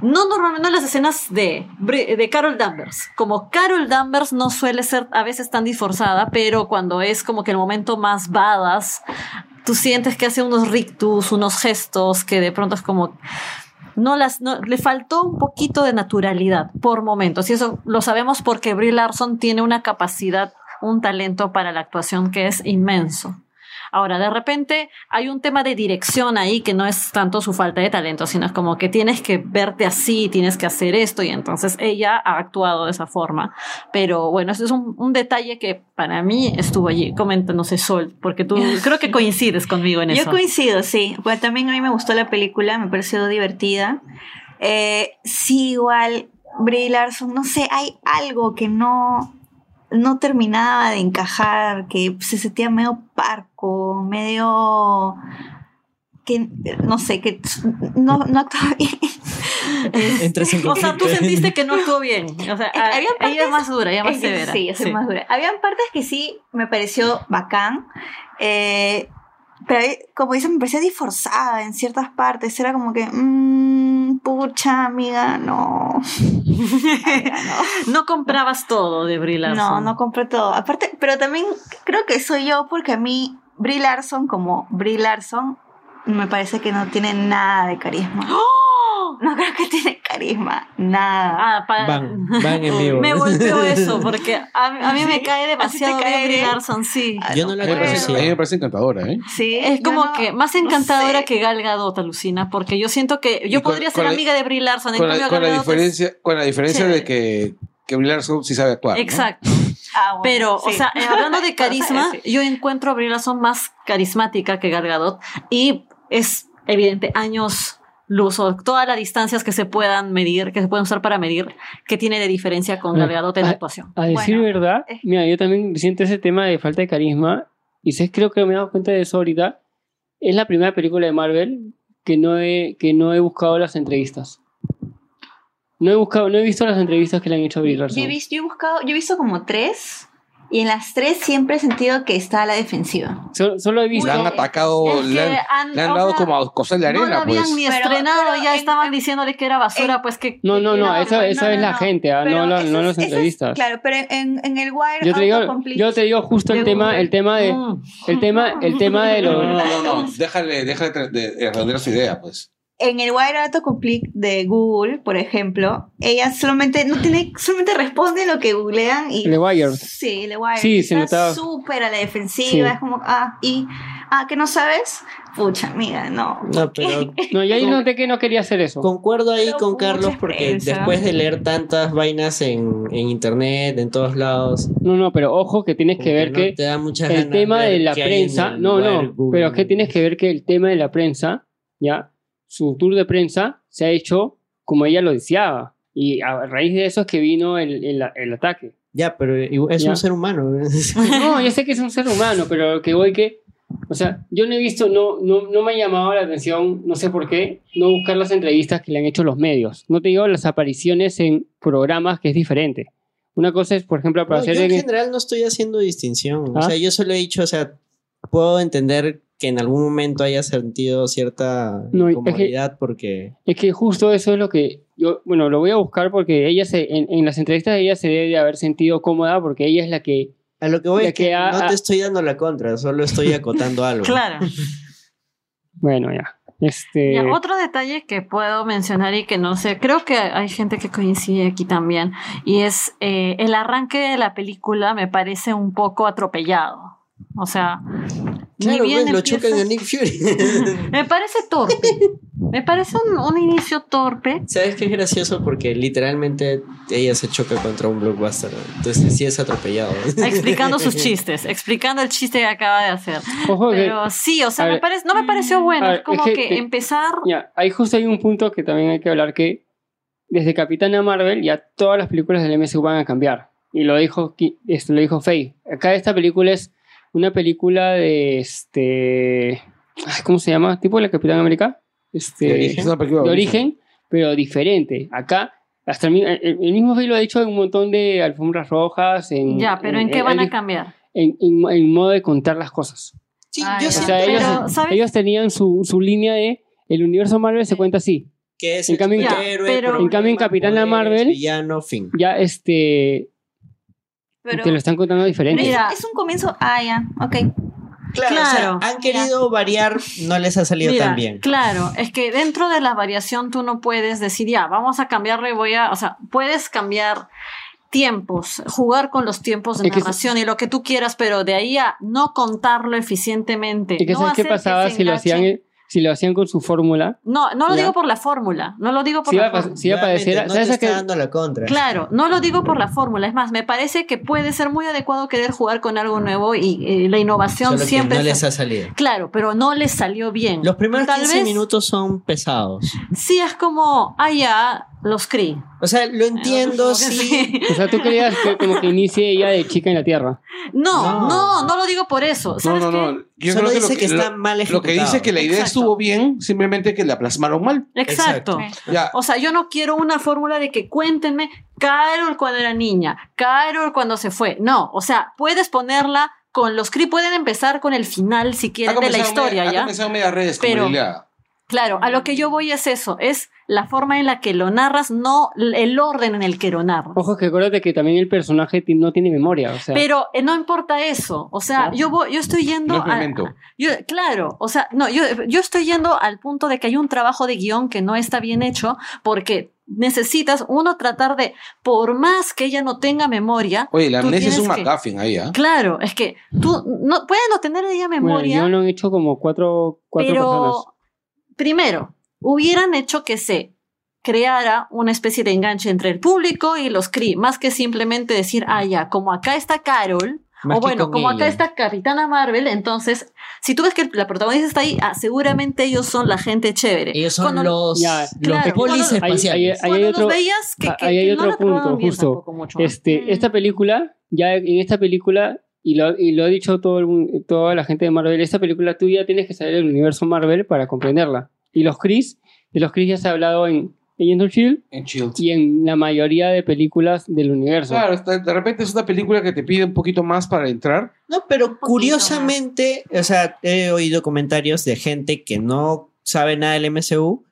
No normalmente, no las escenas de, de Carol Danvers. Como Carol Danvers no suele ser a veces tan disforzada, pero cuando es como que el momento más badass, tú sientes que hace unos rictus, unos gestos que de pronto es como no las no- le faltó un poquito de naturalidad por momentos y eso lo sabemos porque Brie Larson tiene una capacidad un talento para la actuación que es inmenso ahora de repente hay un tema de dirección ahí que no es tanto su falta de talento sino es como que tienes que verte así tienes que hacer esto y entonces ella ha actuado de esa forma pero bueno eso es un, un detalle que para mí estuvo allí coméntanos Sol porque tú creo que coincides conmigo en Yo eso coincido, sí. Bueno, también a mí me gustó la película, me pareció divertida. Eh, sí, igual, Brie Larson, no sé, hay algo que no, no terminaba de encajar, que se sentía medio parco, medio que no sé, que no, no actuaba bien. Entras en O sea, tú sentiste que no actuó bien. O sea, que había ella es partes- más dura, ella es más severa. Sí, yo soy más dura. Habían partes que sí me pareció bacán, eh, pero ahí, como dicen, me parecía disforzada en ciertas partes. Era como que, mmm, pucha, amiga, no. Amiga, no. No comprabas todo de Brie Larson. No, no compré todo. Aparte, pero también creo que soy yo porque a mí Brie Larson como Brie Larson me parece que no tiene nada de carisma. ¡Oh! No creo que tiene carisma, nada. Ah, pa- Van, van en vivo. Me volteó eso, porque a, mí- a mí me cae demasiado ¿así te bien cae bien? Larson, sí. Ah, Yo no la A mí me parece- conocía. a mí me parece encantadora, ¿eh? Sí, Es como no- que más no encantadora sé. que Gal Gadot, alucina, porque yo siento que yo podría con ser amiga de Brie Larson, en Con la, cambio con la Gal Gadot es- diferencia, con la diferencia de que, que Brie Larson sí sabe actuar. ¿no? Exacto. Ah, bueno, Pero, o sea, hablando de Sí. carisma, yo encuentro a Brie Larson más carismática que Gal Gadot y es evidente años luz o todas las distancias que se puedan medir, que se pueden usar para medir, que tiene de diferencia con Gal Gadot en Ah, actuación. A decir Bueno, verdad, eh. mira, yo también siento ese tema de falta de carisma y sé, creo que me he dado cuenta de eso ahorita. Es la primera película de Marvel que no he, que no he buscado las entrevistas. No he buscado, no he visto las entrevistas que le han hecho a Brie Larson. Yo he, visto, yo he buscado, yo he visto como tres y en las tres siempre he sentido que está a la defensiva. Solo, solo he visto. Le han atacado, Es le han, le han dado sea, como a cosas de no la arena, habían pues. ni Pero- estrenado, pero ya en- estaban en- diciéndole que era basura, en- pues que... No, no, no, No, esa, no, esa no, es la no. gente, Pero no, eso no las eso es- entrevistas. claro, pero en, en el Wire yo, te digo, yo te digo justo el tema, el tema de, Mm. el tema, el tema de No, los. no, no, no, Déjale, déjale de, de redondear su idea, pues. En el Wire Autocomplete de Google, por ejemplo, ella solamente no tiene, solamente responde lo que googlean y The Wired. sí, The Wire Sí, se está notaba. súper a la defensiva, Sí. es como ah y Ah, ¿que no sabes? Pucha, amiga, no. No, pero No, yo ahí noté que no quería hacer eso. concuerdo ahí Pero con Carlos porque prensa. después de leer tantas vainas en, en internet, en todos lados, No, no, pero ojo que tienes que ver no que te da muchas el tema de la prensa, no, no, Google. pero es que tienes que ver que el tema de la prensa, ya, su tour de prensa se ha hecho como ella lo deseaba. Y a raíz de eso es que vino el, el, el ataque. Ya, pero es Ya. un ser humano. No, yo sé que es un ser humano, pero lo que voy que, o sea, yo no he visto, no, no, no me ha llamado la atención, no sé por qué, no buscar las entrevistas que le han hecho los medios. No te digo las apariciones en programas que es diferente. Una cosa es, por ejemplo, No, aparecer yo en en... general no estoy haciendo distinción. O ¿Ah? sea, yo solo he dicho, o sea, puedo entender que en algún momento haya sentido cierta No, es que- incomodidad porque... Es que justo eso es lo que yo, bueno, lo voy a buscar porque ella se, en, en las entrevistas ella se debe de haber sentido cómoda porque ella es la que, A lo que voy es que, que ha- no te estoy dando la contra, solo estoy acotando algo. Claro. bueno, ya, este, Ya, otro detalle que puedo mencionar y que no sé, creo que hay gente que coincide aquí también, y es eh, el arranque de la película me parece un poco atropellado. O sea, ni Claro, bien pues, lo empieza- chocan a Nick Fury. me parece torpe. Me parece un, un inicio torpe. ¿Sabes qué es gracioso? Porque literalmente ella se choca contra un blockbuster. Entonces sí es atropellado. Explicando sus chistes, explicando el chiste que acaba de hacer. ojo que, Pero sí, o sea, me parece, no me pareció bueno. A ver, es como es que- que, que- empezar. ya, ahí justo hay un punto que también hay que hablar que desde Capitana Marvel ya todas las películas del MCU van a cambiar. Y lo dijo, esto lo dijo Faye. Acá esta película es una película de este... ay, ¿Cómo se llama? ¿Tipo la Capitana América? Este, De origen. Es una película de origen, pero diferente. Acá, hasta el, el- el mismo Faye lo ha dicho en un montón de alfombras rojas. En, Ya, pero ¿en qué él van a cambiar? En, en- en modo de contar las cosas. Sí, Ay, yo o sea, Pero, ellos, ¿sabes? ellos tenían su, su línea de el universo Marvel se cuenta así. que es en cambio- Ya, superhéroe, pero- En cambio, en poderes, Marvel- Villano, fin. Ya este Pero te lo están contando diferente. Mira. es un comienzo. Ah, ya, ok. Claro, Claro. o sea, han querido variar, no les ha salido Mira, tan bien. Claro, es que dentro de la variación tú no puedes decir, ya, vamos a cambiarle, voy a, o sea, puedes cambiar tiempos, jugar con los tiempos de Es que narración y lo que tú quieras, pero de ahí a no contarlo eficientemente. ¿Y qué no sabes qué que pasaba si lo hacían si lo hacían con su fórmula? No, no lo Ya. digo por la fórmula, no lo digo por Si la fórmula. si no ¿sabes te está qué? dando la contra. Claro, no lo digo por la fórmula, es más, me parece que puede ser muy adecuado querer jugar con algo nuevo y eh, la innovación Solo que siempre... no es- les ha salido. Claro, pero no les salió bien. Los primeros Tal 15 vez minutos son pesados. Sí es como, ah, ya, los Cree. O sea, lo entiendo, sí. O sea, tú querías que como que inicie ella de chica en la tierra. No, No. no, no, lo digo por eso. No, ¿Sabes no, no. Yo Solo creo que dice lo que, que, está lo, mal lo ejecutado. que dice que la idea Exacto. estuvo bien, simplemente que la plasmaron mal. Exacto. Exacto. Ya. O sea, yo no quiero una fórmula de que cuéntenme Carol cuando era niña, Carol cuando se fue. No, o sea, puedes ponerla con los Cree, pueden empezar con el final si quieren de la historia, media- Ha ¿ya? comenzado media redes como Pero-. Claro, a lo que yo voy es eso, es la forma en la que lo narras, no el orden en el que lo narras. Ojo que acuérdate que también el personaje no tiene memoria, o sea, Pero eh, no importa eso, o sea, ¿No? yo voy, yo estoy yendo No es a-. Yo, claro, o sea, no, yo, yo estoy yendo al punto de que hay un trabajo de guion que no está bien hecho porque necesitas uno tratar de, por más que ella no tenga memoria, Oye, la amnesia es un que- McGuffin ahí, ¿ah? claro, es que tú no puedes no tener ella bueno, memoria, yo lo han hecho como cuatro, cuatro pero personas. Primero, hubieran hecho que se creara una especie de enganche entre el público y los Cree, más que simplemente decir, ah, ya, como acá está Carol, Más o bueno, como acá está Capitana Marvel, entonces, si tú ves que la protagonista está ahí, ah, seguramente ellos son la gente chévere. Ellos son Cuando- los, Ya, los polis cuando- Ahí- espaciales. ahí- hay otro- veías que, ah, que- ahí hay que otro no punto, justo. Este, Mm. esta película, ya en esta película, y lo, y lo ha dicho todo el toda la gente de Marvel, esta película tú ya tienes que saber el universo Marvel para comprenderla. Y los Chris, de los Chris ya se ha hablado en Agents of Shield En Shield. y en la mayoría de películas del universo. Claro, de repente es una película que te pide un poquito más para entrar. No, pero curiosamente, o sea, he oído comentarios de gente que no sabe nada del MCU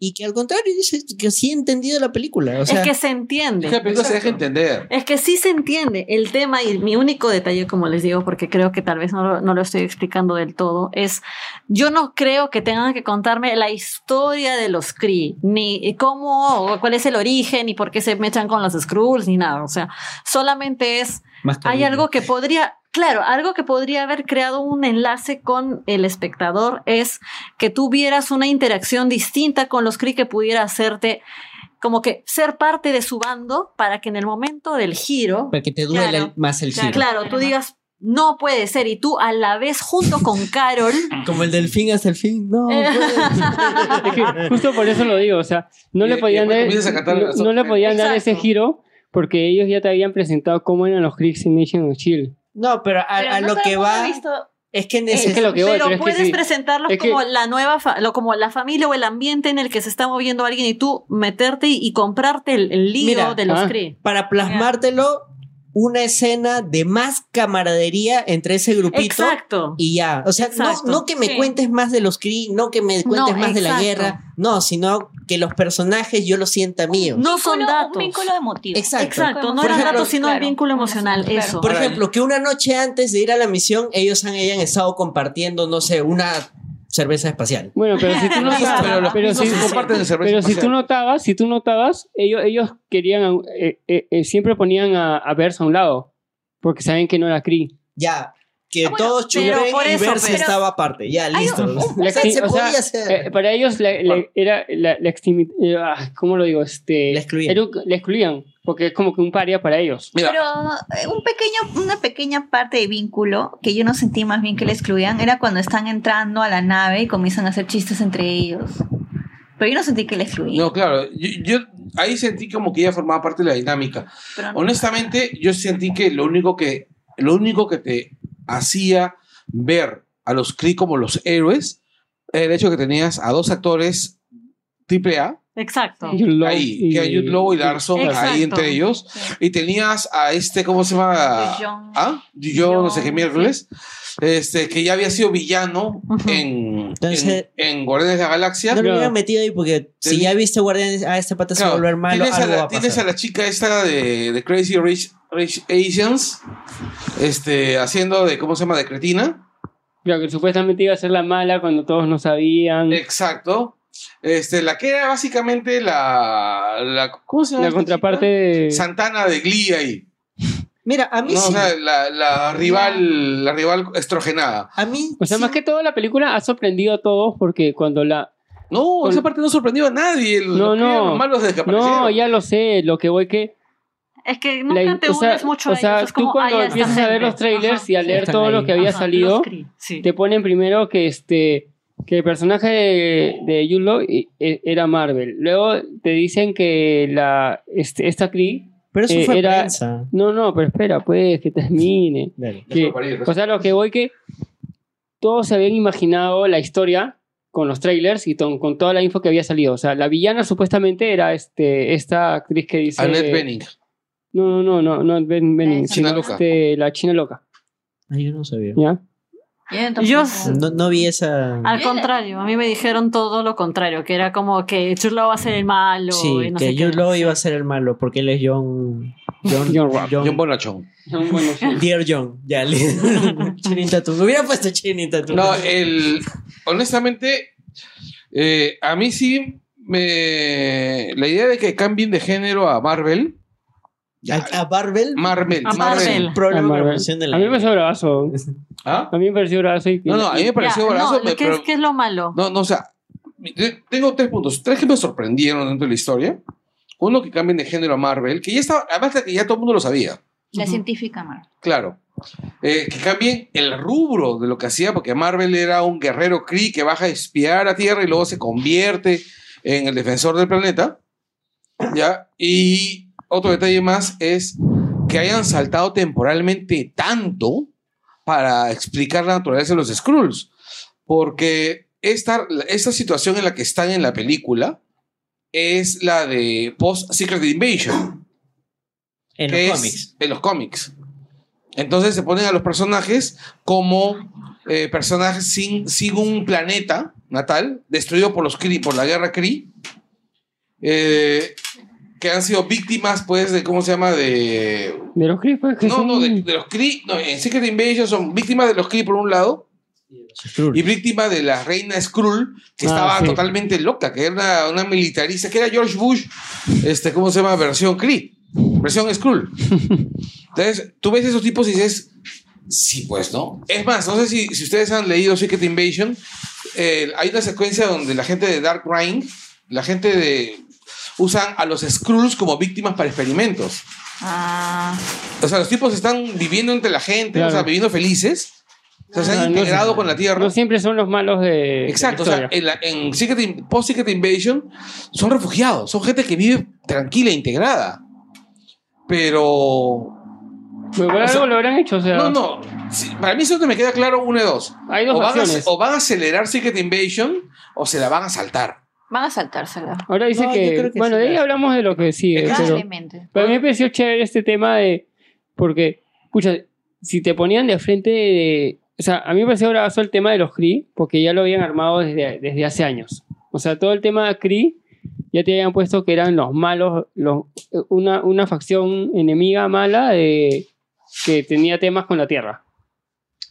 y que al contrario dice que sí ha entendido la película. O sea, es que se entiende. Es que la película se deja entender. Es que sí se entiende el tema y mi único detalle, como les digo, porque creo que tal vez no lo, no lo estoy explicando del todo, es yo no creo que tengan que contarme la historia de los Kree, ni cómo, o cuál es el origen, ni por qué se mechan con los Skrulls, ni nada. O sea, solamente es, hay algo que podría, Claro, algo que podría haber creado un enlace con el espectador es que tú vieras una interacción distinta con los Kree que pudiera hacerte como que ser parte de su bando para que en el momento del giro, Para que te duela Claro. más el giro. claro, tú digas, no puede ser, y tú a la vez junto con Carol, Como el delfín hasta el fin. No. Es que justo por eso lo digo, o sea, no Y- le podían dar, no, le podían dar ese giro porque ellos ya te habían presentado cómo eran los Kriegs in Nation of Chill. No, pero a, Pero a no lo que va visto- es que Es que lo que voy, pero pero es que puedes sí. presentarlos Es que- como la nueva, fa- lo, como la familia o el ambiente en el que se está moviendo alguien y tú meterte y, y comprarte el, el lío Mira, de los ah. Kree. para plasmártelo, una escena de más camaradería entre ese grupito. Exacto. Y ya, o sea, no, no que me Sí. cuentes más de los Kree, no que me cuentes No, más de la guerra, no, sino que los personajes yo los sienta míos. No son Vínculo- datos. Un vínculo emotivo. Exacto. Exacto, no eran datos, sino el claro, vínculo una emocional, claro. eso. Por ejemplo, que una noche antes de ir a la misión, ellos han, hayan estado compartiendo, no sé, una cerveza espacial. Bueno, pero si tú notabas, Pero los pero si, pero si tú notabas, si tú notabas, ellos, ellos querían, eh, eh, eh, siempre ponían a, a Verse a un lado, porque saben que no era Kree. Ya, que Ah, bueno, todos chupen y eso, ver si pero- estaba aparte. Ya, listo. La O sea, exti- se o sea, podía hacer. eh, para ellos la- la- era la, la eh, ah, ¿cómo lo digo? Este, La excluían. era la excluían, porque es como que un paria para ellos. Mira, Pero eh, un pequeño, una pequeña parte de vínculo que yo no sentí más bien que le excluían era cuando están entrando a la nave y comienzan a hacer chistes entre ellos. Pero yo no sentí que le excluían. no, claro, yo, yo ahí sentí como que ella formaba parte de la dinámica. Pero no. Honestamente, yo sentí que lo único que, lo único que te hacía ver a los Kree como los héroes era el hecho que tenías a dos actores triple A Exacto. Ahí, y- que a Jude Law y Larson Exacto. ahí entre ellos Sí. y tenías a este cómo se llama Dijon. ah yo no sé qué Dijon, miércoles este que ya había sido villano en, Entonces- en, en Guardianes de la Galaxia. No lo hubieran metido ahí porque si ya viste Guardianes, a este pata se va a volver malo, tienes, a va la, a tienes a pasar. la chica esta de, de Crazy Rich, Rich Asians este haciendo de cómo se llama de cretina. Claro, que supuestamente iba a ser la mala cuando todos no sabían. exacto. Este la que era básicamente la, la ¿cómo se llama la contraparte chica? de... Santana de Glee ahí Mira, a mí no, sí. o sea, la, la rival la rival estrogenada a mí O sea, sí. más que todo la película ha sorprendido a todos porque cuando la... no Con- esa parte no sorprendió a nadie los, No, no. los malos No, ya lo sé, lo que voy que... Es que nunca la- te o sea, unes mucho o sea, ellos. Es tú como, cuando empiezas a ver los trailers Ajá. y a leer todo ahí. lo que había Ajá, salido, sí. te ponen primero que este que el personaje de, de Jude Law e- e- era Marvel. Luego te dicen que la este, esta Kree Pero eso eh, fue era- prensa. no, no, pero espera, pues que termine. Dale. Que- o sea, lo que voy que todos se habían imaginado la historia con los trailers y ton- con toda la info que había salido. O sea, la villana supuestamente era este esta actriz que dice Annette Bening No, no, no, no, no Ben Bening, sino China loca. este, la China loca, Ay, yo no sabía. ¿ya? Yo. No, no vi esa. Al contrario, a mí me dijeron todo lo contrario, que era como que Churlo va a ser el malo. Sí, y no que Law iba a ser el malo porque él es John. John. John. John Bonachón sí. Dear John. Ya, Tatum. Me hubiera puesto Channing Tatum. No, el, honestamente, eh, a mí sí me. La idea de que cambien de género a Marvel. A, a Marvel. Marvel, A Marvel. Marvel. Problema A Marvel. de la. A mí me pareció bravazo. ¿Ah? A mí me pareció bravazo. y- No, no, a mí me Ya, pareció no, brazo, ¿qué, pero. es, ¿Qué es lo malo? No, no, o sea, te- tengo tres puntos. Tres que me sorprendieron dentro de la historia. Uno, que cambien de género a Marvel, que ya estaba, además de que ya todo el mundo lo sabía. La Ujú. científica, Mar. Claro. Eh, que cambien el rubro de lo que hacía, porque Marvel era un guerrero Kree que baja a espiar a Tierra y luego se convierte en el defensor del planeta. ¿Ya? Y otro detalle más es que hayan saltado temporalmente tanto para explicar la naturaleza de los Skrulls. Porque esta, esta situación en la que están en la película es la de Post-Secret Invasion En los cómics. En los cómics. Entonces se ponen a los personajes como eh, personajes sin, sin un planeta natal, destruido por los Kree, por la guerra Kree, eh, que han sido víctimas, pues, de, ¿cómo se llama? De... De los Kree, pues, que No, son- no, de, de los Kree, no, en Secret Invasion son víctimas de los Kree por un lado, y víctima de la reina Skrull, que Ah, estaba sí. totalmente loca, que era una, una militarista, que era George Bush, este, ¿cómo se llama? Versión Kree, versión Skrull. Entonces, tú ves esos tipos y dices, Sí, pues, ¿no? Es más, no sé si, si ustedes han leído Secret Invasion. eh, hay una secuencia donde la gente de Dark Reign, la gente de. Usan a los Skrulls como víctimas para experimentos. Ah, O sea, los tipos están viviendo entre la gente, o sea, Claro. viviendo felices. O sea, se han no integrado sé. con la Tierra. No siempre son los malos de. Exacto, o de la sea, historia. en, la- en Secret In- Post Secret Invasion son refugiados, son gente que vive tranquila e integrada. Pero. Pero por o sea, algo lo habrán hecho, o sea. No, no. sí, para mí eso me queda claro una de dos. Hay dos O van, a, opciones. o van a acelerar Secret Invasion o se la van a saltar. Van a saltársela. Ahora dice No, que. bueno, sí de ahí hablamos de lo que sigue. Pero, pero a mí me pareció chévere este tema de. Porque, escucha, si te ponían de frente de. O sea, a mí me pareció bravazo el tema de los Kree, porque ya lo habían armado desde, desde hace años. O sea, todo el tema de Kree ya te habían puesto que eran los malos, los, una, una facción enemiga mala de, que tenía temas con la Tierra.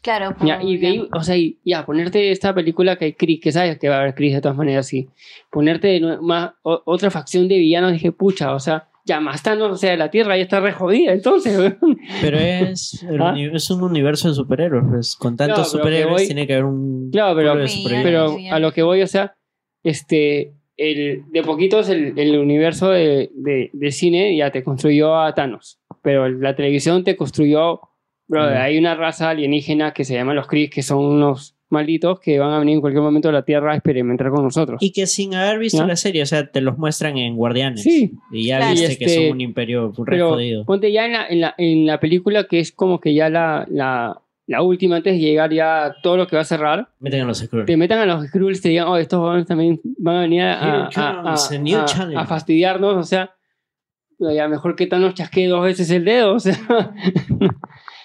Claro. Ya, y de o sea, y, ya, ponerte esta película que hay Chris, que sabes que va a haber Chris de todas maneras, sí. Ponerte de nue- más, o- otra facción de villanos, dije, pucha, o sea, ya más Thanos, o sea, la Tierra ya está re jodida, entonces, weón. Pero es, el ¿Ah? uni- es un universo de superhéroes. pues, con tantos Claro, superhéroes voy- tiene que haber un. Claro, pero- de. Pero a lo que voy, o sea, este, el, de poquitos el, el universo de, de, de cine ya te construyó a Thanos, pero la televisión te construyó, bro, Mm. hay una raza alienígena que se llama los Kree, que son unos malditos que van a venir en cualquier momento a la Tierra a experimentar con nosotros. Y que sin haber visto ¿Ya? la serie, o sea, te los muestran en Guardianes. Sí. Y ya Claro. viste Y que este- son un imperio re Pero jodido. ponte ya en la, en la, en la película que es como que ya la, la, la última antes de llegar ya a todo lo que va a cerrar, Meten a los Skrulls. te metan a los Skrulls y te digan, oh, estos jóvenes también van a venir a, a, a- a fastidiarnos, o sea, ya mejor que Thanos chasquee dos veces el dedo, o sea.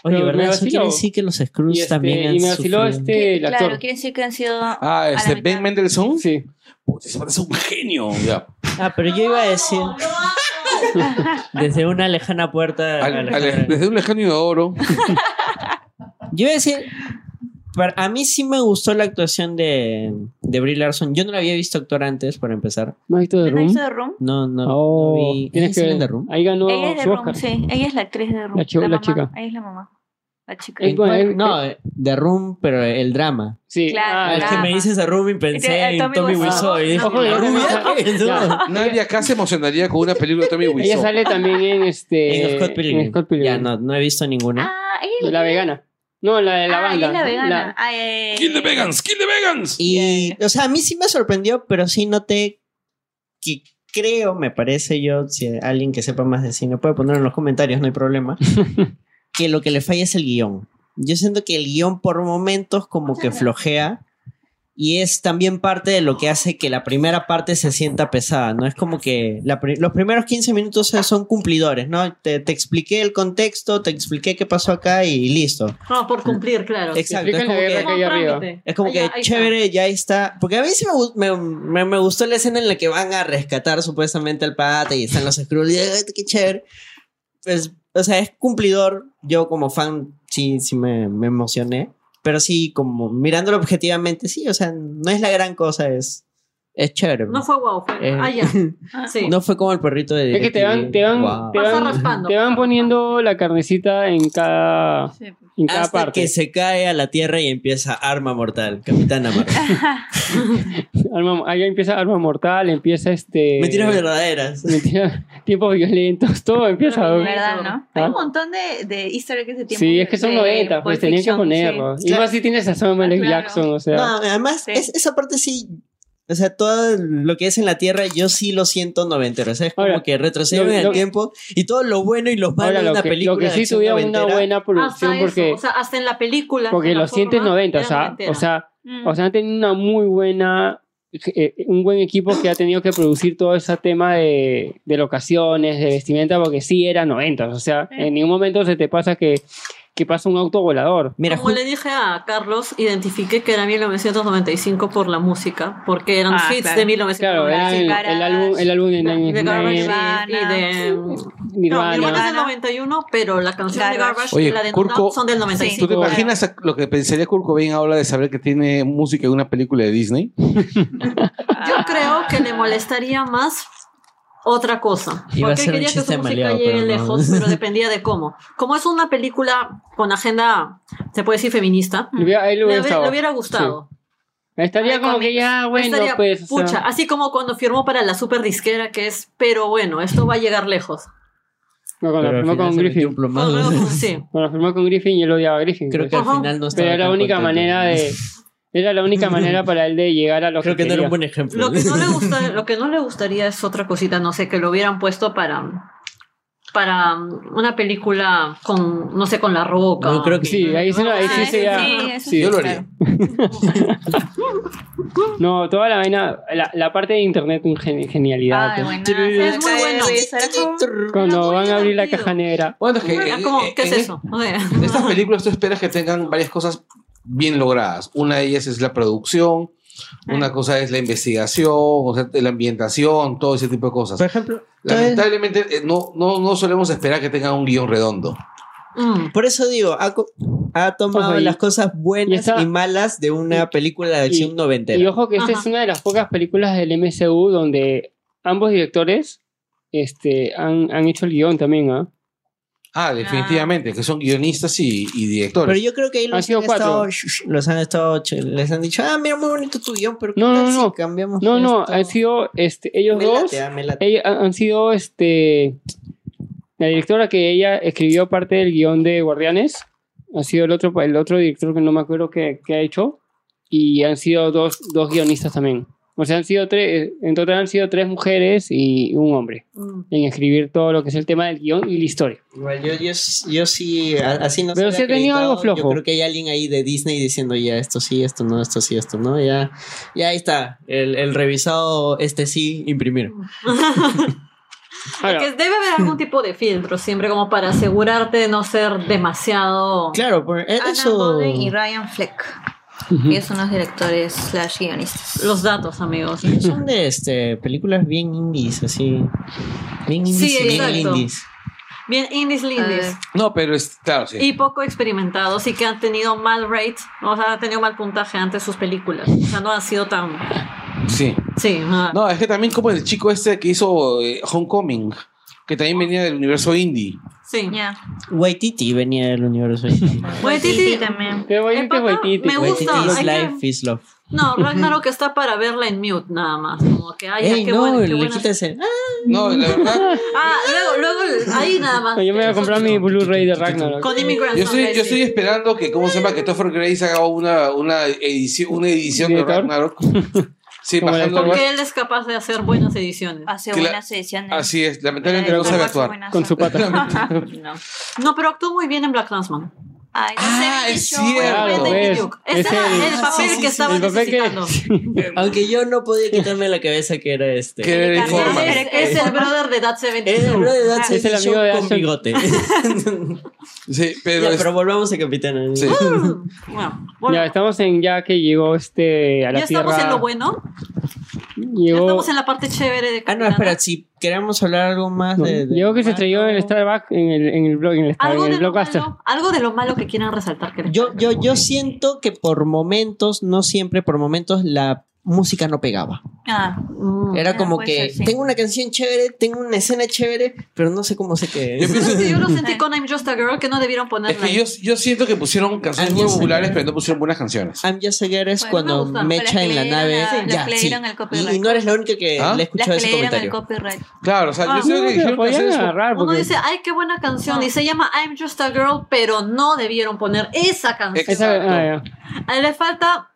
Oye, pero ¿verdad? Eso quiere decir que los Skrulls Y, este, también han y me vaciló sufrido. este, el actor. Claro, quiere decir que han sido. Ah, este mitad. Ben Mendelssohn. Sí. Puta, ese un genio. Ya. Ah, pero yo iba a decir. Desde una lejana puerta. Al- al- desde un lejano inodoro. Yo iba a decir. para- a mí sí me gustó la actuación de, de Brie Larson. Yo no la había visto actuar antes, para empezar. ¿No has visto The ¿No Room? The? No, no, Oh, no vi. tienes ¿Ella que ver. The Room? Ahí ganó Ella es de Room, Oscar. sí. Ella es la actriz de Room. La chica- la mamá. chica. Ella es la mamá. La chica. No, The Room, pero el drama. Sí. Claro, Ah, es que me dices The Room y Eh, pensé en Tommy Wiseau. Nadie acá se emocionaría con una película de Tommy Ella Wiseau. sale también en este. En Scott Pilgrim. Ya, no, no he visto ninguna. Ah, ella La vegana. No, la de la ah, banda. es la vegana. La- Kill the vegans, kill the vegans. Y, o sea, a mí sí me sorprendió, pero sí noté que creo, me parece yo, si alguien que sepa más de cine puede ponerlo en los comentarios, no hay problema, que lo que le falla es el guion. Yo siento que el guion por momentos como que flojea y es también parte de lo que hace que la primera parte se sienta pesada, ¿no? Es como que la pri- los primeros 15 minutos son cumplidores, ¿no? Te, te expliqué el contexto, te expliqué qué pasó acá y listo. No, por cumplir, claro. Exacto. Es como guerra que, es como que ya, ahí está. chévere, ya está. Porque a mí sí me, me, me- me gustó la escena en la que van a rescatar supuestamente al pata y están los Skrulls. y, "Ay, qué chévere. Pues, o sea, es cumplidor. Yo como fan sí, sí me, me emocioné. Pero sí, como mirándolo objetivamente, sí, o sea, no es la gran cosa, es, es chévere. No fue wow, fue. Eh, Ah, ya. Sí. no fue como el perrito de Es que te van, te van, Wow. te van, raspando. te van poniendo la carnecita en cada, Sí. En cada Hasta parte. que se cae a la tierra y empieza Arma Mortal, Capitana Marvel. Ahí empieza arma mortal, empieza este. Mentiras verdaderas. mentira- tiempos violentos, todo empieza. ¿Verdad, no? Hay ¿Ah? un montón de, de easter eggs de tiempo. Sí, es que son de 90, pues tenían que ponerlo. sí. Y más si tienes a Samuel L. Claro. Jackson, o sea. No, además, Sí. es- esa parte sí. O sea, todo lo que es en la Tierra, yo sí lo siento noventero. O sea, es como Ahora, que retroceden en el lo- tiempo y todo lo bueno y lo malo Ahora, de lo una que, película. lo que sí tuvieron una buena Hasta producción eso, porque, o sea, hasta en la película. porque lo sientes 90, o sea, o sea, Mm. o sea, han tenido una muy buena, eh, un buen equipo que ha tenido que producir todo ese tema de, de locaciones, de vestimenta, porque sí era 90, o sea, en ningún momento se te pasa que, que pasa un auto volador. Mira, Como le dije a Carlos, identifiqué que era 1995 por la música, porque eran Ah, hits claro. de Claro, era el, 1995. El álbum, el álbum de de Nine Garbage y de... No, Nirvana. Nirvana es del Nirvana. 91, pero la canción de Garbage. Oye, y la de No Kurko- son del ¿Tú 95. te imaginas lo que pensaría Kurt Cobain ahora de saber que tiene música en una película de Disney? Yo creo que le molestaría más otra cosa. Iba Porque quería que su música maleado, llegue pero no. lejos, pero dependía de cómo. Como es una película con agenda, se puede decir feminista, Le hubiera- él le hubiera le hubiera gustado. Estaría Hay como que ya, bueno, Estaría, pues. o sea, pucha, así como cuando firmó para la super disquera, que es, pero bueno, esto va a llegar lejos. no, cuando firmó con Griffin. Cuando- sí. Cuando firmó con Griffin, yo lo odiaba a Griffin. Creo pues. que al final no estaba Pero era la única contento. manera de. Era la única manera para él de llegar a lo Creo que que no era un buen ejemplo. Lo que no le gusta, lo que no le gustaría es otra cosita, no sé, que lo hubieran puesto para para una película con no sé con la roca. No, creo que- Sí, ahí sí, no, ahí sí sería- sí. Yo lo haría. No, toda la vaina, la, la parte de internet, un genialidad. Ay, buena. Es muy bueno. Cuando van a abrir la caja negra. Bueno, es que en- ¿Qué es en- eso? O sea, En estas películas tú esperas que tengan varias cosas bien logradas. Una de ellas es la producción, una cosa es la investigación, o sea, la ambientación, todo ese tipo de cosas. Por ejemplo, Lamentablemente eh, no, no, no solemos esperar que tengan un guion redondo. mm. por eso digo, ha, ha tomado Ojo, y- las cosas buenas y esta- y malas de una película de acción Y noventera. ojo que esta Ajá. es una de las pocas películas del MCU donde ambos directores este, han, han hecho el guion también, ¿ah? Ah, definitivamente, que son guionistas y, y directores. Pero yo creo que ahí Han los sido han, estado, los han estado, les han dicho, ah, mira, muy bonito tu guion, pero ¿qué No, tal no, si no. cambiamos No, no, esto? han sido este, ellos Me dos. late, ah, me late. Ella- han han sido este la directora que ella escribió parte del guion de Guardianes ha sido el otro el otro director que no me acuerdo que, que ha hecho y han sido dos, dos guionistas también o sea han sido tres en total han sido tres mujeres y un hombre Mm. en escribir todo lo que es el tema del guion y la historia Igual yo, yo, yo sí, así no Pero se sí ve ha tenido algo flojo. Yo creo que hay alguien ahí de Disney diciendo ya esto sí, esto no, esto sí, esto no. Ya, ya ahí está. El, el revisado, este sí, imprimir. Ahora, Que debe haber algún tipo de filtro siempre como para asegurarte de no ser demasiado. Claro, por e- Anna eso. Boden y Ryan Fleck, ujú. que son los directores slash guionistas. Los datos, amigos. Son de este, películas bien indies, así. Bien indies Sí, y bien exacto. indies. Bien, indies lindis. Ah, No, pero es, claro, sí. Y poco experimentados y que han tenido mal rate, o sea, han tenido mal puntaje antes sus películas. O sea, no han sido tan. sí. Sí, ah. No, es que también como el chico este que hizo eh, Homecoming, que también venía del universo indie. Sí. Ya. Waititi venía del universo. Waititi también. Qué bonito El pata Waititi. me gusta. Waititi's hay que- Life is Love. No, Ragnarok está para verla en mute nada más. Como que, ay, ya, Ey, qué no, buena, qué le buena. Ah, No, la verdad, Ah, luego, luego, ahí nada más. yo me voy a comprar mi Blu-ray de Ragnarok Con Immigrant yo estoy, yo estoy esperando que, ¿cómo se llama? Que Topher Grace haga una, una edición, una edición de. Ragnarok. Sí. Porque él es capaz de hacer buenas ediciones. Hace Que la- buenas ediciones. Así es, lamentablemente no Pero sabe actuar. con su pata No. No, pero actuó muy bien en Black Clansman. Ay, no Ah, sé, es yo- cierto. Es Ese era el- el papel sí, sí, que sí, estaba el que- necesitando. Aunque yo no podía quitarme la cabeza que era este. Que era Es, es el brother de That Era el 72. bro de That Es el 70 amigo de con bigote. Sí, pero, Ya, es- pero volvamos a Capitana. Bueno, ya bueno, estamos en ya que llegó este a la ya estamos tierra en lo bueno. Ya llegó estamos en la parte chévere de Ah, no, espera, si queremos hablar algo más no, de. de- llegó que se estrelló en el. Starbucks en el en el blog en el, Algo en de, el lo blockbuster malo, algo de lo malo que quieran resaltar. Que Yo, yo, yo siento que por momentos, no siempre, por momentos la música no pegaba. Ah, Mm. Era Ah, como que ser, sí. tengo una canción chévere, tengo una escena chévere, pero no sé cómo sé qué Yo es. pienso Sí, yo lo sentí con I'm Just a Girl que no debieron es ponerla. que yo, yo siento que pusieron canciones Ah, muy populares, pero no pusieron buenas canciones. I'm Just a Girl es Bueno, cuando me que en la nave. las ya, que sí. Y, y no eres la única que ¿Ah? le que ese le dieron el comentario. copyright. Claro, o sea, Ah, yo sé que se hicieron podían agarrar Uno porque dice, ay, qué buena canción. No. Y se llama I'm Just a Girl, pero no debieron poner esa canción. Exacto. ah, él le falta.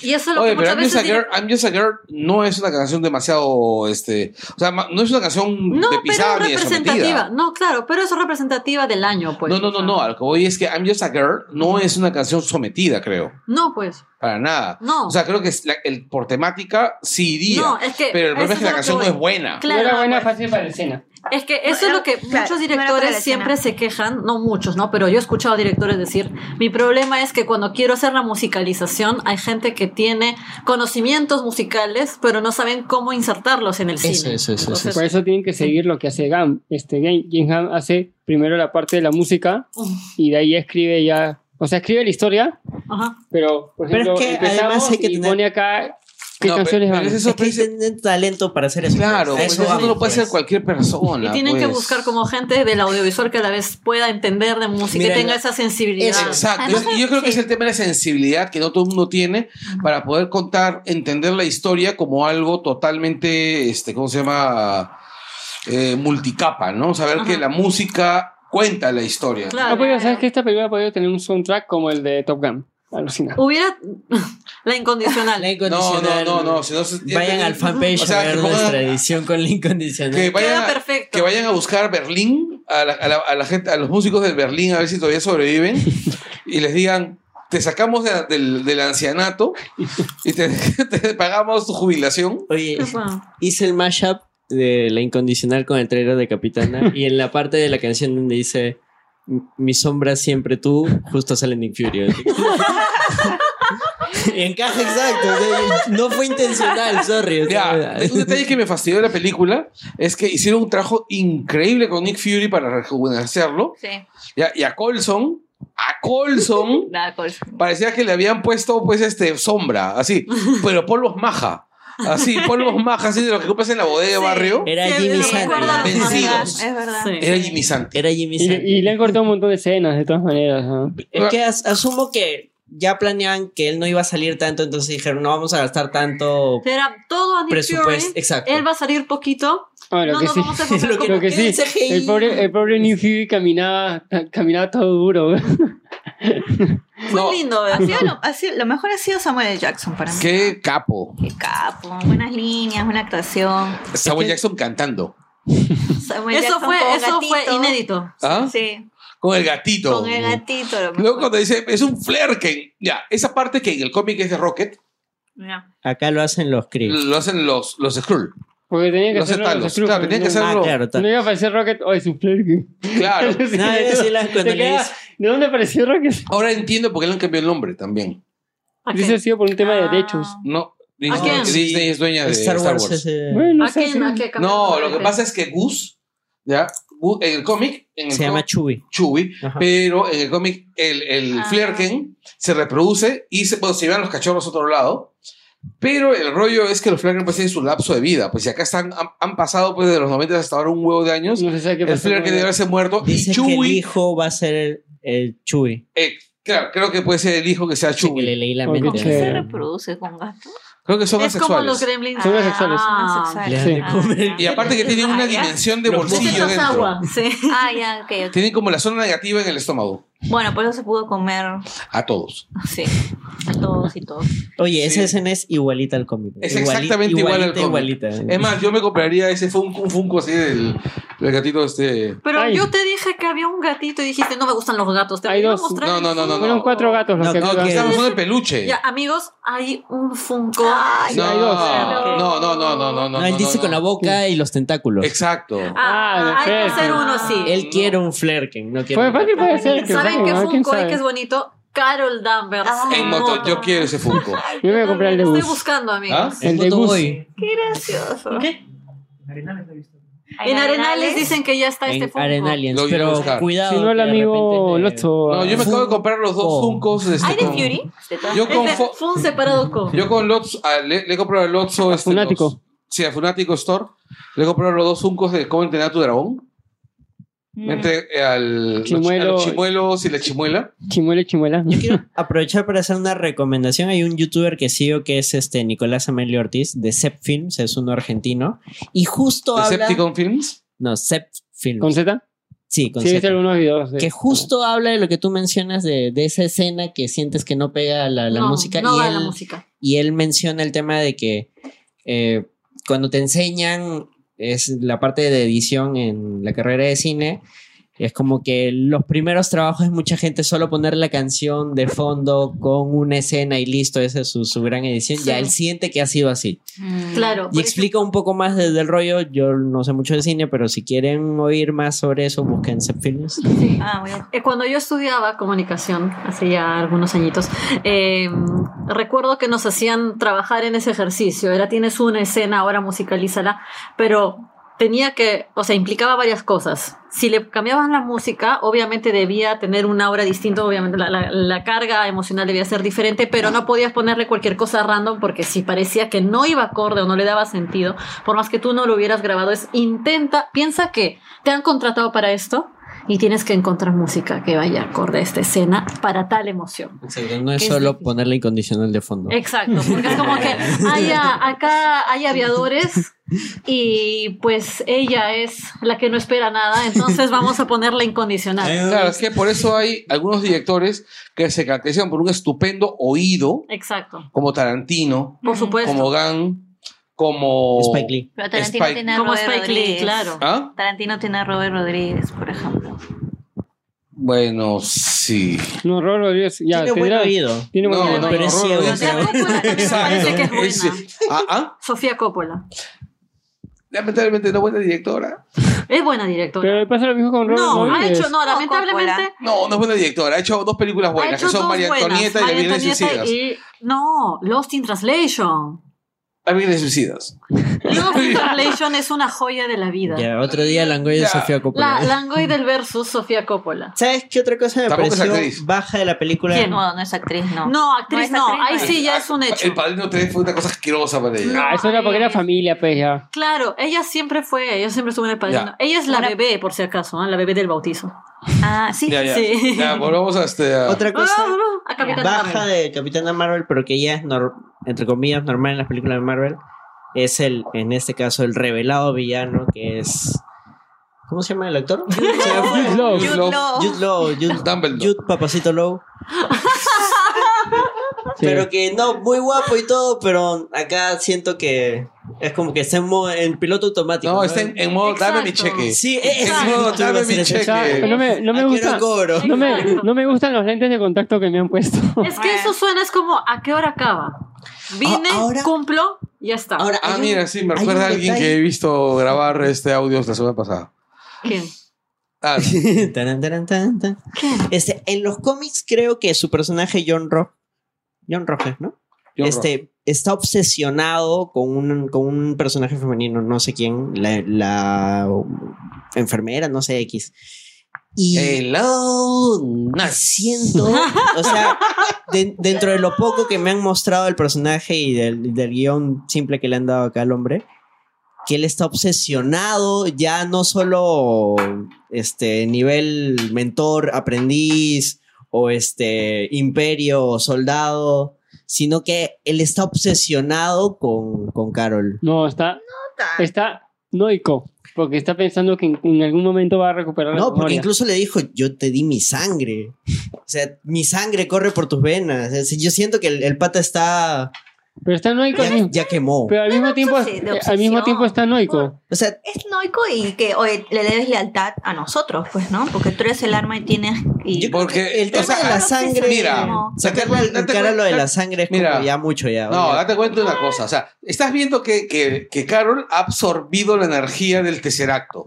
Y eso es lo Oye, que pero I'm Just, a. Girl, I'm Just a Girl no es una canción demasiado, este, o sea, no es una canción No, de pero pisada ni de representativa. No, claro, pero es representativa del año, pues. No, no, no, no, a lo que voy es que I'm Just a Girl no es una canción sometida, creo, No, pues. Para nada. No. O sea, creo que la- el, por temática sí iría, No, es que. pero el problema es que la canción no voy. es buena. Claro, no era buena fácil para la escena Es que eso es lo que Claro, muchos no directores siempre se quejan, no muchos, ¿no? Pero yo he escuchado directores decir, mi problema es que cuando quiero hacer la musicalización hay gente que tiene conocimientos musicales, pero no saben cómo insertarlos en el Eso, cine. eso, eso, Entonces, por eso tienen que seguir lo que hace Gam este Ham hace primero la parte de la música y de ahí escribe ya o sea escribe la historia ajá. pero por Pero ejemplo es que además hay que y tener- pone acá ¿Qué No, canciones pero- van? pero eso- Es que tienen talento para hacer eso. Claro, A pues eso eso no lo puede hacer pues. cualquier persona. Y tienen que pues. buscar como gente del audiovisual que a la vez pueda entender de música Mira, y tenga esa sensibilidad. Exacto. Además, Yo, yo creo que sí. es el tema de la sensibilidad que no todo el mundo tiene para poder contar, entender la historia como algo totalmente, este, ¿cómo se llama? Eh, multicapa, ¿no? Saber que la música cuenta la historia. Claro. No, porque sabes que esta película podría tener un soundtrack como el de Top Gun. Alucina. Hubiera la incondicional. La incondicional. no, no, no. si no se- Vayan al fanpage O sea, a ver pongan- nuestra edición con la incondicional. que vayan, Queda a- perfecto. que vayan a buscar Berlín, a la, a la- a la gente, a los músicos del Berlín, a ver si todavía sobreviven, y les digan, te sacamos de- del, del ancianato y te, te pagamos tu jubilación. Oye, hice el mashup de la incondicional con el trailer de Capitana y en la parte de la canción donde dice mi sombra siempre tú, justo sale Nick Fury. encaja exacto. o sea, no fue intencional, sorry. o sea, Ya, un detalle que me fastidió de la película es que hicieron un trabajo increíble con Nick Fury para rejuvenecerlo. Sí. Ya, y a Colson, a Colson, pues. parecía que le habían puesto pues este sombra, así, pero polvos maja. Así, polvos maja, así de lo que compras en la bodega de Sí. barrio. Era Sí, Jimmy Santi. los Vencidos. Es verdad. Sí. Era Jimmy Santi. Era Jimmy Y, Santi. y le han cortado un montón de escenas, de todas maneras. ¿no? Es que as- asumo que ya planeaban que él no iba a salir tanto, entonces dijeron, no vamos a gastar tanto Será todo presupuesto. Fury. Exacto. Él va a salir poquito. Ah, lo no que nos sí. vamos a Lo que- Lo que sí, el pobre, el pobre Nick Fury caminaba, caminaba todo duro. Fue No. lindo, Ha ¿verdad? sido lo, ha sido- lo mejor ha sido Samuel L. Jackson para mí. Qué capo. Qué capo. Buenas líneas, buena actuación. Samuel Jackson cantando. Samuel Eso Jackson fue, con eso fue inédito. ¿Ah? Sí, Con el gatito. con el gatito. lo Luego cuando dice, es un flerken. Ya, esa parte que en el cómic es de Rocket, Ya. Acá lo hacen los Kree. lo hacen los, los Skrull. Porque tenía que hacerlo los Skrulls, Claro, tenían que hacerlo. Ah, claro. No tal. iba a aparecer Rocket, oh, es un flirky. Claro. Sí, No, yo sí la- te cuando le dice- ¿De dónde apareció Rocket? Ahora entiendo por qué le han cambiado el nombre también. ¿A Dice ha sido por un tema de Ah. derechos. No, Disney, quién? Disney es dueña de Star Wars. ese- Bueno, ¿A sé, quién? ¿A qué No, lo que pasa es que Gus, ¿ya? En el cómic, en el se llama Chewie. Chewie, Ajá. pero en el cómic el, el Ah. Flerken se reproduce y se, bueno, se llevan los cachorros a otro lado. Pero el rollo es que los Flerken pues tienen su lapso de vida. Pues si acá están, han, han pasado pues de los 90 hasta ahora un huevo de años. No qué El. Flerken debe haberse muerto. Dice y que el Chewie, hijo va a ser el, Chewie. eh, claro, creo que puede ser el hijo que sea Sí, que le leí la mente. ¿Por qué se reproduce con gato? Creo que son Es como asexuales. los gremlins. Son asexuales. Ah, asexuales. Le Sí. Ah, Y aparte que tienen una Ah, ya. dimensión de bolsillo dentro. agua. Sí. Ah, ya, ok, ok. Tienen como la zona negativa en el estómago. Bueno, por eso se pudo comer. A todos. Sí. A todos y todos. Oye, esa Sí. escena es igualita al cómic. Es Iguali- exactamente igual al cómic. igualita. Es más, yo me compraría ese Funko, un Funko así del, del gatito este. Pero Ay. yo te dije que había un gatito y dijiste, no me gustan los gatos. Te Hay voy a dos. mostrar No, no, no, no. Fueron cuatro gatos los No, que no, No, que- estamos de peluche. Ya, amigos, hay un Funko. no, hay dos. no, no, no, no, no, No, él dice no, con no. la boca y los tentáculos. Exacto. Ah, Ah, de hay que hacer uno así. Él quiere un Flerken, no quiere fácil puede ser. que ¿Saben qué ¿no? ¿Quién Funko hay sabe? que es bonito? Carol Danvers. Ah. En moto, yo quiero ese Funko. Yo me voy a comprar el de Estoy bus. buscando, amigos. ¿Ah? El de bus. Qué gracioso. En Arenales dicen que ya está En este Funko. Arenalians, Lo voy a pero cuidado. Si no, el amigo Lotso. No, yo me acabo de comprar los dos. Funkos. Este, ¿Hay de Fury? Yo con, Fun separado con. yo con Lotso, ah, le, he comprado al Lotso. Este, Funático. sí, a Funático Store. Le he comprado los dos Funkos de cómo entrenar a tu dragón. Mm. Entre eh, al, Chimuelo. a los chimuelos y la chimuela. Chimuela, chimuela. Yo quiero aprovechar para hacer una recomendación. Hay un youtuber que sigo que es este Nicolás Amelio Ortiz de Zep Films, es uno argentino. Y justo habla. Decepticon Films. No, Zep Films. ¿Con Z? Sí, con Sí, Z. algunos videos. de- Que justo habla de lo que tú mencionas de, de esa escena que sientes que no pega la, la No, música. No y, va él, la música. y él menciona el tema de que eh, cuando te enseñan es la parte de edición en la carrera de cine. Es como que los primeros trabajos es mucha gente solo poner la canción de fondo con una escena y listo, esa es su, su gran edición. Sí. Ya él siente que ha sido así. Mm. Claro. Y explica un poco más de- del rollo. Yo no sé mucho de cine, pero si quieren oír más sobre eso, busquen Zep Films. Sí. Ah, a- Eh, Cuando yo estudiaba comunicación, hace ya algunos añitos, eh, recuerdo que nos hacían trabajar en ese ejercicio. Era tienes una escena, ahora musicalízala, pero tenía que, o sea, implicaba varias cosas. Si le cambiaban la música, obviamente debía tener una aura distinta, obviamente la, la- la carga emocional debía ser diferente, pero no podías ponerle cualquier cosa random porque si parecía que no iba acorde o no le daba sentido, por más que tú no lo hubieras grabado, es intenta, piensa que te han contratado para esto y tienes que encontrar música que vaya acorde a esta escena para tal emoción. Exacto, no es solo ponerle incondicional de fondo. Exacto, porque es como que haya, acá hay aviadores y pues ella es la que no espera nada, entonces vamos a ponerla incondicional. Claro, es que por eso hay algunos directores que se caracterizan por un estupendo oído, Exacto, como Tarantino, por supuesto. como Gunn, como Spike Lee. Pero Tarantino Spike- tiene a Como Robert Spike Lee, Rodríguez. claro. ¿Ah? Tarantino tiene a Robert Rodríguez, por ejemplo. Bueno, sí. No, Robert Rodríguez, ya, Tiene buen tendrá- oído. Tiene buen No, oído. no, pero no, es Robert ciego. Sofía Coppola también me parece que es buena. Ese- ah, ah. Sofía Coppola. Lamentablemente no buena directora. Es buena directora. Pero pasa lo mismo con Robert no, ha Rodríguez. hecho, no, lamentablemente. No, no es buena directora. Ha hecho dos películas Ha buenas, que son María Antonieta y La Virgen Antonieta Suicidas. y- No, Lost in Translation. La Virgen Suicidas. Lost in Translation es una joya de la vida. Ya, otro día Langoy de Ya. Sofía Coppola. La Langoy del versus Sofía Coppola. ¿Sabes qué otra cosa me Tampoco pareció baja de la película? ¿Quién? No, no es actriz, no. No, actriz no, actriz, ahí no sí ya es un hecho. El Padrino 3 fue una cosa asquerosa para ella. Ah, eso era porque era familia, pues ya. Claro, ella siempre fue, ella siempre estuvo en el padrino. Ya. Ella es la Ahora- bebé, por si acaso, ¿eh? la bebé del bautizo. Ah, sí. Ya, ya. Sí. Ya, volvamos a este. a- Otra cosa Ah, a Capitán baja Marvel. de Capitana Marvel, pero que ya es, entre comillas, normal en las películas de Marvel, es el, en este caso, el revelado villano que es... ¿Cómo se llama el actor? Jude Law. Jude Law. Jude Law, Jude, Dumbledore. Jude Papacito Low. Sí. Pero que no, muy guapo y todo, pero acá siento que es como que está en, modo- en piloto automático. No, está en, en modo dame mi Exacto. cheque. Sí, es En modo dame mi cheque. no me, no me gusta. no cobro. No me, no me gustan los lentes de contacto que me han puesto. Es que eso suena, es como, ¿a qué hora acaba? Vine, Ah, ahora- cumplo, ya está. Ahora, Ah, mira, sí, me recuerda a alguien detalle- que he visto grabar este audio la semana pasada. ¿Quién? Ah, Taran, taran. Este, en los cómics creo que su personaje John Rock, John Rogers, ¿no? John este, está obsesionado con un, con un personaje femenino, no sé quién, la, la enfermera, no sé X. Y Hello, Nazi. siento, o sea, de- dentro de lo poco que me han mostrado el personaje y del, del guion simple que le han dado acá al hombre, que él está obsesionado ya no solo este nivel mentor, aprendiz o este imperio o soldado, sino que él está obsesionado con, con Carol. No, está, está noico. Porque está pensando que en, en algún momento va a recuperar la No, porque incluso le dijo, yo te di mi sangre. O sea, mi sangre corre por tus venas. O sea, yo siento que el, el pata está... Pero está noico. Ya, ya quemó. Pero al mismo tiempo, eh, al mismo tiempo está noico. O sea, Es noico y que oye, le debes lealtad a nosotros, pues, ¿no? Porque tú eres el arma y tienes. Y Porque, que el o tema sea, de la sangre... mira, sacarle en cara lo de la sangre es Mira. como ya mucho ya. No, oye. date cuenta de una cosa. O sea, estás viendo que, que, que Carol ha absorbido la energía del Tesseracto,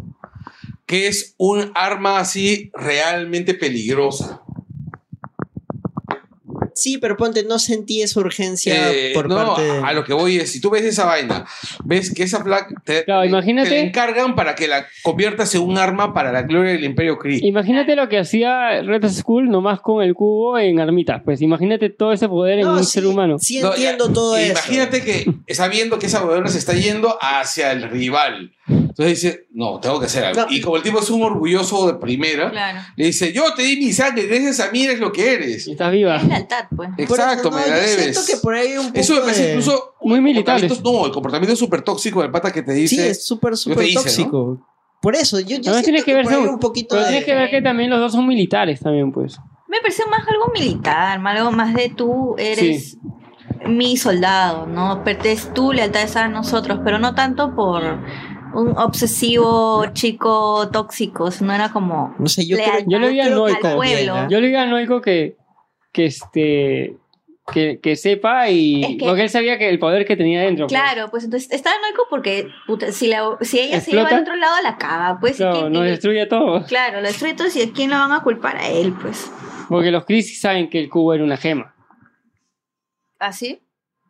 que es un arma así realmente peligrosa. Sí, pero ponte, no sentí esa urgencia Eh, por no, parte de... a lo que voy es, si tú ves esa vaina, ves que esa placa te, Claro, imagínate- te la encargan para que la conviertas en un arma para la gloria del Imperio Kree. Imagínate lo que hacía Red Skull nomás con el cubo en armitas. Pues imagínate todo ese poder en No, un sí, ser humano. Sí No, entiendo ya, todo eso. Imagínate que sabiendo que esa huevona se está yendo hacia el rival. Entonces dice, no, tengo que hacer algo. No. Y como el tipo es un orgulloso de primera, Claro. le dice, yo te di mi sangre, gracias a mí eres lo que eres. Y estás viva. Es lealtad, pues. Eso, Exacto, no, me la debes. siento que por ahí un poco Eso me parece de- incluso... Muy militares. comportamiento- No, el comportamiento súper tóxico del pata que te dice... Sí, es súper, súper tóxico. Por eso, yo, yo siento que que ver por ahí un poquito Pero de... tienes que ver que también los dos son militares también, pues. Me pareció más algo militar, más algo más de tú eres mi soldado, ¿no? Perteneces tú, lealtad a nosotros, pero no tanto por un obsesivo chico tóxico, no era como No sé, yo creo, Yo le vi a al Noico. Yo le digo a Noico que, que este que, que sepa y Es que- porque él sabía que el poder que tenía dentro. pues. Claro, pues entonces está noico porque puta, si, la, si ella se lleva al otro lado la caga, pues. ¿y Claro, quién- nos destruye a todos. Claro, lo destruye todo y a quién lo van a culpar a él, pues. Porque los Chris saben que el cubo era una gema. ¿Así?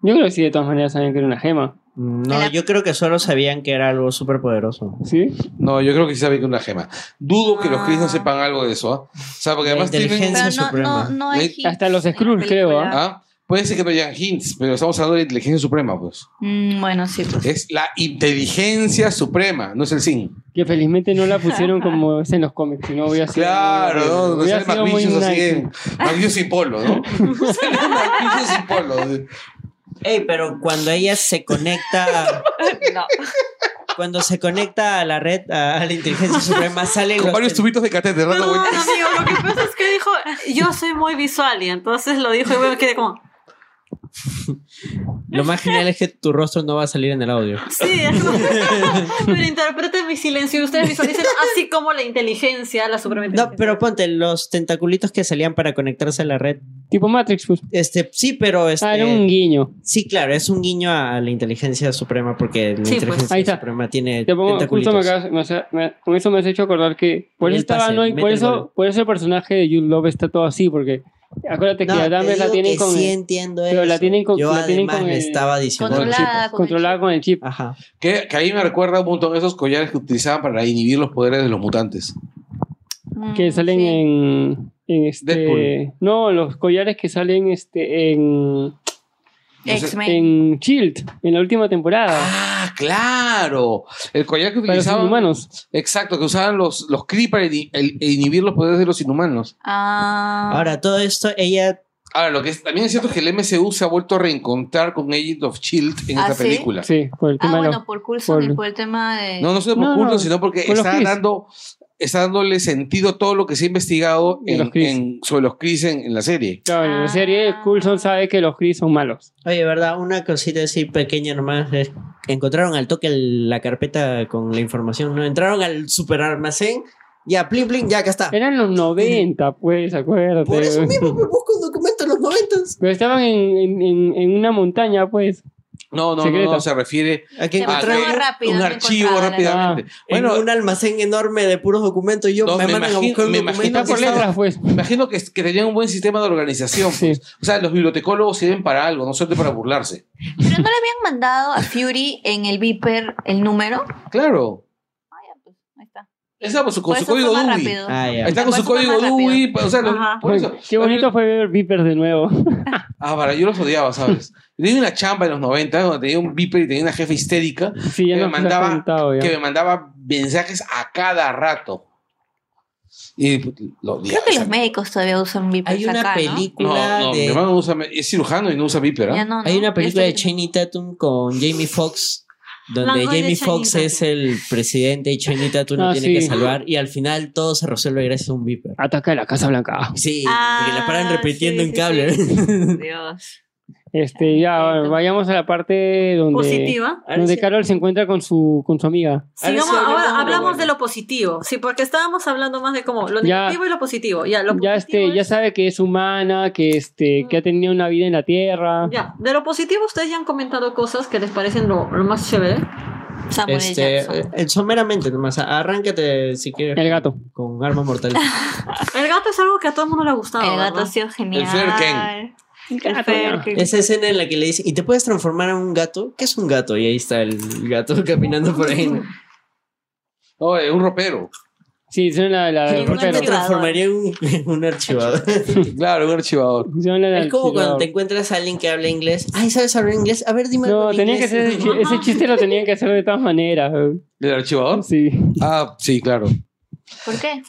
Yo creo que sí, de todas maneras saben que era una gema. No, yo creo que solo sabían que era algo súper poderoso. ¿Sí? No, yo creo que sí sabe que es una gema. Dudo que los Chris no Ah. sepan algo de eso. ¿ah? O sea, porque La además tienen... Pero no, no, suprema. no hay Hasta los Skrulls, creo, película. ¿Ah? Puede ser que no hayan hints, pero estamos hablando de la inteligencia suprema, pues. Mm, bueno, sí, pues. Es la inteligencia suprema, no es el sin. Que felizmente no la pusieron como es en los cómics, si no hubiera sido. Claro, ¿no? No hubiera sale sido muy McVicious así nice. en McVicious sin polo, ¿no? Sale McVicious sin polo. Ey, pero cuando ella se conecta, No. cuando se conecta a la red, a, la inteligencia suprema, salen Con los varios tubitos de catéter Perdón, vueltas. amigo, lo que pasa es que dijo, yo soy muy visual y entonces lo dijo y me quedé como, Lo más genial es que tu rostro no va a salir en el audio. sí, es como- pero interpreten mi silencio y ustedes visualicen así como la inteligencia, la suprema No, pero ponte los tentaculitos que salían para conectarse a la red. Tipo Matrix, pues. Este, sí, pero este, Ah, era un guiño. sí, claro, es un guiño a la inteligencia suprema porque la Sí, pues. inteligencia Ahí está. suprema tiene Te pongo, justo tentaculitos. me acabas- me hace- me- con eso me has hecho acordar que por eso estaba no, por eso el personaje de Jude Love está todo así, porque acuérdate que No, la tienen con sí el- entiendo pero la eso. tienen con- Yo la tienen además con el- estaba diciendo. Controlada con el controlada con el chip. Ajá. Que, que ahí me recuerda un montón esos collares que utilizaban para inhibir los poderes de los mutantes. Mm, que salen sí. en, en este Deadpool. no los collares que salen este en X-Men. en Shield en la última temporada Ah, claro. El collar que para los utilizaban. humanos Exacto, que usaban los, los Kree para ini- el- e inhibir los poderes de los inhumanos. Ah, Ahora, todo esto, ella. Ahora, lo que es- también es cierto es que el MCU se ha vuelto a reencontrar con Agent of Shield en ¿Ah, esta sí? película. sí por el ah tema de bueno, por Coulson por- y por el tema de... No, no solo por No, sino porque por está dando, está dándole sentido a todo lo que se ha investigado en- los en- sobre los Kree en, en la serie. claro, en la Ah. serie Coulson sabe que los Kree son malos Oye, ¿verdad? Una cosita así pequeña nomás. es- encontraron al toque el- la carpeta con la información, ¿no? Entraron al super almacén. Ya, plin, plin, ya, acá está. eran los 90 pues acuérdate Por eso mismo, pues, busco un documento en los noventas. pero estaban en, en, en- en una montaña pues No, no, no, no, se refiere a que rápido, un archivo rápidamente. en Bueno, un almacén enorme de puros documentos. Yo No, me, me mandan imagino- a buscar un me documento. imagino está por que estaba- letras pues me imagino que, que tenían un buen sistema de organización. Sí. pues. O sea, los bibliotecólogos sirven para algo, no solo para burlarse. Pero no le habían mandado a Fury en el Viper el número. Claro. Ah, ya, pues, ahí está. Esa pues, con su código. Ah. Ahí está con su código pues, O sea, lo- Ajá. por eso. qué bonito fue ver Vipers de nuevo Ah, para, yo los odiaba, ¿sabes? Tenía una chamba en los 90 donde tenía un beeper y tenía una jefa histérica sí ya Que me mandaba- contado ya. que me mandaba mensajes a cada rato. Y pues, lo odiaba. Creo que los médicos todavía usan Viper Hay una acá, ¿no? película No, no, mi de. hermano no usa, es cirujano y no usa beeper. ¿ah? Hay una película de Channing Tatum con Jamie Foxx. Donde Jamie Foxx es el presidente y Channing Tatum lo Ah, tiene sí. que salvar. Y al final todo se resuelve gracias a un Viper. ataca a la Casa Blanca Sí, Ah, porque la paran repitiendo sí, en sí, cable. Dios. este ya vayamos a la parte donde Positiva. Donde. Carol se encuentra con su con su amiga Sigamos, ahora hablamos bueno. de lo positivo, sí, porque estábamos hablando más de como lo Ya- negativo y lo positivo. Ya, lo ya positivo este ya es- sabe que es humana que este que ha tenido una vida en la tierra Ya, de lo positivo ustedes ya han comentado cosas que les parecen lo, lo más chévere. Samuel Este, Jackson. eh, someramente nomás. Arráncate si quieres. El gato. Con arma mortal. El gato es algo que a todo el mundo le ha gustado. El gato ha ¿verdad? sido genial. El gato. Esa escena en la que le dice, ¿y te puedes transformar en un gato? ¿Qué es un gato? Y ahí está el gato caminando por ahí. ¿no? No, es un ropero. sí son la, la Sí, del un ¿Por qué ropero. te transformaría en un, en un archivador? Claro, un archivador. Es como cuando te encuentras a alguien que habla inglés. Ay, ¿sabes hablar inglés? A ver, dime no en tenía que inglés. ser ese, chi- ese chiste lo tenían que hacer de todas maneras ¿El archivador? sí Ah, sí, claro. ¿Por qué?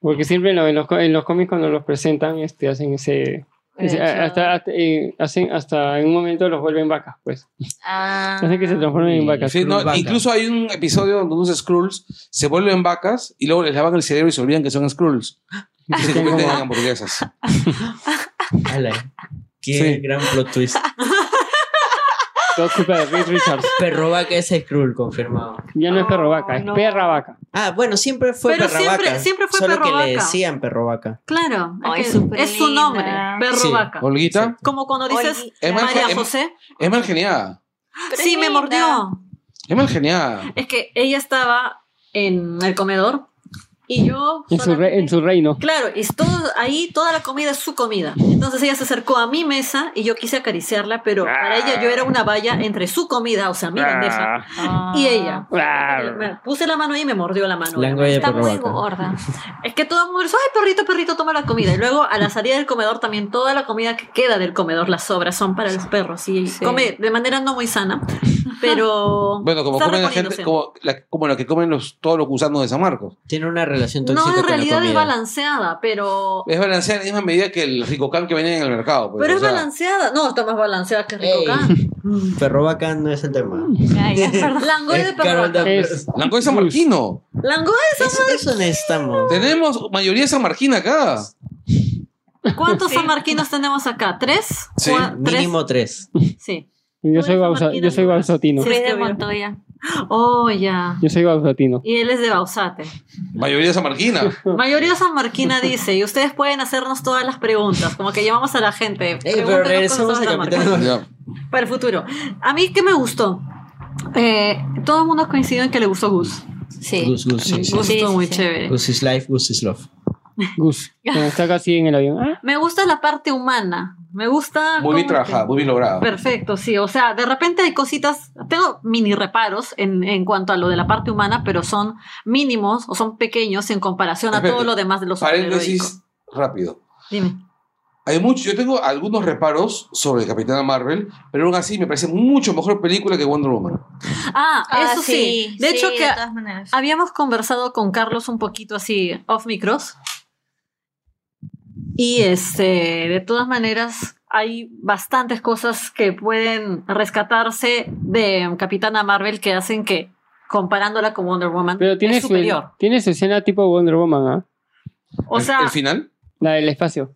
porque siempre en, lo- en los, en los cómics cuando los presentan este hacen ese hasta, hasta, eh, hacen hasta en un momento los vuelven vacas pues Ah. hacen que se transformen en vacas Sí, no, Skrull vaca. incluso hay un episodio donde unos Skrulls se vuelven vacas y luego les lavan el cerebro y se olvidan que son Skrulls. Y se convierten en hamburguesas. Ala, Qué Sí. gran plot twist. todo culpa de Reed Richards Perro vaca es Skrull, confirmado. ya no es perro vaca es no. perra vaca Ah, bueno, siempre fue Pero perra siempre- vaca. siempre fue Solo perro que le vaca. decían perro vaca. Claro, Ay, es, que súper es su linda. nombre, perro Sí. vaca. Olguita, Como cuando dices Olguita. Es más- María José. es mal geniada. Sí, me mordió. Es mal geniada. Es que ella estaba en el comedor y yo... En su, re- en su reino. Claro, y todo, ahí toda la comida es su comida. Entonces ella se acercó a mi mesa y yo quise acariciarla, pero para ella yo era una valla entre su comida, o sea, mi bandeja, y ella. Ah. Me puse la mano ahí y me mordió la mano. Está muy vaca. gorda. Es que todo el mundo dice, ay, perrito, perrito, toma la comida. Y luego a la salida del comedor también toda la comida que queda del comedor, las sobras, son para los perros. Y Sí. come de manera no muy sana, pero... Bueno, como comen la gente, como la, como la que comen los, todos los gusanos de San Marcos. Tiene una relación tóxica No, en con la realidad es balanceada, pero... Es balanceada en la misma medida que el ricocán que venden en el mercado. pues, Pero es sea, balanceada. No, está más balanceada que Ey. Rico Perro vaca no es el tema. Langoy de perro. Es- Langoy es sanmarquino. Langoy Eso, eso necesitamos. Tenemos mayoría sanmarquina acá. ¿Cuántos sanmarquinos tenemos acá? ¿Tres? Sí. Mínimo tres. Sí. Yo soy, bausa- Marquina, yo soy ¿no? bausatino. Soy Sí, de Montoya. Oh, ya. Yo soy bausatino. Y él es de Bausate. Mayoría sanmarquina. Mayoría sanmarquina dice, y ustedes pueden hacernos todas las preguntas, como que llamamos a la gente. Ey, pero cosas a. Para el futuro. A mí, ¿qué me gustó? Eh, todo el mundo coincidió en que le gustó Gus. Sí. Sí. Gus Sí, estuvo sí, muy sí. chévere. Goose is life, goose is love. Gus. Cuando está casi en el avión. Ah, Me gusta la parte humana. Me gusta... Muy bien trabajada, muy bien lograda. Perfecto, sí. O sea, de repente hay cositas, tengo mini reparos en, en cuanto a lo de la parte humana, pero son mínimos o son pequeños en comparación a todo lo demás de los. Paréntesis rápido. Dime. Hay mucho, yo tengo algunos reparos sobre Capitana Marvel, pero aún así me parece mucho mejor película que Wonder Woman. Ah, Ah, eso sí. De hecho, que de maneras. habíamos conversado con Carlos un poquito así off micros. Y este, de todas maneras, hay bastantes cosas que pueden rescatarse de Capitana Marvel que hacen que, comparándola con Wonder Woman, pero tiene es su, superior. tiene su escena tipo Wonder Woman, ¿ah? O ¿El- sea, ¿El final? La del espacio.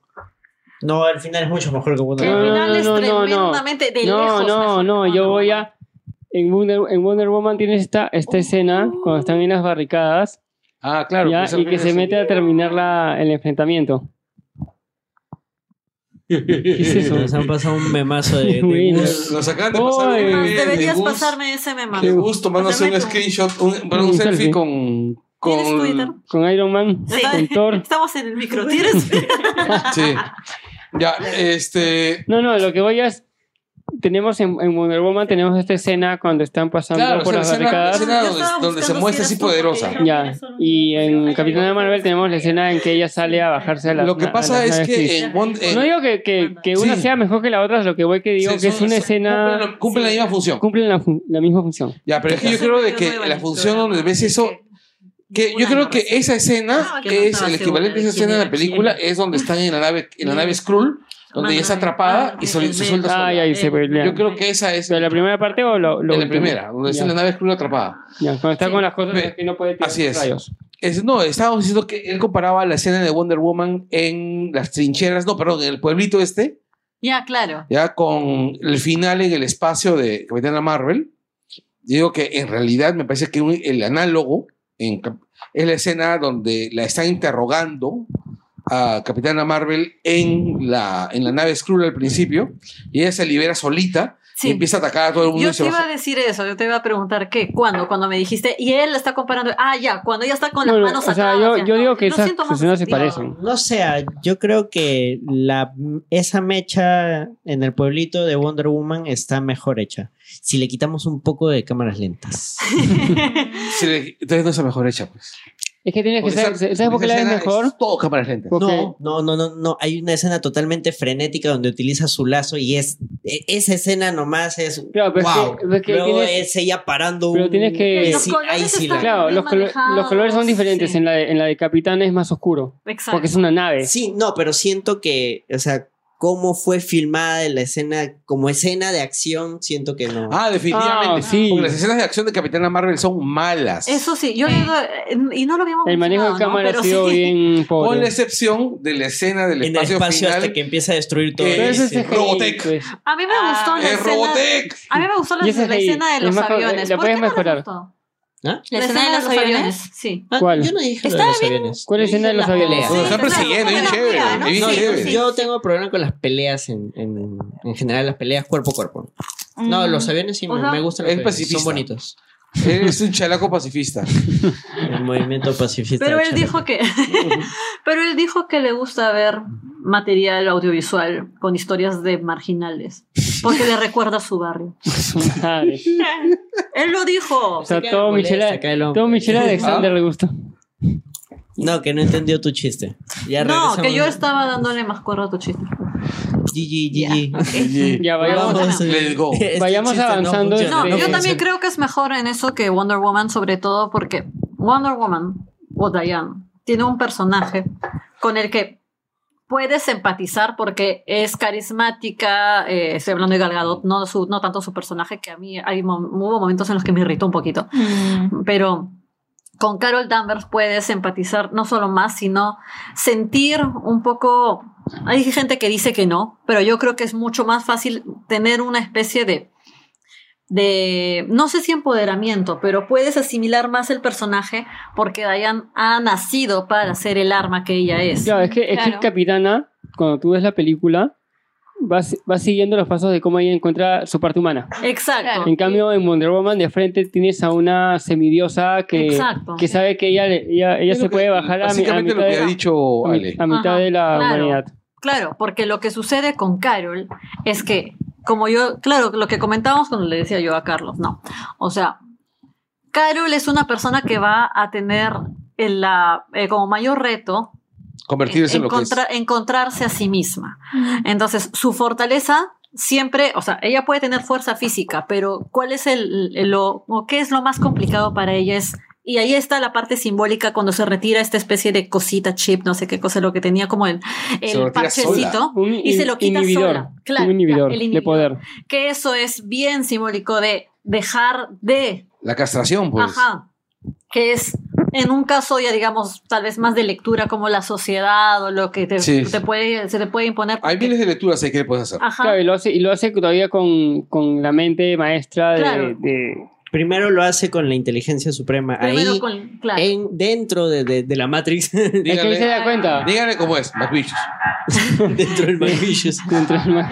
No, al final es mucho mejor que Wonder que el No, Woman. no, final es no, no, no. tremendamente de No, lejos no, mejor no, yo voy Woman. a... En Wonder, en Wonder Woman tienes esta, esta escena cuando están en las barricadas Ah, claro. ya, pues, y que se mete a terminar la, el enfrentamiento. ¿Qué es eso? Nos han pasado un memazo de, de. Goose. Nos acaban de pasar Oy. un meme de Deberías Gus- pasarme ese meme. de Gus tomándose un Pasarme tu- screenshot, un, bueno, un Un selfie selfie. con... ¿Tienes Twitter? con Con Iron Man, Sí. con Thor. Estamos en el micro. ¿Tienes? sí. Ya, este... No, no, lo que voy es... Tenemos en, en Wonder Woman, tenemos esta escena cuando están pasando Claro, por o las sea, la escena, la barricadas. escena donde, donde se muestra así poderosa. Ya, y en Capitana Marvel tenemos la escena en que ella sale a bajarse a las Lo que a pasa las es que en, No digo que, que, que una Sí. sea mejor que la otra, lo que voy que digo sí, que es una son- escena... Cumplen, cumplen la misma función. Cumplen la, la misma función. Ya, pero es que yo creo de es que la función donde ves eso, que yo creo que esa escena Ah, que no es estaba el equivalente a esa escena en la película, es donde están en la nave, en la nave Skrull, donde ella está atrapada y se, se suelta Ah, sola. ya, y se pelea. Yo creo que esa es ¿Pero la primera parte o lo, lo en la primera, donde está en la nave Skrull atrapada. Ya, cuando está Sí. con las cosas Ve, que no puede tirar así es. rayos. Es- no, estábamos diciendo que él comparaba la escena de Wonder Woman en las trincheras, no, perdón, en el pueblito este, Ya, claro. ya con el final en el espacio de Capitana Marvel. Digo que en realidad me parece que un- el análogo en es la escena donde la están interrogando a Capitana Marvel en la, en la nave Skrull al principio y ella se libera solita Sí. y empieza a atacar a todo el mundo Yo te iba baja. a decir eso, yo te iba a preguntar qué, cuándo, cuando me dijiste, y él está comparando, ah, ya, cuando ella está con las manos o sea, atadas, yo, yo no, digo que esas escenas se parecen. No sé, yo creo que la, esa mecha en el pueblito de Wonder Woman está mejor hecha. Si le quitamos un poco de cámaras lentas. Se le- Entonces no es la mejor hecha, pues. Es que tienes que saber, esa- ¿sabes por qué la ves mejor? es todo cámaras lentas. Porque- No, no, no, no, no. Hay una escena totalmente frenética donde utiliza su lazo y es e- esa escena nomás es Claro, pero es wow. es que Luego tienes- es ella parando pero un- tienes que- Los sí, colores ahí sí la- Claro, los, colo- manejados, los colores son diferentes. sí. En, la de, en la de Capitán es más oscuro. Exacto. Porque es una nave. Sí, no, pero siento que, o sea, cómo fue filmada la escena, como escena de acción, siento que no. Ah, definitivamente. Ah, sí. Porque las escenas de acción de Capitana Marvel son malas. Eso sí, yo digo, eh, y no lo habíamos El manejo de cámara ha sido sí. bien Con pobre. la excepción de la escena del en el espacio, espacio final. hasta que empieza a destruir todo. que Pero ese es ese- pues. A mí me Ah, gustó la ¡Es escena. Robotech! A mí me gustó la, la escena de es los aviones. la ¿Por puedes qué mejorar. gustó? ¿Ah? La escena de los aviones. Sí. Ah, ¿Cuál? Yo no dije lo de los bien. aviones. ¿Cuál Yo escena de los las aviones? Bueno, están persiguiendo, bien la chévere. pelea, ¿no? bien No, yo- chévere. yo tengo problema con las peleas en, en, en general, las peleas cuerpo a cuerpo. No, Mm. los aviones sí O me, sea, me gustan los es son bonitos. Eres un chalaco pacifista. El movimiento pacifista. Pero él dijo que, pero él dijo que le gusta ver material audiovisual con historias de marginales, porque le recuerda a su barrio. Madre. Él lo dijo. O sea, todo Michelle, todo Michelle Alexander le gusta. No, que no entendió tu chiste. Ya No, que yo estaba dándole más cuerda a tu chiste. GG, GG. Ya vayamos, Vamos. Let's go. Este Vayamos no avanzando. funciona, No, Sí. yo también creo que es mejor en eso que Wonder Woman, sobre todo porque Wonder Woman o Diane tiene un personaje con el que puedes empatizar porque es carismática, eh, estoy hablando de Gal Gadot, no, su- no tanto su personaje, que a mí hay hubo momentos en los que me irritó un poquito, pero con Carol Danvers puedes empatizar no solo más, sino sentir un poco... Hay gente que dice que no, pero yo creo que es mucho más fácil tener una especie de de, no sé si empoderamiento, pero puedes asimilar más el personaje porque Diane ha nacido para ser el arma que ella es. Claro, es que, es que Claro. Capitana, cuando tú ves la película, vas, vas siguiendo los pasos de cómo ella encuentra su parte humana. Exacto. En cambio, en Wonder Woman, de frente tienes a una semidiosa que, Exacto. que sabe que ella, ella, ella se puede bajar a, a mitad, lo que de, ha dicho a mi- Ale. a mitad Ajá, de la claro. humanidad. Claro, porque lo que sucede con Carol es que, como yo, claro, lo que comentábamos cuando le decía yo a Carlos, no. O sea, Carol es una persona que va a tener en la, eh, como mayor reto Convertirse en lo que es. encontra- encontrarse a sí misma. Entonces, su fortaleza siempre, o sea, ella puede tener fuerza física, pero ¿cuál es el, el- lo, o qué es lo más complicado para ella? Es, y ahí está la parte simbólica cuando se retira esta especie de cosita, chip, no sé qué cosa, lo que tenía como el, el parchecito, Un y se lo quita inhibidor, sola. Claro, un inhibidor, el de inhibidor. poder. que eso es bien simbólico de dejar de La castración, pues. Ajá. Que es, en un caso ya digamos, tal vez más de lectura como la sociedad o lo que te, Sí. te puede, se te puede imponer. Hay miles de lecturas ahí que le puedes hacer. Ajá. Claro, y lo hace, y lo hace todavía con, con la mente maestra de, Claro. de- Primero lo hace con la inteligencia suprema. Primero ahí, con- claro. en, dentro de, de- de la Matrix, Es que ahí se da cuenta. díganle cómo es, McVicious. dentro del McVicious. Dentro del.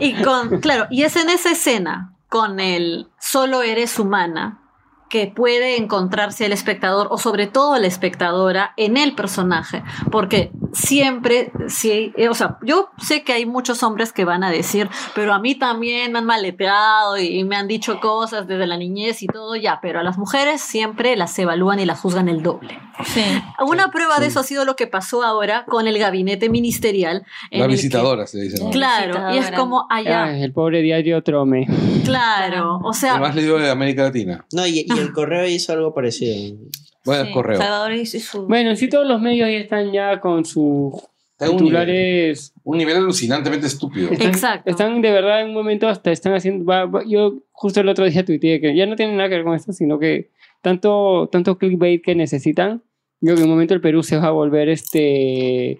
Y con, claro, y es en esa escena con el solo eres humana que puede encontrarse el espectador o sobre todo la espectadora en el personaje, porque siempre, sí, eh, o sea, yo sé que hay muchos hombres que van a decir, pero a mí también me han maleteado y me han dicho cosas desde la niñez y todo ya, pero a las mujeres siempre las evalúan y las juzgan el doble. Sí. Una prueba de eso ha sido lo que pasó ahora con el gabinete ministerial. en La el que- visitadora, se dice. ¿no? Claro, y es Visitadora. como allá, Ay, el pobre diario Trome. claro, o sea, Además le dio de América Latina. No, y, y el correo hizo algo parecido. Bueno, Sí, correo. Salvador hizo su. Bueno, sí todos los medios ya están ya con sus Está un nivel, titulares. un nivel alucinantemente estúpido. Están, Exacto. Están de verdad en un momento hasta están haciendo. va- va- yo justo el otro día tuiteé que ya no tiene nada que ver con esto, sino que tanto, tanto clickbait que necesitan. Yo que en un momento el Perú se va a volver este.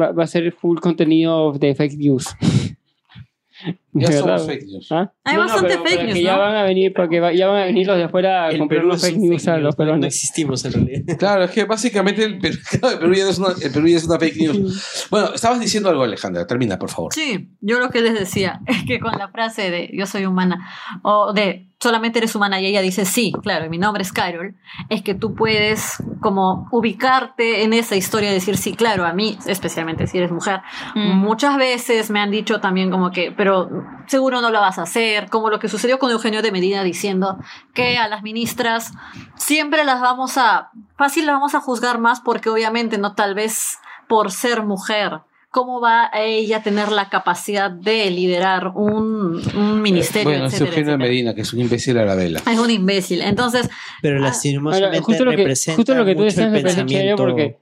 Va, va a ser full contenido de fake news. Ya somos fake news. ¿Ah? Hay bastante pero fake news, que ya ¿no? van a venir, porque va- ya van a venir los de afuera a comprar los fake news a los no- No peruanos. existimos en realidad. Claro, es que básicamente el Perú, el Perú ya es una, el Perú ya es una fake news. Bueno, estabas diciendo algo, Alejandra. Termina, por favor. Sí, yo lo que les decía es que con la frase de yo soy humana o de solamente eres humana y ella dice sí, claro, y mi nombre es Carol, es que tú puedes como ubicarte en esa historia y decir sí, claro, a mí, especialmente si eres mujer, Mm. muchas veces me han dicho también como que, pero seguro no lo vas a hacer, como lo que sucedió con Eugenio de Medina diciendo que a las ministras siempre las vamos a, fácil las vamos a juzgar más porque obviamente no tal vez por ser mujer. ¿Cómo va a ella tener la capacidad de liderar un, un ministerio? bueno, es etcétera, Eugenio etcétera? Medina, que es un imbécil a la vela. Es un imbécil. Entonces, Pero Ah, lastimosamente Ahora, justo lo que, representa justo lo que tú mucho decías el pensamiento. porque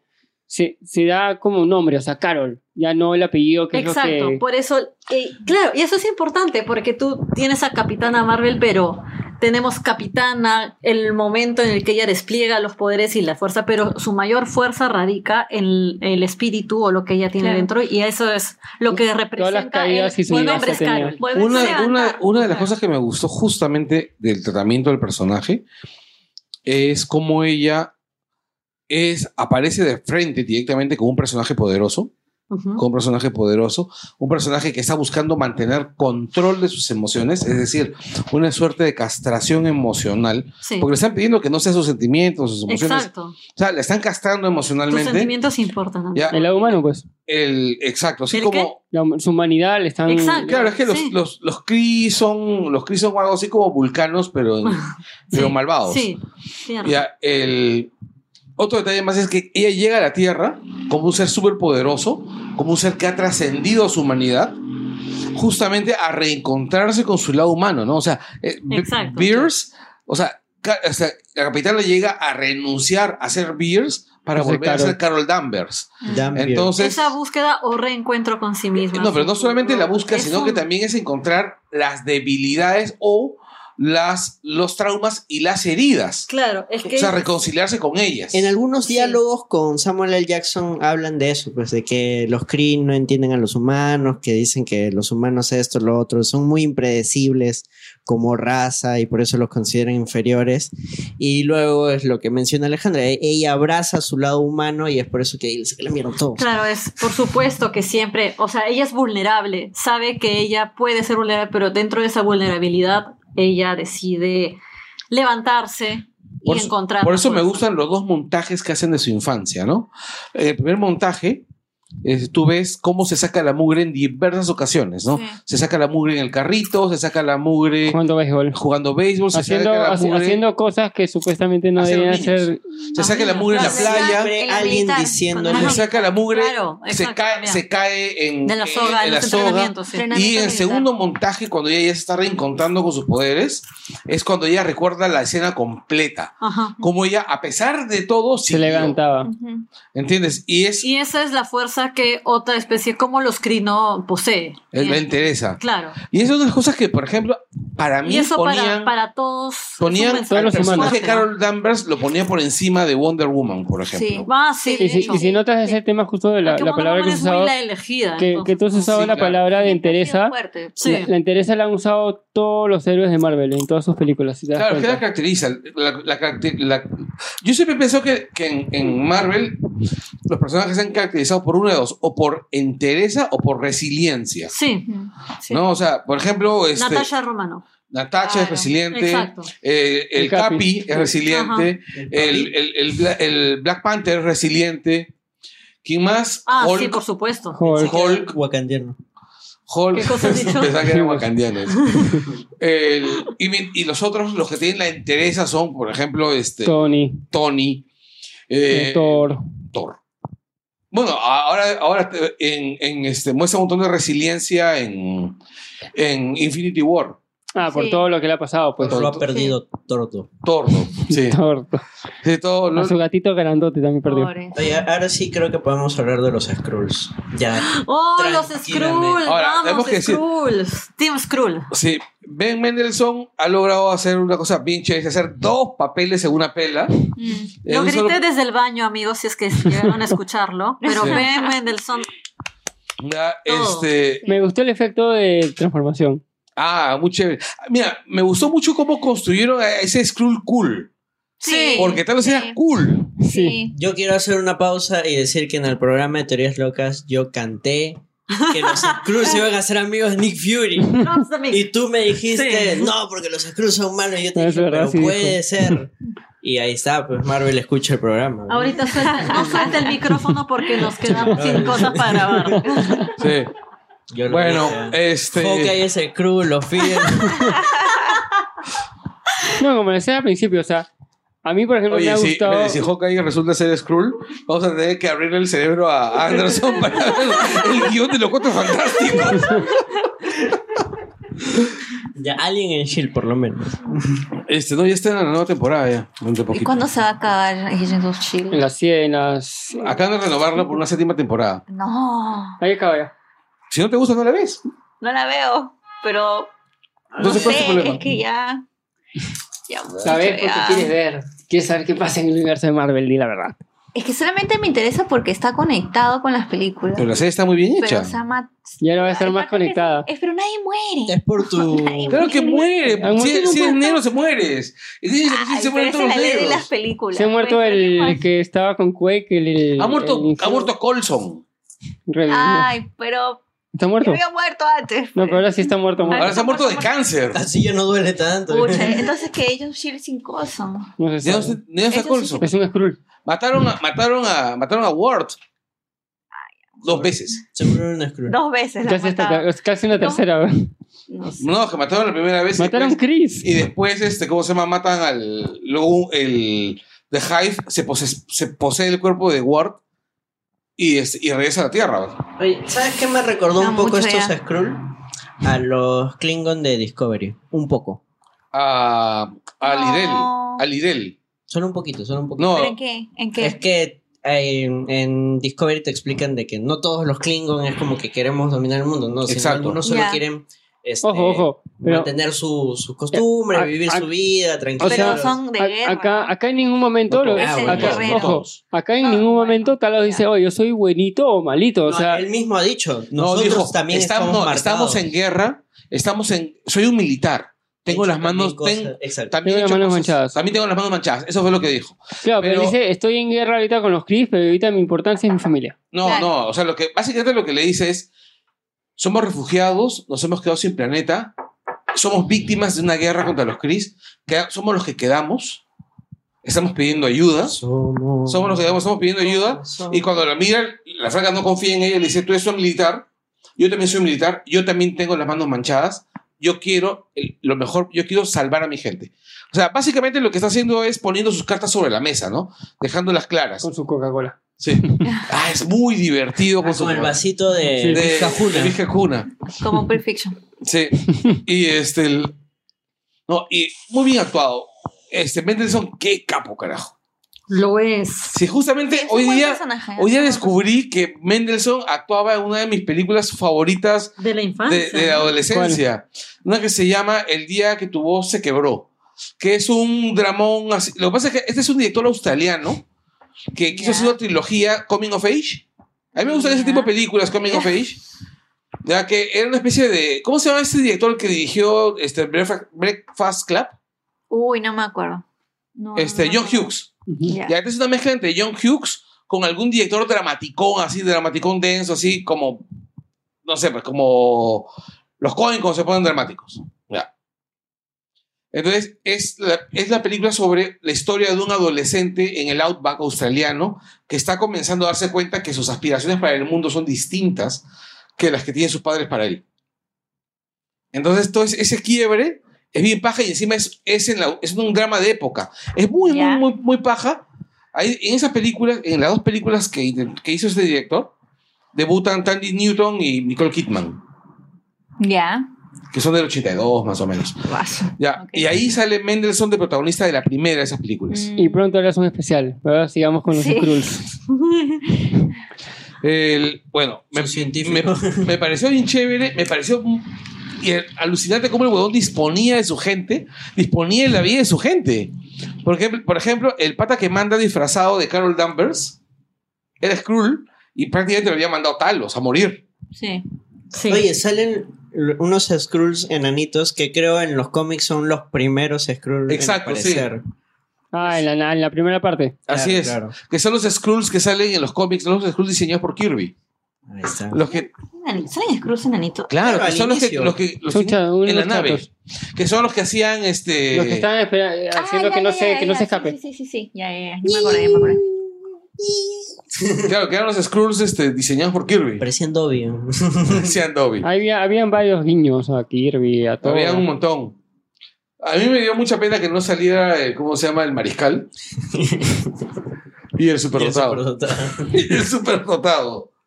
se, se da como un nombre, o sea, Carol, ya no el apellido que Exacto, es lo que... por eso, eh, claro, y eso es importante porque tú tienes a Capitana Marvel, pero tenemos Capitana, el momento en el que ella despliega los poderes y la fuerza, pero su mayor fuerza radica en el espíritu o lo que ella tiene Claro. dentro y eso es lo que representa las caídas el- y subidas el nombre que Una, una, una de las cosas que me gustó justamente del tratamiento del personaje es cómo ella es, aparece de frente directamente como un personaje poderoso Como un personaje poderoso, un personaje que está buscando mantener control de sus emociones, es decir, una suerte de castración emocional, Sí. porque le están pidiendo que no sea sus sentimientos, sus emociones, Exacto. o sea, le están castrando Tus emocionalmente. sentimientos importan. ¿no? Ya, El lado humano, pues. el, exacto, así ¿El como... La- su humanidad le están. Exacto. Claro, es que los, Sí. los, los Kree son, los Kree son algo así como vulcanos, pero, pero Sí. malvados. Sí. Ya, el otro detalle más es que ella llega a la Tierra como un ser súper poderoso, como un ser que ha trascendido su humanidad, justamente a reencontrarse con su lado humano, ¿no? O sea, eh, Exacto. Beers, o sea, o sea, la capitana llega a renunciar a ser Beers para A volver a ser Carol Danvers. Damn Entonces, Esa búsqueda o reencuentro con sí misma. no, pero no solamente la búsqueda, sino que también es encontrar las debilidades o las, los traumas y las heridas. Claro, es que. O sea, reconciliarse con ellas. En algunos Sí. diálogos con Samuel L. Jackson hablan de eso, pues de que los Kree no entienden a los humanos, que dicen que los humanos esto, lo otro, son muy impredecibles como raza y por eso los consideran inferiores. Y luego es lo que menciona Alejandra, e- ella abraza su lado humano y es por eso que saca la mierda a todos. Claro, es por supuesto que siempre, o sea, ella es vulnerable, sabe que ella puede ser vulnerable, pero dentro de esa vulnerabilidad, ella decide levantarse Por y eso- encontrar. Por eso me gustan los dos montajes que hacen de su infancia, ¿no? El primer montaje, es- tú ves cómo se saca la mugre en diversas ocasiones, ¿no? Sí. Se saca la mugre en el carrito, se saca la mugre Jugando béisbol. jugando béisbol, se Haciendo, saca la mugre, haciendo cosas que supuestamente no niños. hacer. se saca la mugre en la playa, alguien diciéndole se saca la mugre, Claro, se, cae, se cae en, de la soga, en en la soga. sí. Y en el segundo montaje, cuando ella ya se está reencontrando con sus poderes, es cuando ella recuerda la escena completa. Ajá. Como ella, a pesar de todo, Se siguió, levantaba. ¿Entiendes? Y es, Y esa es la fuerza que otra especie como los Krino posee. es- le Y- interesa. Claro. Y es una de las cosas que, por ejemplo, para mí Y eso ponían, para, para todos. un ponían todos los humanos. de Carol Danvers lo ponía por encima de Wonder Woman, por ejemplo. Sí. Ah, sí, de Y si, hecho. y si notas ese tema justo de la, la palabra que muy usaba, la elegida. que, que tú has entonces- usado Sí, la claro. palabra de. Sí. la, la entereza la han usado todos los héroes de Marvel en todas sus películas. si Claro, ¿qué la caracteriza? La- la la- Yo siempre pienso que, que en, en Marvel los personajes se han caracterizado por de dos, o por entereza o por resiliencia. Sí. Sí. ¿No? O sea, por ejemplo, este, Natasha Romano. Natasha es resiliente, Exacto. eh, el, El Capi. Capi es resiliente, el, el- el Bla- el Black Panther es resiliente. ¿Quién más? Ah, Hulk. sí, por supuesto. Hulk. Hulk. Wakandiano. Hulk. ¿Qué cosa has dicho? Pensaba que eran wakandianos. El- y, los otros, los que tienen la entereza son, por ejemplo, este, Tony, Tony, eh, Thor. Thor. Bueno, ahora, ahora en, en este, muestra un montón de resiliencia en, en Infinity War. Ah, por Sí. todo lo que le ha pasado, pues. Lo ha perdido Torto. Tordo. Sí. Thor. Sí, todo lo- A su gatito grandote también perdió. Oye, ahora sí creo que podemos hablar de los Skrulls. Ya. ¡Oh, los Tranquilamente. Skrull! Ahora, tenemos ¡Vamos, que decir- Skrulls! Team Skrull. Sí, Ben Mendelssohn ha logrado hacer una cosa bien chévere, hacer dos papeles en una pela. Mm. En Lo un grité solo- desde el baño, amigos, si es que llegaron a escucharlo. Pero Sí. Ben Mendelssohn. Ya, Todo. este, Me gustó el efecto de transformación. Ah, muy chévere. Mira, me gustó mucho cómo construyeron a ese Skrull cool. Sí. Porque tal vez era Sí. cool. Sí. Yo quiero hacer una pausa y decir que en el programa de Teorías Locas yo canté que los Skrulls iban a ser amigos de Nick Fury. Y tú me dijiste, Sí. no, porque los Skrulls son malos. Y yo te Es dije, verdad, pero sí puede ser. Y ahí está, pues Marvel escucha el programa. ¿no? Ahorita suelta, no suelta el micrófono porque nos quedamos sin cosas para grabar. Sí. Yo lo Bueno, dije. este. Hawkeye es el Skrull, los Fear. No, como decía al principio, o sea, a mí, por ejemplo, me ha si, gustado. mire, si Hawkeye resulta ser Skrull, vamos a tener que abrirle el cerebro a Anderson para ver el guion de los cuatro fantásticos. ya, Alien en Shield, por lo menos. Este, no, ya está en la nueva temporada ya. ¿Y cuándo se va a acabar Agents of En Shield? las 100, en las. Acaban de renovarla por una séptima temporada. No, Ahí acaba ya. Si no te gusta, no la ves. no la veo, pero no Entonces, ¿cuál es sé, problema? es que ya... ya ¿Sabes? Porque ya. quieres ver. Quieres saber qué pasa en el universo de Marvel, di la verdad. Es que solamente me interesa porque está conectado con las películas. Pero la serie está muy bien Pero, hecha. o sea, ma- Ya no va a estar más conectada. Es, pero nadie muere. Es por tu. Claro que muere. Si, si eres negro, se mueres. Y si- se pero mueren todos es los de las negros. películas. Se ha muerto pues, pero ¿qué el que estaba con Quake, el, el- Ha muerto, el ha muerto Colson. Ay, pero ¿Está muerto? había muerto antes. No, pero ahora sí está muerto. muerto. Ahora se ha muerto de cáncer. Así ya no duele tanto. Pucha, entonces que ellos Shield sin cosa. No se sabe. no se Ellos acuerdan. sí Es un Skrull. Mataron a, mataron a, mataron a Ward. Dos veces. Seguro era una Skrull. Dos veces la Casi, hasta- mataron. es casi una tercera. No sé. No, que mataron la primera vez. Mataron a Chris. Y después, este, ¿cómo se llama? Matan al. Luego el. The Hive se, pose- se posee el cuerpo de Ward y, y regresa a la Tierra. Oye, ¿sabes qué me recordó Ah, un poco estos ya. Skrull? A los Klingon de Discovery. Un poco. A. A No. Lidel. A Lidel. Solo un poquito, solo un poquito. No. ¿Pero en qué? ¿En qué? Es que en, en Discovery te explican de que no todos los Klingon es como que queremos dominar el mundo, no, sino Exacto. algunos solo quieren este, Ojo, ojo. Pero, mantener su- sus costumbres, a- vivir a- su vida, tranquilos. Pero son de a- guerra. acá, acá en ningún momento, No lo- el acá, ojo, acá en ningún momento Talos dice, oye, yo soy buenito o malito. O No, sea, él mismo ha dicho, No, nosotros dijo, también estamos, estamos, no, estamos en guerra. Estamos en. Soy un militar. Tengo Hecho las manos. también ten- cosas- exacto. también, Tengo las manos cosas- manchadas. También tengo las manos manchadas. Eso fue lo que dijo. claro, pero, pero- dice, estoy en guerra ahorita con los Chris, pero ahorita mi importancia es mi familia. No, Claro. no. O sea, lo que, básicamente lo que le dice es: somos refugiados, nos hemos quedado sin planeta, somos víctimas de una guerra contra los que somos los que quedamos, estamos pidiendo ayuda. Somos, Somos los que quedamos, estamos pidiendo ayuda. Y cuando la mira, la flaca no confía en ella, le dice, tú eres un militar, yo también soy militar, yo también tengo las manos manchadas, yo quiero el- lo mejor, yo quiero salvar a mi gente. O sea, básicamente lo que está haciendo es poniendo sus cartas sobre la mesa, ¿no? Dejándolas claras. Con su Coca-Cola. Sí. Ah, es muy divertido con Ah, su... con el vasito de, Sí. de, Cajuna. Como Pulp Fiction. Sí. Y este... el- no, y muy bien actuado. Este, Mendelssohn, qué capo, carajo. Lo es. Sí, justamente Es un hoy día... personaje, Hoy día descubrí que Mendelssohn actuaba en una de mis películas favoritas De la infancia. de la adolescencia. Una que se llama El día que tu voz se quebró. Que es un dramón así. Lo que pasa es que este es un director australiano que quiso hacer una trilogía Coming of Age. A mí me gustan ese tipo de películas, Coming of Age. Ya que era una especie de. ¿Cómo se llama este director que dirigió este Breakfast, Club? Uy, no me acuerdo. No, Este, no, John no. Hughes. Ya. Ya, esta es una mezcla entre John Hughes con algún director dramaticón, así, dramaticón denso, así como, no sé, pues como los Coen cuando se ponen dramáticos. Entonces, es la, es la película sobre la historia de un adolescente en el outback australiano que está comenzando a darse cuenta que sus aspiraciones para el mundo son distintas que las que tienen sus padres para él. Entonces, todo ese- quiebre es bien paja y encima es, es, en la- es un drama de época. Es muy, muy, muy, muy paja. Ahí, en esas películas, en las dos películas que, que hizo este director, debutan Tandy Newton y Nicole Kidman, Ya. Que son del 82 más o menos. Ya. Y ahí sale Mendelssohn de protagonista de la primera de esas películas. Mm. Y pronto harás un especial, ¿verdad? Sigamos con los Sí. Skrulls. El- bueno, me, me- me pareció bien chévere, me pareció y el- alucinante cómo el huevón disponía de su gente, disponía de la vida de su gente. Por ejemplo, por ejemplo, el pata que manda disfrazado de Carol Danvers era Skrull y prácticamente lo había mandado talos a morir. Sí. Sí. Oye, salen unos Skrulls enanitos que creo en los cómics son los primeros Skrulls Exacto, en sí. aparecer. Ah, en la, en la primera parte. Así Claro, es. claro. Que son los Skrulls que salen en los cómics, los Skrulls diseñados por Kirby. Ahí está. Los que, ¿Salen Skrulls enanitos? claro, Claro, que son los que, los que los que- unos en la nave. Que son los que hacían este. Los que estaban eh, haciendo Ah, que ya, no ya, se, ya, que no ya, se sí, escape. Sí, sí, sí, sí. Ya, ya, ya. Ya me acordé, ya me acordé. Claro, que eran los Skrulls este, diseñados por Kirby. Parecían Dobby. Decían Dobby. Había, habían varios guiños a Kirby, a todo. Había un montón. A mí me dio mucha pena que no saliera, el, ¿cómo se llama? El mariscal. y el superdotado. Y el superdotado.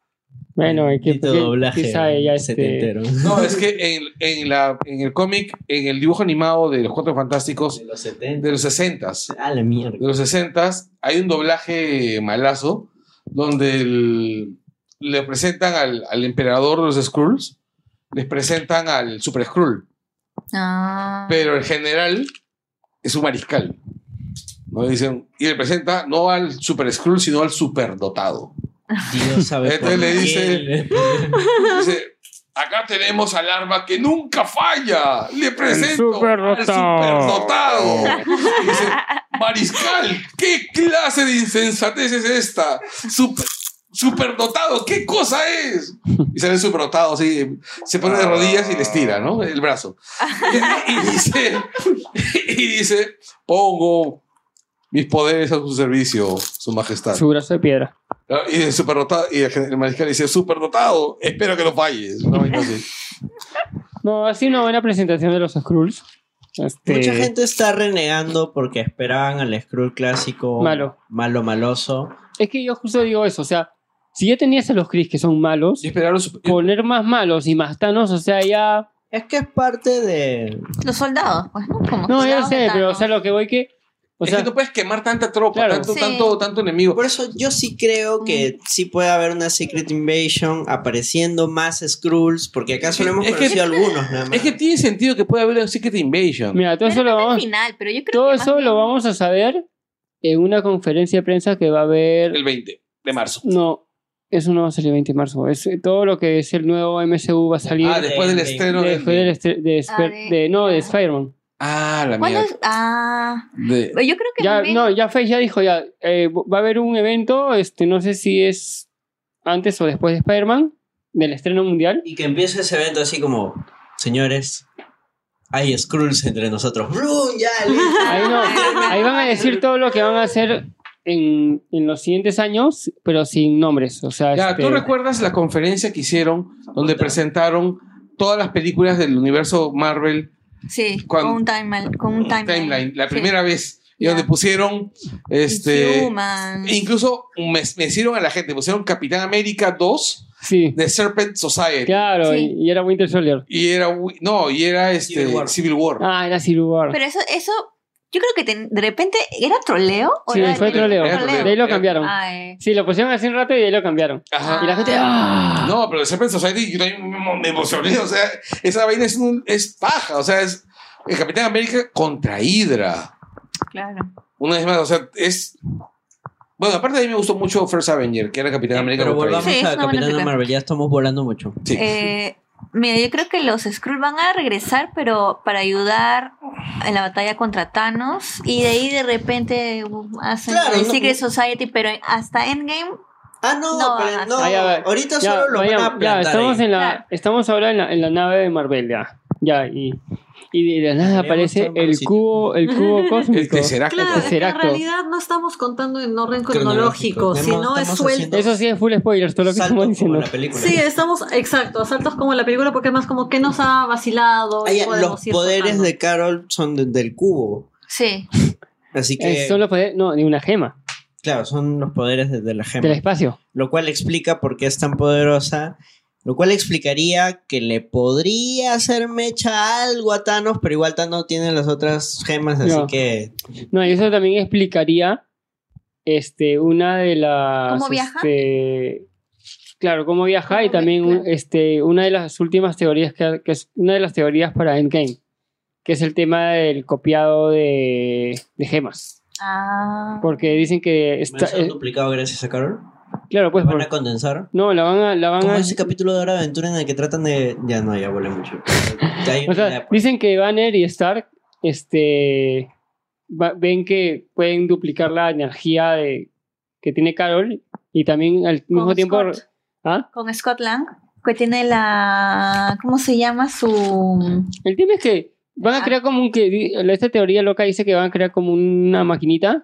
Bueno, es que, doblaje quizá ella este, setentero. No, es que en, en, la, en el cómic, en el dibujo animado de los Cuatro Fantásticos De los 70. de los 60 Ah, la mierda. de los 60 hay un doblaje malazo donde el- le presentan al, al emperador de los Skrulls, les presentan al Super Skrull, Ah. pero el general es un mariscal. ¿no? Dicen, y le presenta no al Super Skrull, sino al superdotado. Dios sabe Entonces por le dice- le- Dice, acá tenemos al arma que nunca falla. Le presento al superdotado". superdotado. Dice, Mariscal, ¿qué clase de insensatez es esta? Super- superdotado, ¿qué cosa es? Y sale superdotado, así, se pone de rodillas y le estira, ¿no? El brazo. Y, y dice, y dice, pongo mis poderes a su servicio, su majestad. Su brazo de piedra. Y de superdotado, y el, el mariscal dice, superdotado, espero que no falles. ¿no? Y no ha sido una buena presentación de los Skrulls. Este, Mucha gente está renegando porque esperaban al Skrull clásico Malo. malo maloso. Es que yo justo digo eso, o sea, si ya tenías a los Kree que son malos, su- poner más malos y más Thanos, o sea, ya... Es que es parte de. Los soldados, pues, ¿no? Como No, ya sé, pero o sea, lo que voy que... O es sea, que no puedes quemar tanta tropa, Claro. tanto, Sí. tanto, tanto enemigo. Por eso yo sí creo que sí puede haber una Secret Invasion apareciendo más Skrulls, porque acá solo hemos Es que- conocido algunos nada más. Es que tiene sentido que pueda haber un Secret Invasion. mira, todo eso lo vamos... final, pero yo creo Todo que eso lo vamos a saber en una conferencia de prensa que va a haber... El 20 de marzo. No, eso no va a salir el 20 de marzo. Es, todo lo que es el nuevo MCU va a salir Ah, después del estreno de... después del de, Ah, de- de- no, de Spider-Man. Ah, la ¿Cuándo mierda. es? Ah, De- yo creo que Ya, también- no, ya Face ya dijo, ya, eh, va a haber un evento, este, no sé si es antes o después de Spider-Man, del estreno mundial. Y que empiece ese evento así como, señores, hay Skrulls entre nosotros. ¡Brum! Ya, listo. Ahí, no, ahí van a decir todo lo que van a hacer en, en los siguientes años, pero sin nombres. O sea, Ya, este, ¿tú recuerdas la conferencia que hicieron donde presentaron todas las películas del universo Marvel Sí, Cuando- con un timeline. Con un timeline, Timeline, la Sí. primera vez, y Ya. donde pusieron, este, Human. incluso me, me hicieron a la gente, pusieron Capitán América 2 sí, de Serpent Society. claro, Sí. y, y era Winter Soldier. Y era, no, y era este, Civil War. Civil War. Ah, era Civil War. Pero eso, eso, yo creo que te- de repente, ¿era troleo? ¿O Sí, era- fue troleo. Era troleo. De ahí lo cambiaron. Ah, eh. Sí, lo pusieron hace un rato y de ahí lo cambiaron. Ajá. Y la gente, ¡ah! No, pero de Serpent Society yo también me- emocioné, o sea, esa vaina es, un- es paja, o sea, es el Capitán América contra Hydra. Claro. Una vez más, o sea, es... Bueno, aparte de mí me gustó mucho First Avenger, que era Capitán América Pero contra volvamos Sí, a película. Marvel, ya estamos volando mucho. Sí. Eh, mira, yo creo que los Skrull van a regresar, pero para ayudar en la batalla contra Thanos. Y de ahí de repente uh, hacen Claro, el no- Secret Society, pero hasta Endgame. Ah, no, No, pero no. Ah, ya, ahorita Ya, solo lo van a ya, estamos ahí. en la, Claro. estamos ahora en la, en la nave de Marvel, ya. Ya, y, y de la nada aparece el cubo, el cubo cósmico. El Tesseract. Claro, es que en Tesseracto. realidad no estamos contando en orden Cronológico. sino es suelto. Eso sí es full spoilers, todo lo que estamos como diciendo. la película. Sí, estamos, exacto, saltos como la película, porque más como que nos ha vacilado. Ah, los poderes tocando. de Carol son de- del cubo. Sí, Así que, Eh, solo poder, no, de una gema, claro, son los poderes de, de la gema. del espacio. Lo cual explica por qué es tan poderosa. Lo cual explicaría que le podría hacer mecha algo a Thanos, pero igual Thanos tiene las otras gemas, así No. que. No, y eso también explicaría este, una de las. ¿Cómo viaja? este, claro, cómo viaja y ¿Cómo también este, una de las últimas teorías que, que es una de las teorías para Endgame, que es el tema del copiado de, de gemas. Ah. Porque dicen que ¿Van está, eh, duplicado gracias a Carol? Claro, pues ¿Van por- a condensar? no, la van a, la van Como a ese capítulo de Hora de Aventura en el que tratan de. Ya no, ya huele mucho. O sea, dicen que Banner y Stark este, va- ven que pueden duplicar la energía de, que tiene Carol y también al mismo Con tiempo... Scott. ¿Ah? Con Scott Lang, que tiene la. ¿Cómo se llama? Su. El tema es que van a Ah. crear como un... que Esta teoría loca dice que van a crear como una maquinita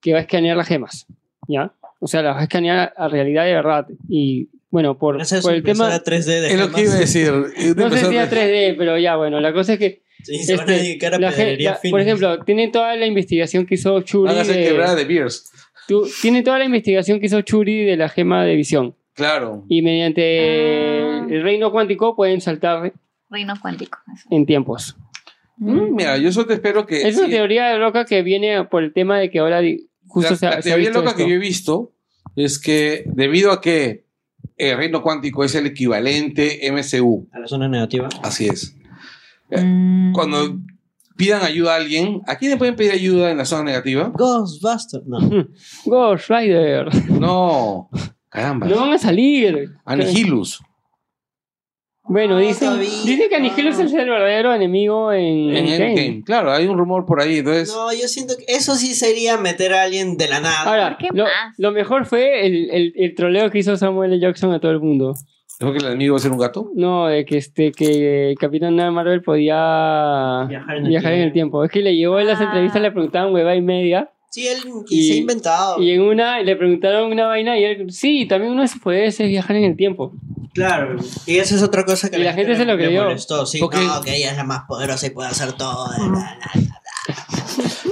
que va a escanear las gemas, ¿ya? O sea, las va a escanear a, realidad de verdad. Y bueno, por, Esa es por el tema... impresora 3D de Es lo que iba a decir. No sé si era 3D, pero ya, bueno, la cosa es que Sí, se van a este, dedicar a la la- fina. por ejemplo, tienen toda la investigación que hizo Churi Van a hacer de- quebrada de Beers. Tú- tiene toda la investigación que hizo Churi de la gema de visión. Claro. Y mediante Ah. el reino cuántico pueden saltar Reino cuántico. eso. en tiempos. Mm, Mira, yo solo te espero que. Es una teoría loca que viene por el tema de que ahora justo la, se, ha- la se ha teoría visto loca esto. que yo he visto es que debido a que el reino cuántico es el equivalente MCU, A la zona negativa. así es. Mm. Cuando pidan ayuda a alguien, ¿a quién le pueden pedir ayuda en la zona negativa? Ghostbusters. No. Ghost Rider. No, caramba. No van a salir. Anihilus. Bueno, No, dicen, dicen que Anihilos no. es el verdadero enemigo en, En Endgame. Endgame. Claro, hay un rumor por ahí. Entonces, No, yo siento que eso sí sería meter a alguien de la nada. Ahora, ¿Por qué lo, más? lo mejor fue el, el, el troleo que hizo Samuel L. Jackson a todo el mundo. ¿creo que el enemigo va a ser un gato? No, de que este que el Capitán Marvel podía Viajar en el viajar en el tiempo. Es que le llegó en las Ah. entrevistas, le preguntaban hueva y media. Sí, él y se ha inventado. Y en una le preguntaron una vaina y él, sí, también uno de sus poderes es viajar en el tiempo. Claro. Y esa es otra cosa que Y la gente se lo creyó. molestó. Sí, Porque- no, que ella es la más poderosa y puede hacer todo.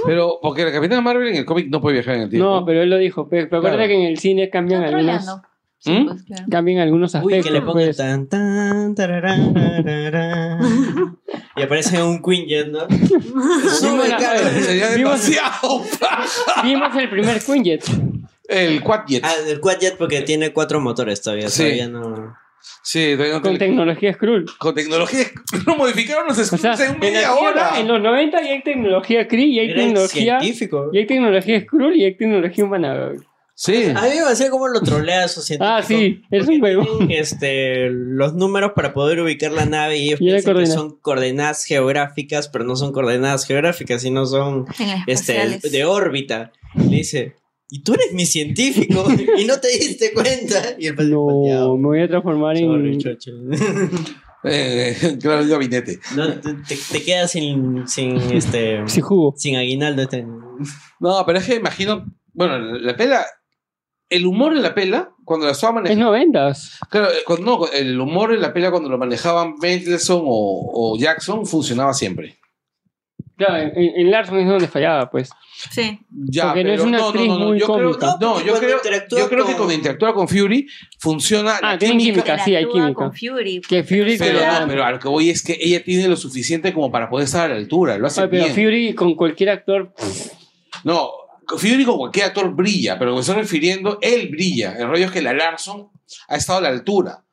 Pero porque la Capitana Marvel en el cómic no puede viajar en el tiempo. No, pero él lo dijo. Pero, pero acuérdate Claro. que en el cine cambian Está ¿Mm? Pues, claro. cambian algunos Uy, aspectos. que le pongan pues. tan tan tararán, tararán. y aparece un Quinjet, ¿no? Sube eh, Sería Vimos- demasiado. Vimos el primer Quinjet. el Quadjet. Ah, el Quadjet porque tiene cuatro motores todavía. Sí. Todavía no. Sí, no con tecnología Skrull. con tecnología. Lo modificaron los O Skrulls sea, en en, media Tierra, hora. en los 90 ya hay tecnología Kree y hay Era tecnología. científico. Y hay tecnología Skrull y hay tecnología humana. Sí. A mí me hacía como lo trolea a esos científicos. Ah, sí, es un huevo. tienen, Este, los números para poder ubicar la nave y ellos piensan que son coordenadas geográficas, pero no son coordenadas geográficas, sino son este, de órbita. Y le dice, y tú eres mi científico y no te diste cuenta. Y el No, "Pateado". me voy a transformar Sorry, en. chocho. Eh, claro, el gabinete. No, te, te- quedas sin, sin, este, Sí, jugo. sin aguinaldo. Este. No, pero es que imagino. Bueno, la pela. El humor en la pela, cuando la estaba Es manejando. noventas. Claro, eh, cuando, no, el humor en la pela, cuando lo manejaban Mendelssohn o, o Jackson, funcionaba siempre. Claro, en, en Larson es donde fallaba, pues. Sí. Ya, Porque no pero es una actriz muy yo creo, cómica. no, porque yo creo, yo creo que con- cuando interactúa con Fury funciona Ah, la tienen química. química. sí, hay química. con Fury. Que Fury Pero, no, pero a lo que voy es que ella tiene lo suficiente como para poder estar a la altura. Lo hace Ay, pero bien. Fury con cualquier actor. No, Fury con cualquier actor brilla, pero lo que estoy refiriendo, él brilla. El rollo es que la Larson ha estado a la altura.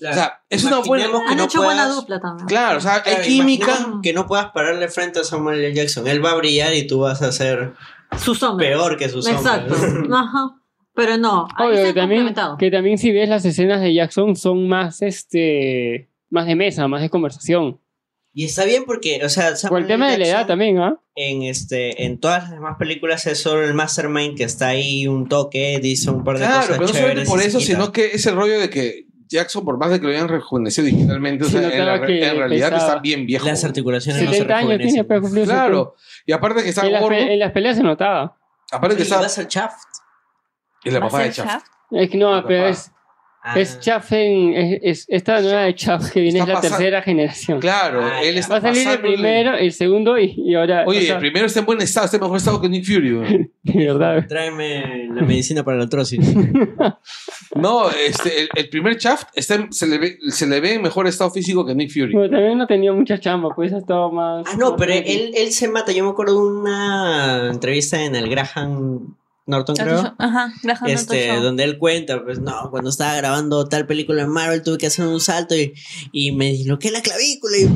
O sea, es una buena. Que no hecho buena puedas- dupla también. Claro, o sea, Claro, hay química. Que no puedas pararle frente a Samuel L. Jackson. Él va a brillar y tú vas a ser Su sombra. peor que su sombra. Exacto. Ajá. Pero no, ahí Obvio se que también, que también si ves las escenas de Jackson son más este más de mesa, más de conversación. Y está bien porque, o sea, Por Samuel el tema L. de la edad también, ¿ah? En, este, en todas las demás películas es solo el mastermind que está ahí un toque, dice un par de Claro, cosas pero no solamente por eso, sino que es el rollo de que Jackson, por más de que lo hayan rejuvenecido digitalmente, o en, la que realidad pesaba. está bien viejo. Las articulaciones no se 70 años tiene rejuvenecen. para cumplir Claro. Y aparte que está 70. En las, gordo, pe- en las peleas se notaba. aparte que Oye, está. a ser Shaft. Y la ¿Va a papá de. Shaft? Es que no, pero es, Ah. es Chaff en. Es, es- esta nueva de Chaff que viene Está es la pasando- tercera generación. Claro, Ah, él está Va a salir el primero, el segundo y, y ahora. Oye, o sea, el primero está en buen estado, está en mejor estado que Nick Fury. de verdad. Tráeme la medicina para la artrosis. No, este, el, el primer está en- se, le ve, se le ve en mejor estado físico que Nick Fury. Pero también no tenía mucha chamba, pues ha estado más. Ah, no, pero él, él se mata. Yo me acuerdo de una entrevista en el Graham Norton, creo. Ajá, Graham Este, Norton donde él cuenta, pues no, cuando estaba grabando tal película en Marvel tuve que hacer un salto y, y me disloqué la clavícula y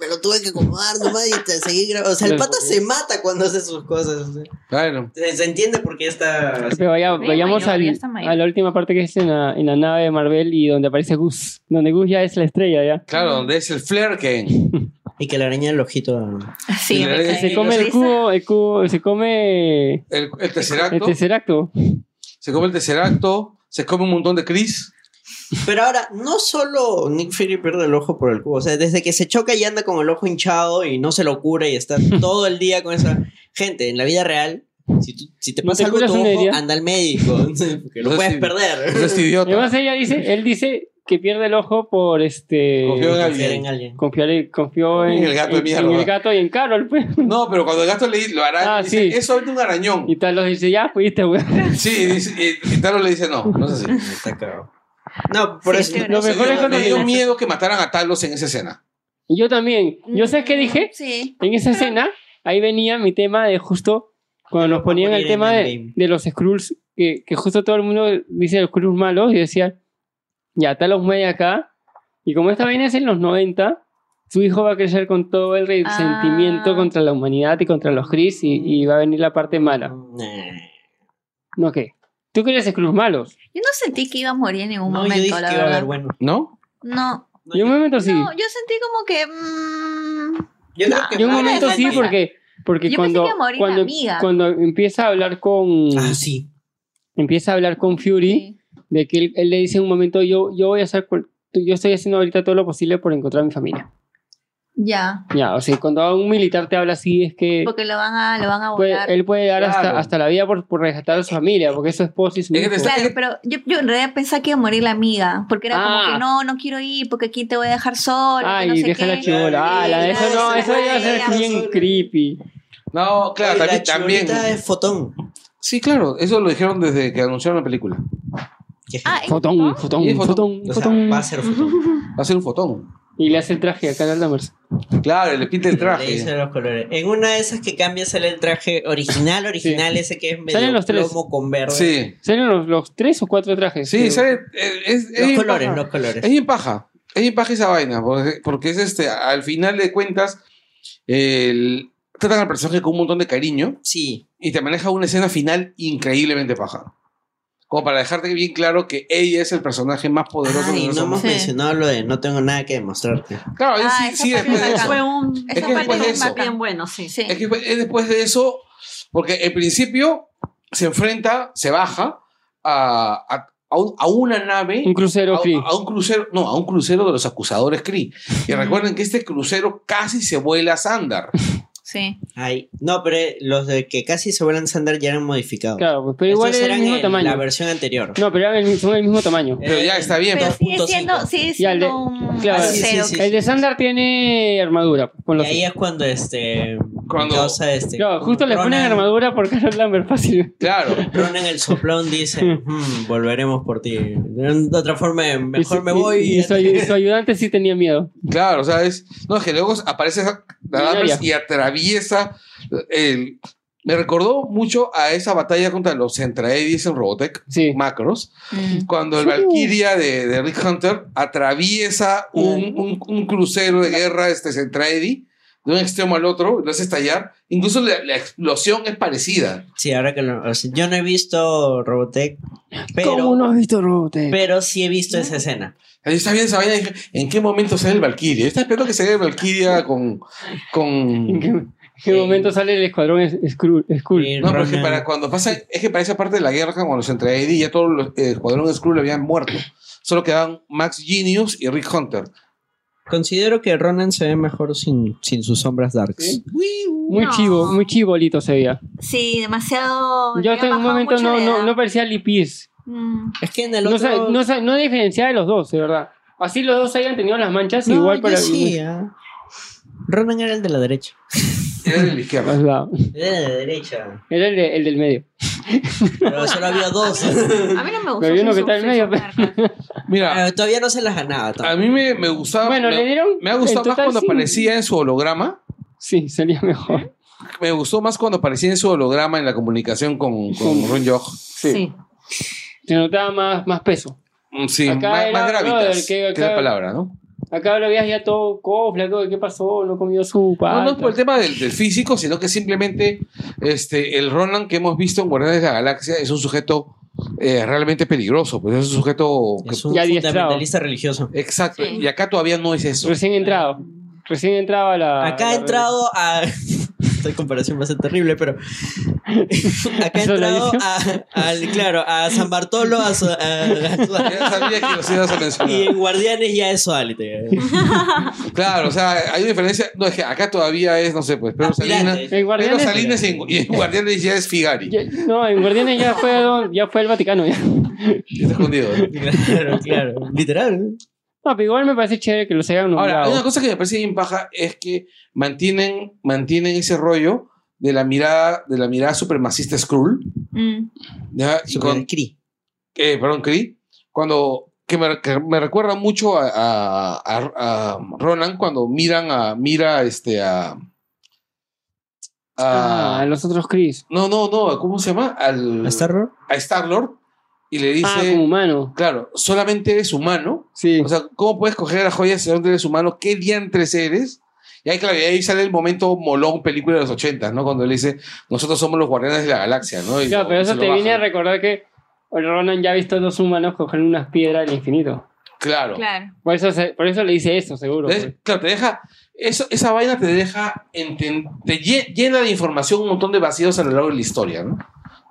me lo tuve que acomodar nomás y te seguí grabando. O sea, el pata se mata cuando hace sus cosas. o sea. Bueno, Se, se entiende por qué está... Pero vaya- Sí, vayamos mayor, al- ya está mayor. a la última parte que es en la, en la nave de Marvel y donde aparece Gus. Donde Gus ya es la estrella, ya. claro, donde es el Flare Ken. Y que le araña el ojito. Sí, Se come el cubo, el cubo, se come El, el el Tesseracto. Tesseracto. Se come el Tesseracto. Se come un montón de Chris. Pero ahora, no solo Nick Fury pierde el ojo por el cubo. O sea, desde que se choca y anda con el ojo hinchado y no se lo cura y está todo el día con esa gente. En la vida real, si, tú- si te ¿No pasa te algo tu ojo, anda al médico. Porque lo No puedes es- perder. No es idiota. Además ella dice, él dice que pierde el ojo por este Confió en Confiar alguien. en alguien. confiar- confió en, En el gato en- en el gato y en Carol, pues. No, pero cuando el gato le lo hará, Ah, dice, sí. es solamente un arañón. Y Talos dice, ya fuiste, weón. Sí, dice- y, y Taro le dice, no, no es así. Está cagado. No, por Sí, eso. sí, Lo Me mejor es cuando me dio miedo que mataran a Talos en esa escena. Yo también. Yo sé qué dije. Sí. En esa escena, ahí venía mi tema de justo cuando nos ponían el tema de, los Skrulls, que, que justo todo el mundo dice los Skrulls malos y decía, ya, Talos muere acá. Y como esta vaina es en los 90, su hijo va a crecer con todo el resentimiento Ah. contra la humanidad y contra los Chris y, y va a venir la parte mala. ¿No qué? ¿Tú querías Skrulls malos? Yo no sentí que iba a morir en ningún No, yo momento, dije la que iba a verdad. haber bueno. ¿No? No. Y un momento sí. No, yo sentí como que. mm, Yo creo que Y un momento sí, porque, porque Yo pensé cuando, que iba a morir la cuando, amiga. cuando empieza a hablar con Ah, sí. empieza a hablar con Fury, sí. de que él, él le dice en un momento, yo, yo voy a hacer, cual- yo estoy haciendo ahorita todo lo posible por encontrar a mi familia. Ya. Ya, o sea, cuando un militar te habla así es que Porque lo van a, lo van a puede- volar. él puede dar hasta, Claro. hasta la vida por, por rescatar a su familia, porque es su esposa y su Es hijo. Claro, pero yo, yo en realidad pensaba que iba a morir la amiga, porque era Ah. como que no, no quiero ir, porque aquí te voy a dejar sola. Ay, no sé deja la chivola. Ah, la- eso no, eso ya va a ser Ay, bien creepy. No, claro, Oye, también, la también. es fotón. Sí, claro, eso lo dijeron desde que anunciaron la película. Ah, ¿es Fotón, fotón? fotón, fotón. fotón, O sea, fotón. va a ser fotón. Va a ser un fotón. Y le hace el traje a Carol Danvers. Claro, le pinta el Le traje. dice los colores. En una de esas que cambia sale el traje original, original, ese que es medio Salen los tres. plomo con verde. Sí, ¿Salen los, los tres o cuatro trajes? sí. ¿sabe? Eh, Es, es Los colores, paja. los colores. Es bien paja. Es bien paja esa vaina. Porque, porque es este, al final de cuentas, el, tratan al personaje con un montón de cariño Sí, y te maneja una escena final increíblemente paja. Como para dejarte bien claro que ella es el personaje más poderoso Ay, de no los hemos Sí. mencionado lo de no tengo nada que demostrarte. Claro, es- Ah, sí, sí, después de es eso. Fue un Es que después de es eso- bien bueno, sí. Sí. Es que es después de eso, porque en principio se enfrenta, se baja a, a, a un- a una nave. Un crucero a, Kree. a un crucero, no, a un crucero de los acusadores Kree. Y recuerden que este crucero casi se vuela a Sandar. Sí. Ay, no, pero eh, los de que casi se vuelan Sandar ya eran modificados. Claro, pues, pero igual Estos es el eran mismo tamaño. La versión anterior. No, pero eran el- son el mismo tamaño. Pero ya está bien. Pero pues. sigue 2.5. siendo, sigue Ya, el de- siendo un claro, sí, sí. El de Sandar tiene armadura. Y ahí es cuando este. Cuando- causa este. Claro, justo le ponen armadura por Carol Lambert fácil. Claro. Ronan el soplón dice: "Hmm, Volveremos por ti. De otra forma, mejor Y su- me voy. Y, y su, ayu- su ayudante sí tenía miedo. Claro, o sea, es. No, es que luego aparece y atraviesa el. Me recordó mucho a esa batalla contra los Centraedis en Robotech, Sí. Macros, Mm. cuando el. Valkyria de, de Rick Hunter atraviesa un, un- un crucero de guerra este Centraedi de un extremo al otro, lo hace estallar. Incluso la, la explosión es parecida. Sí, ahora que lo. o sea, yo no he visto Robotech, pero. ¿Cómo no has visto Robotech? Pero sí he visto esa escena. Yo estaba viendo esa vaina ¿en qué momento sale el Valkyria? Estaba esperando que salga el Valkyria con... con... ¿En qué, en qué Sí. momento sale el escuadrón es-? Y No, porque Ronan- para cuando pasa, es que para esa parte de la guerra, cuando los Centraedi ya todos los eh, escuadrón Skrull habían muerto. Solo quedaban Max Genius y Rick Hunter. Considero que Ronan se ve mejor sin, sin sus sombras darks. Muy No. chivo, muy chivolito se veía. Sí, demasiado. Yo hasta en un momento no, no, no parecía Lipis. Mm. Es que en el No, otro. sa- no, sa- no diferenciaba de los dos, de verdad. Así los dos hayan tenido las manchas, No, igual para. sí, ah. Ronan era el de la derecha. Era de la izquierda. Más lado. Era de la derecha. Era el, de- el del medio. Pero solo había dos. A mí no me gustó. Pero uno que está en medio. Mira, Todavía no se las ganaba. a mí me, me gustaba... Bueno, me, le dieron. me ha gustado más cuando sí. aparecía en su holograma. Sí, sería mejor. Me gustó más cuando aparecía en su holograma en la comunicación con, con Ron Joch. Sí. Se notaba más, más peso. Mm, Sí, Acá más, era, más gravitas, brother, que, que es la acá- palabra, ¿no? Acá lo veías ya todo cofla, todo. ¿Qué pasó? No comió su No, no es por el tema del, del físico, sino que simplemente este, el Ronan que hemos visto en Guardianes de la Galaxia es un sujeto eh, realmente peligroso, pues es un sujeto... que- Es un fundamentalista religioso. exacto, Sí. y acá todavía no es eso. Recién entrado. Recién entraba a la. Acá ha entrado a. Esta comparación va a ser terrible, pero. Acá ha ¿Eso lo entrado dijo? a, al, claro, a San Bartolo, a, su- a- a- Ya sabía que los ibas a y en Guardianes ya es Suálite. Claro, o sea, hay una diferencia. No, es que acá todavía es, no sé, pues Pedro Salinas. Aspirante. En Pedro. Salinas y en, y en Guardianes ya es Figari. ya- no, en Guardianes ya fue, don- ya fue el Vaticano. Ya. Ya está escondido. ¿no? Claro, claro. Literal. No, pero igual me parece chévere que los hayan Ahora, hay nombrado. una cosa que me parece bien paja es que mantienen, mantienen ese rollo de la mirada, de la mirada supremacista Skrull. Mm. ¿ya? Y Super con, Kree. eh, perdón, Kree, cuando que me, que me recuerda mucho a, a- a- a Ronan cuando miran a mira este a, a- Ah, los otros Chris. no no no cómo se llama al ¿A Star-Lord? a Star Lord y le Ah, dice como humano. claro solamente eres humano Sí. o sea cómo puedes coger la joya si no eres humano qué diantres eres y ahí, claro, y ahí sale el momento molón película de los 80, ¿no? Cuando él dice, nosotros somos los guardianes de la galaxia, ¿no? Y Claro, pero eso te viene a recordar que Ronan ya ha visto a dos humanos coger unas piedras del infinito. Claro. Claro. Por eso, se- por eso le dice eso, seguro. Pues. Claro, te deja. Eso, esa vaina te deja. enten- te lle- llena de información un montón de vacíos a lo largo de la historia, ¿no?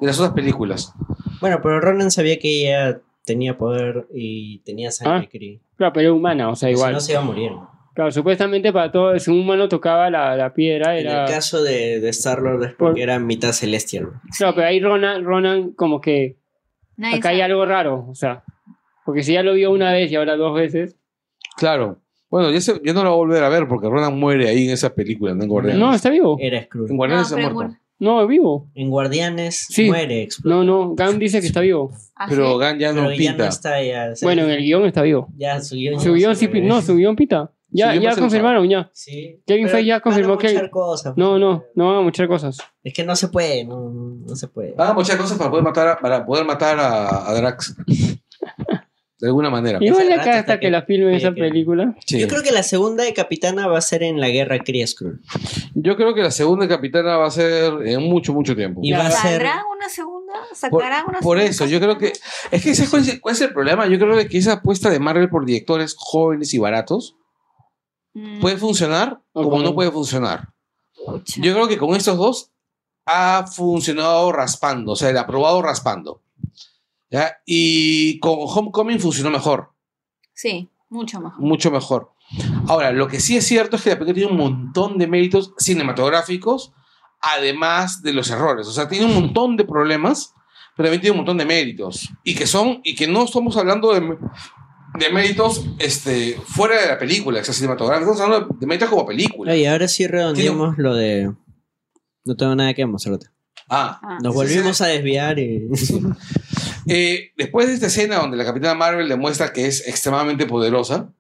De las otras películas. Bueno, pero Ronan sabía que ella tenía poder y tenía sangre Ah. Kree. Claro, pero era humana, o sea, Si igual. no se iba a morir. Claro, supuestamente para todo, si un humano tocaba la, la piedra, En era. el caso de, de Star-Lord es Por- porque era mitad celestial. Claro, pero ahí Ronan, Ronan como que Nadie acá hay algo raro, o sea. Porque si ya lo vio una vez y ahora dos veces. Claro. Bueno, ya, se- ya no la voy a volver a ver porque Ronan muere ahí en esa película, ¿no? En Guardianes. No, está vivo. Era Skrull. En Guardianes No, se muerto. No, es vivo. En Guardianes Sí. muere explota. No, no, Gam dice que está vivo. ¿Ah, Pero? Gan ya Pero no ya pinta. no está ya. Bueno, en el guion está vivo. Ya su guion. Su guion sí, no, su guion pita. Ya, ya confirmaron, ya. Sí. Kevin Pero Feige ya confirmó que- mochar cosas. No, no, no van a muchas cosas. Es que no se puede, no, no, no se puede. Van a muchas cosas para poder matar a, para poder matar a, a Drax. De alguna manera. Igual de rato acá hasta que- que la filmen que- esa que- película. Sí. Yo creo que la segunda de Capitana va a ser en la guerra Kree Skrull. Yo creo que la segunda capitana va a ser en mucho, mucho tiempo. Y va a ser. ¿Saldrá una segunda? Por, ¿Sacarán una por segunda? eso, yo creo que. Es que ese cuál es, el problema. Yo creo que esa apuesta de Marvel por directores jóvenes y baratos Mm, puede funcionar O como no puede funcionar. Yo creo que con estos dos ha funcionado raspando, o sea, el aprobado raspando. ¿Ya? Y con Homecoming funcionó mejor, Sí, mucho mejor. mucho mejor. Ahora, lo que sí es cierto es que la película tiene un montón de méritos cinematográficos, además de los errores. O sea, tiene un montón de problemas, pero también tiene un montón de méritos. Y que son, y que no estamos hablando de, de méritos este, fuera de la película, o sea, cinematográficos, estamos hablando de méritos como película. Oye, ahora sí redondeamos lo de. No tengo nada que demostrarte. Ah, Ah, Nos Sí, volvimos a desviar y. Eh, después de esta escena donde la Capitana Marvel demuestra que es extremadamente poderosa,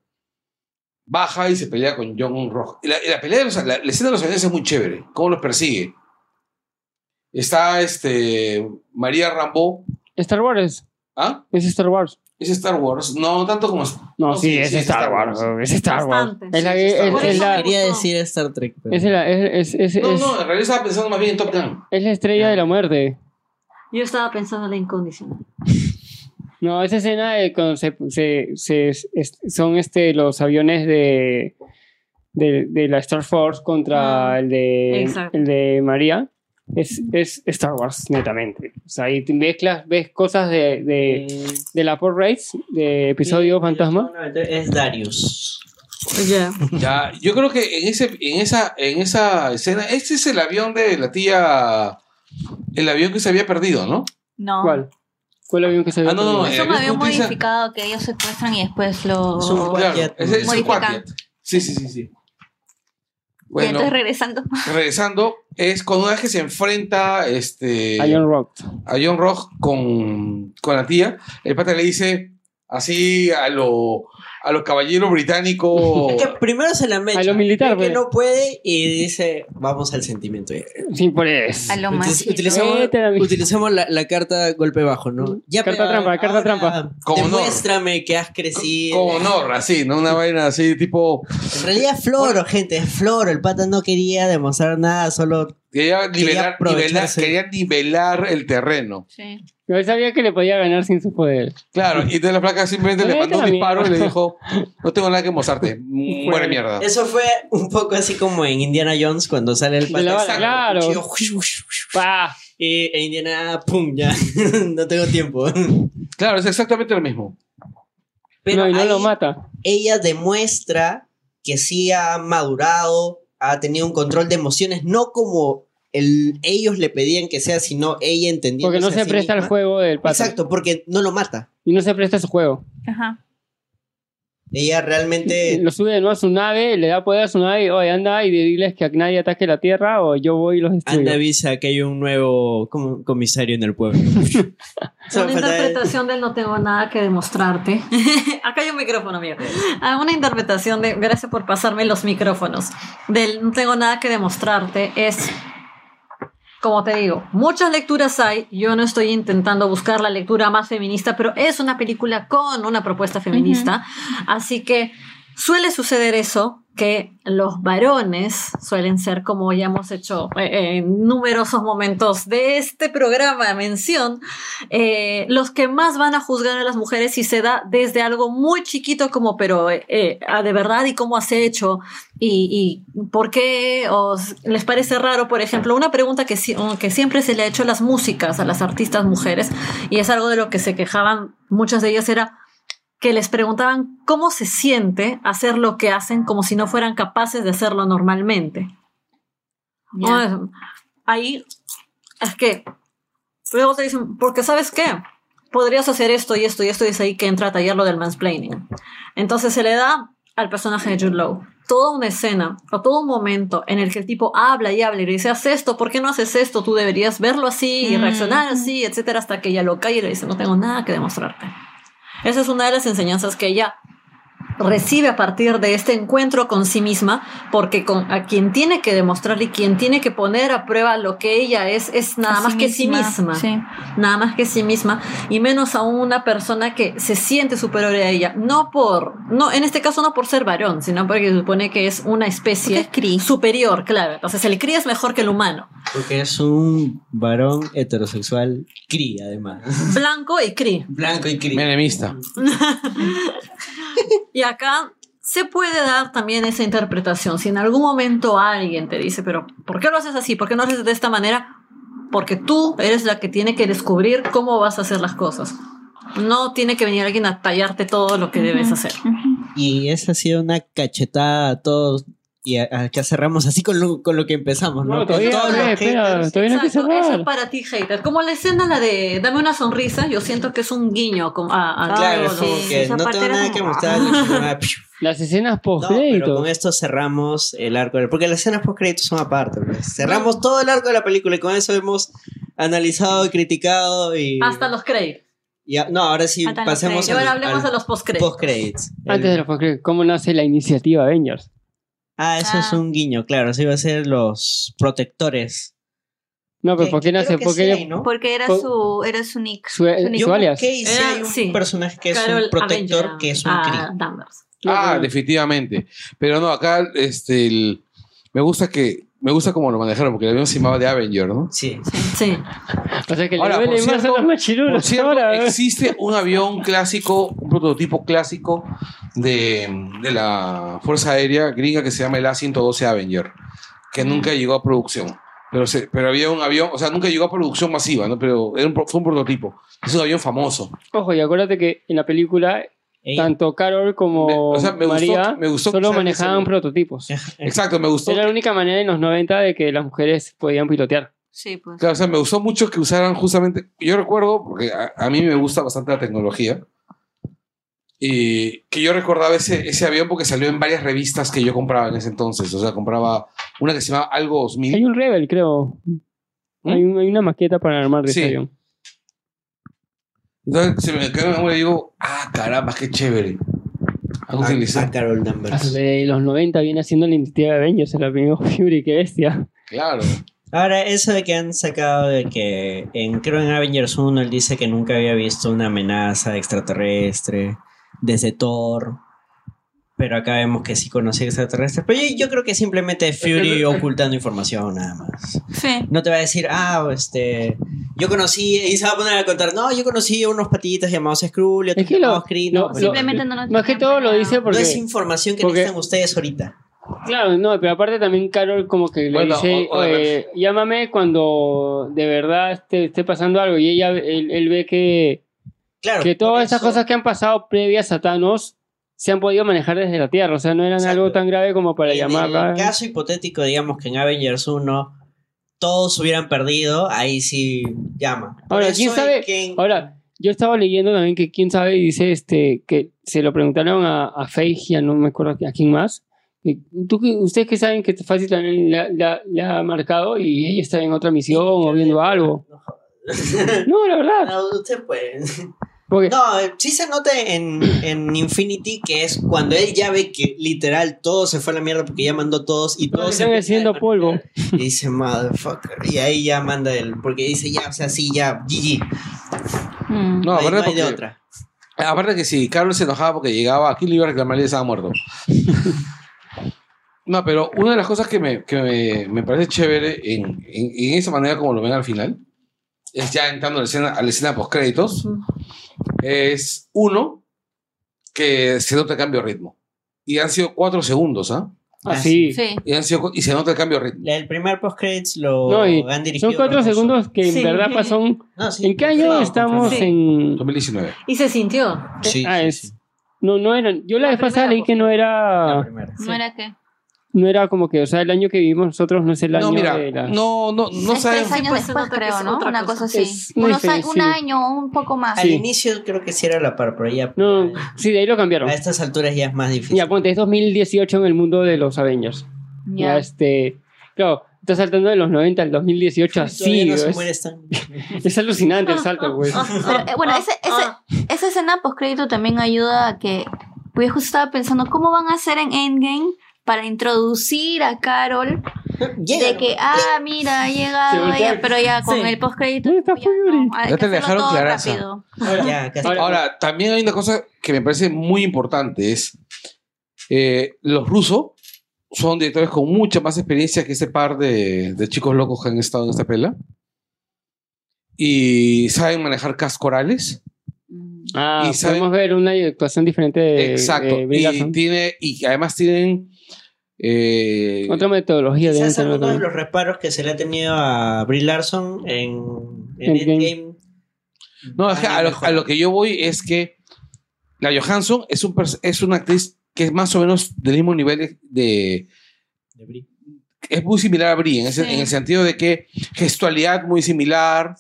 baja y se pelea con John Rock. Y la, y la pelea de los- la, la escena de los aviones es muy chévere. Cómo los persigue. Está este María Rambo. Star Wars. ¿Ah? Es Star Wars. Es Star Wars. No tanto como. No, No, sí, sí, es, sí, es Star, Star Wars. Wars. Es Star Wars. Bastante, Es la es Star es- Wars. es la- Quería decir Star Trek. pero- es la- es- es- es- No, no, en realidad estaba pensando más bien en Top Gun. es la estrella de la muerte. Yo estaba pensando en la incondicional. No, esa escena de cuando se, se- se- es- son este, los aviones de, de, de la Star Force contra Ah, el, de, el de María. Es, es Star Wars, netamente. O sea, ahí te mezclas, ves cosas de, de, Eh, de la Port Race, de episodio sí, Fantasma. Es Darius. Ya. Ya, yo creo que en, ese, en, esa, en esa escena, este es el avión de la tía. El avión que se había perdido, ¿no? No. ¿Cuál? ¿Cuál avión que se ve? Ah, no, no, Es eh, un es avión como utiliza- modificado que ellos secuestran y después lo. Es un Claro, es el modifican. Sí, sí, sí, sí. Y Bueno, entonces regresando. regresando, es cuando una vez que se enfrenta este, A John Rock. a John Rock con, con la tía, el pata le dice así a lo, a los caballeros británicos. Es que primero se la mecha. A lo militar, ve que pues. no puede y dice, vamos al sentimiento. Sí, por eso. A lo más. utilicemos la- utilicemos la, la carta golpe bajo, ¿no? Carta pero trampa, carta trampa. Demuéstrame que has crecido. Con honor, así, ¿no? Una vaina así, tipo. En realidad es floro, gente, es floro. El pata no quería demostrar nada, solo Quería nivelar, nivelar, aprovecharse. quería nivelar el terreno. Sí. Yo sabía que le podía ganar sin sus poderes. Claro, y entonces la placa simplemente le mandó un disparo y le dijo: No tengo nada que mostrarte. Muere mierda. Eso fue un poco así como en Indiana Jones cuando sale el De saca claro. ¡Pah! Y e Indiana, pum, ya. no tengo tiempo. Claro, es exactamente lo mismo. Pero no, y no ahí lo mata. ella demuestra que sí ha madurado, ha tenido un control de emociones, no como el, ellos le pedían que sea, sino ella entendiendo. Porque no se presta al juego del pato. Exacto, porque no lo mata. Y no se presta a su juego. Ajá. Ella realmente. Lo sube de nuevo a su nave, le da poder a su nave y oye, anda y diles que nadie ataque la Tierra o yo voy y los destruyo. Anda avisa que hay un nuevo com- comisario en el pueblo. Una interpretación del no tengo nada que demostrarte. Acá hay un micrófono, amigo. Ah, Una interpretación de, gracias por pasarme los micrófonos, del no tengo nada que demostrarte es, como te digo, muchas lecturas hay. Yo no estoy intentando buscar la lectura más feminista, pero es una película con una propuesta feminista. Así que suele suceder eso. que los varones suelen ser, como ya hemos hecho eh, en numerosos momentos de este programa mención, eh, los que más van a juzgar a las mujeres si se da desde algo muy chiquito como, pero eh, eh, ah, de verdad y cómo has hecho y, y por qué os les parece raro, por ejemplo, una pregunta que, si- que siempre se le ha hecho a las músicas, a las artistas mujeres, y es algo de lo que se quejaban muchas de ellas, era que les preguntaban cómo se siente hacer lo que hacen como si no fueran capaces de hacerlo normalmente. No, ahí es que luego te dicen, porque sabes qué, podrías hacer esto y esto y esto y es ahí que entra a taller lo del mansplaining. Entonces se le da al personaje de Jude Law toda una escena o todo un momento en el que el tipo habla y habla y le dice, haz esto, ¿por qué no haces esto? Tú deberías verlo así y Mm. reaccionar así, etcétera, hasta que ella lo cae y le dice, no tengo nada que demostrarte. Esa es una de las enseñanzas que ella recibe a partir de este encuentro con sí misma, porque con, a quien tiene que demostrar y quien tiene que poner a prueba lo que ella es, es nada A más que sí misma. Sí. Nada más que sí misma, y menos a una persona que se siente superior a ella. No por, no, en este caso no por ser varón, sino porque se supone que es una especie es superior, claro. Entonces el cría es mejor que el humano. Porque es un varón heterosexual cri, además. Blanco y cri. Blanco y cri. Menemista. Y acá se puede dar también esa interpretación. Si en algún momento alguien te dice, pero ¿por qué lo haces así? ¿Por qué no lo haces de esta manera? Porque tú eres la que tiene que descubrir cómo vas a hacer las cosas. No tiene que venir alguien a tallarte todo lo que debes hacer. Y esa ha sido una cachetada a todos. Y a, a que cerramos así con lo, con lo que empezamos, ¿no? No, todavía, Con todos los todavía no hay que eso es para ti, hater. Como la escena, la de Dame una sonrisa, yo siento que es un guiño con- a, a- Claro, ¿no? como sí, que no tengo nada como- que mostrar. ah. Las escenas post No, pero créditos. con esto cerramos el arco. Porque las escenas post créditos son aparte. pues. Cerramos todo el arco de la película y con eso hemos analizado, criticado y. Hasta los créditos. y a- no, ahora sí, Hasta los pasemos Y ahora al, hablemos al de los post-créditos. post. Antes de los post créditos, ¿cómo nace la iniciativa Avengers? Ah, eso es Ah. un guiño, claro. Eso iba a ser los protectores. No, pero ¿por qué que nace? creo que ¿Por sí qué hay, ¿no? Porque era su, era su nick. su, Su nick. su alias? y sí Era- hay un sí. personaje que es Carol un protector Avenger, que es un a Kree. Danvers. Ah, definitivamente. Pero no, acá este, el- me gusta que me gusta cómo lo manejaron, porque el avión se llamaba de Avenger, ¿no? Sí. Sí. O sea que Ahora, le por duele más cierto- a los machirulos Por cierto, ahora. ¿eh? existe un avión clásico, un prototipo clásico de, de la Fuerza Aérea gringa que se llama el A-112 Avenger, que nunca llegó a producción. Pero, se- pero había un avión, o sea, nunca llegó a producción masiva, ¿no? Pero era un, pro- fue un prototipo. Es un avión famoso. Ojo, y acuérdate que en la película, Tanto Carol como Me- o sea, me gustó- María me gustó solo manejaban ese- prototipos. Exacto, me gustó. Era la única manera en los 90 de que las mujeres podían pilotear. Sí, pues. Claro, o sea, me gustó mucho que usaran justamente. Yo recuerdo, porque a, a mí me gusta bastante la tecnología, y que yo recordaba ese, ese avión porque salió en varias revistas que yo compraba en ese entonces. O sea, compraba una que se llamaba Algo 2000. Hay un Rebel, creo. Hay, un- hay una maqueta para armar de ¿Mm? Sí. ese avión. Entonces se me quedó en la memoria y digo, ah, caramba, qué chévere. Han a, utilizado. a Carol Danvers. De los 90 viene haciendo la iniciativa de Avengers, el amigo Fury, qué bestia. Claro. Ahora, eso de que han sacado de que en creo en Avengers 1 él dice que nunca había visto una amenaza extraterrestre desde Thor. Pero acá vemos que sí conocía extraterrestres. Pero yo, yo creo que simplemente Fury ocultando información nada más. Sí. No te va a decir, ah, este. Yo conocí. Y se va a poner a contar, no, yo conocí unos patitas llamados Skrull y otros Es que lo- llamados Kree". No, Simplemente no lo Más que todo lo dice no porque... es información que porque- necesitan ustedes ahorita. Claro, no, pero aparte también Carol como que le Bueno, dice, o- o "Oye, llámame cuando de verdad esté, esté pasando algo. Y ella, él, él ve que, Claro. que todas esas cosas que han pasado previas a Thanos se han podido manejar desde la Tierra. O sea, no eran Exacto. algo tan grave como para en llamarla. el caso hipotético, digamos que en Avengers 1 todos hubieran perdido, ahí sí llama. Por Ahora, ¿quién sabe? Ahora, yo estaba leyendo también que quién sabe, dice este, que se lo preguntaron a, a a no me acuerdo a quién más. ¿Tú, qué- ustedes que saben que fácil también la ha marcado y ella está en otra misión o viendo algo. No. No, la verdad. No, usted puede. Porque, No, eh, sí se nota en, en Infinity que es cuando él ya ve que literal todo se fue a la mierda porque ya mandó todos y todos están a haciendo polvo. Y dice, motherfucker. Y ahí ya manda él, porque dice, ya, o sea, sí, ya, GG. Mm. No, aparte no hay de otra. Aparte que si Carlos se enojaba porque llegaba, aquí le iba a reclamar y ya estaba muerto. No, pero una de las cosas que me, que me, me parece chévere en, en, en esa manera como lo ven al final, es ya entrando a la escena, a la escena post créditos, es uno, que se nota el cambio de ritmo. Y han sido cuatro segundos, ¿ah? Ah, sí. Sí. Y, han sido, y se nota el cambio de ritmo. El primer post-credits lo No, han dirigido. Son cuatro segundos que en Sí. verdad pasan. No, sí, ¿En qué año estamos Sí. en.? 2019. Y se sintió. Sí, ah, sí, es- sí. No, no era. Yo la La vez pasada leí que no La era. primera. ¿No era qué? No era como que, o sea, el año que vivimos nosotros no es el año No, mira, de la. no, no, no es sabemos. tres años pues, después, que creo, es ¿no? otra Una cosa. cosa así. Unos a- diferente, un sí. año, un poco más. Al Sí. inicio creo que sí era la par, pero ya. No, sí, de ahí lo cambiaron. A estas alturas ya es más difícil. Ya, ponte, es 2018 en el mundo de los Avengers. Ya, Ya. este. Claro, estás saltando de los 90 al 2018 Todavía así. no es, es alucinante el salto, pues. Pero, eh, bueno, ese, ese- esa escena postcrédito también ayuda a que. Pues justo estaba pensando, ¿cómo van a hacer en Endgame para introducir a Carol? Llega, de que, ah, mira, ha llegado ella, pero ya con Sí. el postcrédito. ¿Dónde está ya no, Ya te dejaron claraza. rápido. Ya, casi. Ahora- Ahora, también hay una cosa que me parece muy importante, es eh, los rusos son directores con mucha más experiencia que ese par de, de chicos locos que han estado en esta pela. Y saben manejar cast corales. Ah, Y saben- podemos ver una actuación diferente de, Exacto. de y, tiene, y además tienen... eh, Otra metodología de Quizás tener alguno de los reparos que se le ha tenido a Brie Larson en, en Endgame. Endgame. No, es que a lo, mejor. a lo que yo voy es que la Johansson es, un, es una actriz que es más o menos del mismo nivel de- de, de Brie. es muy similar a Brie, en, ese- Sí. en el sentido de que gestualidad muy similar,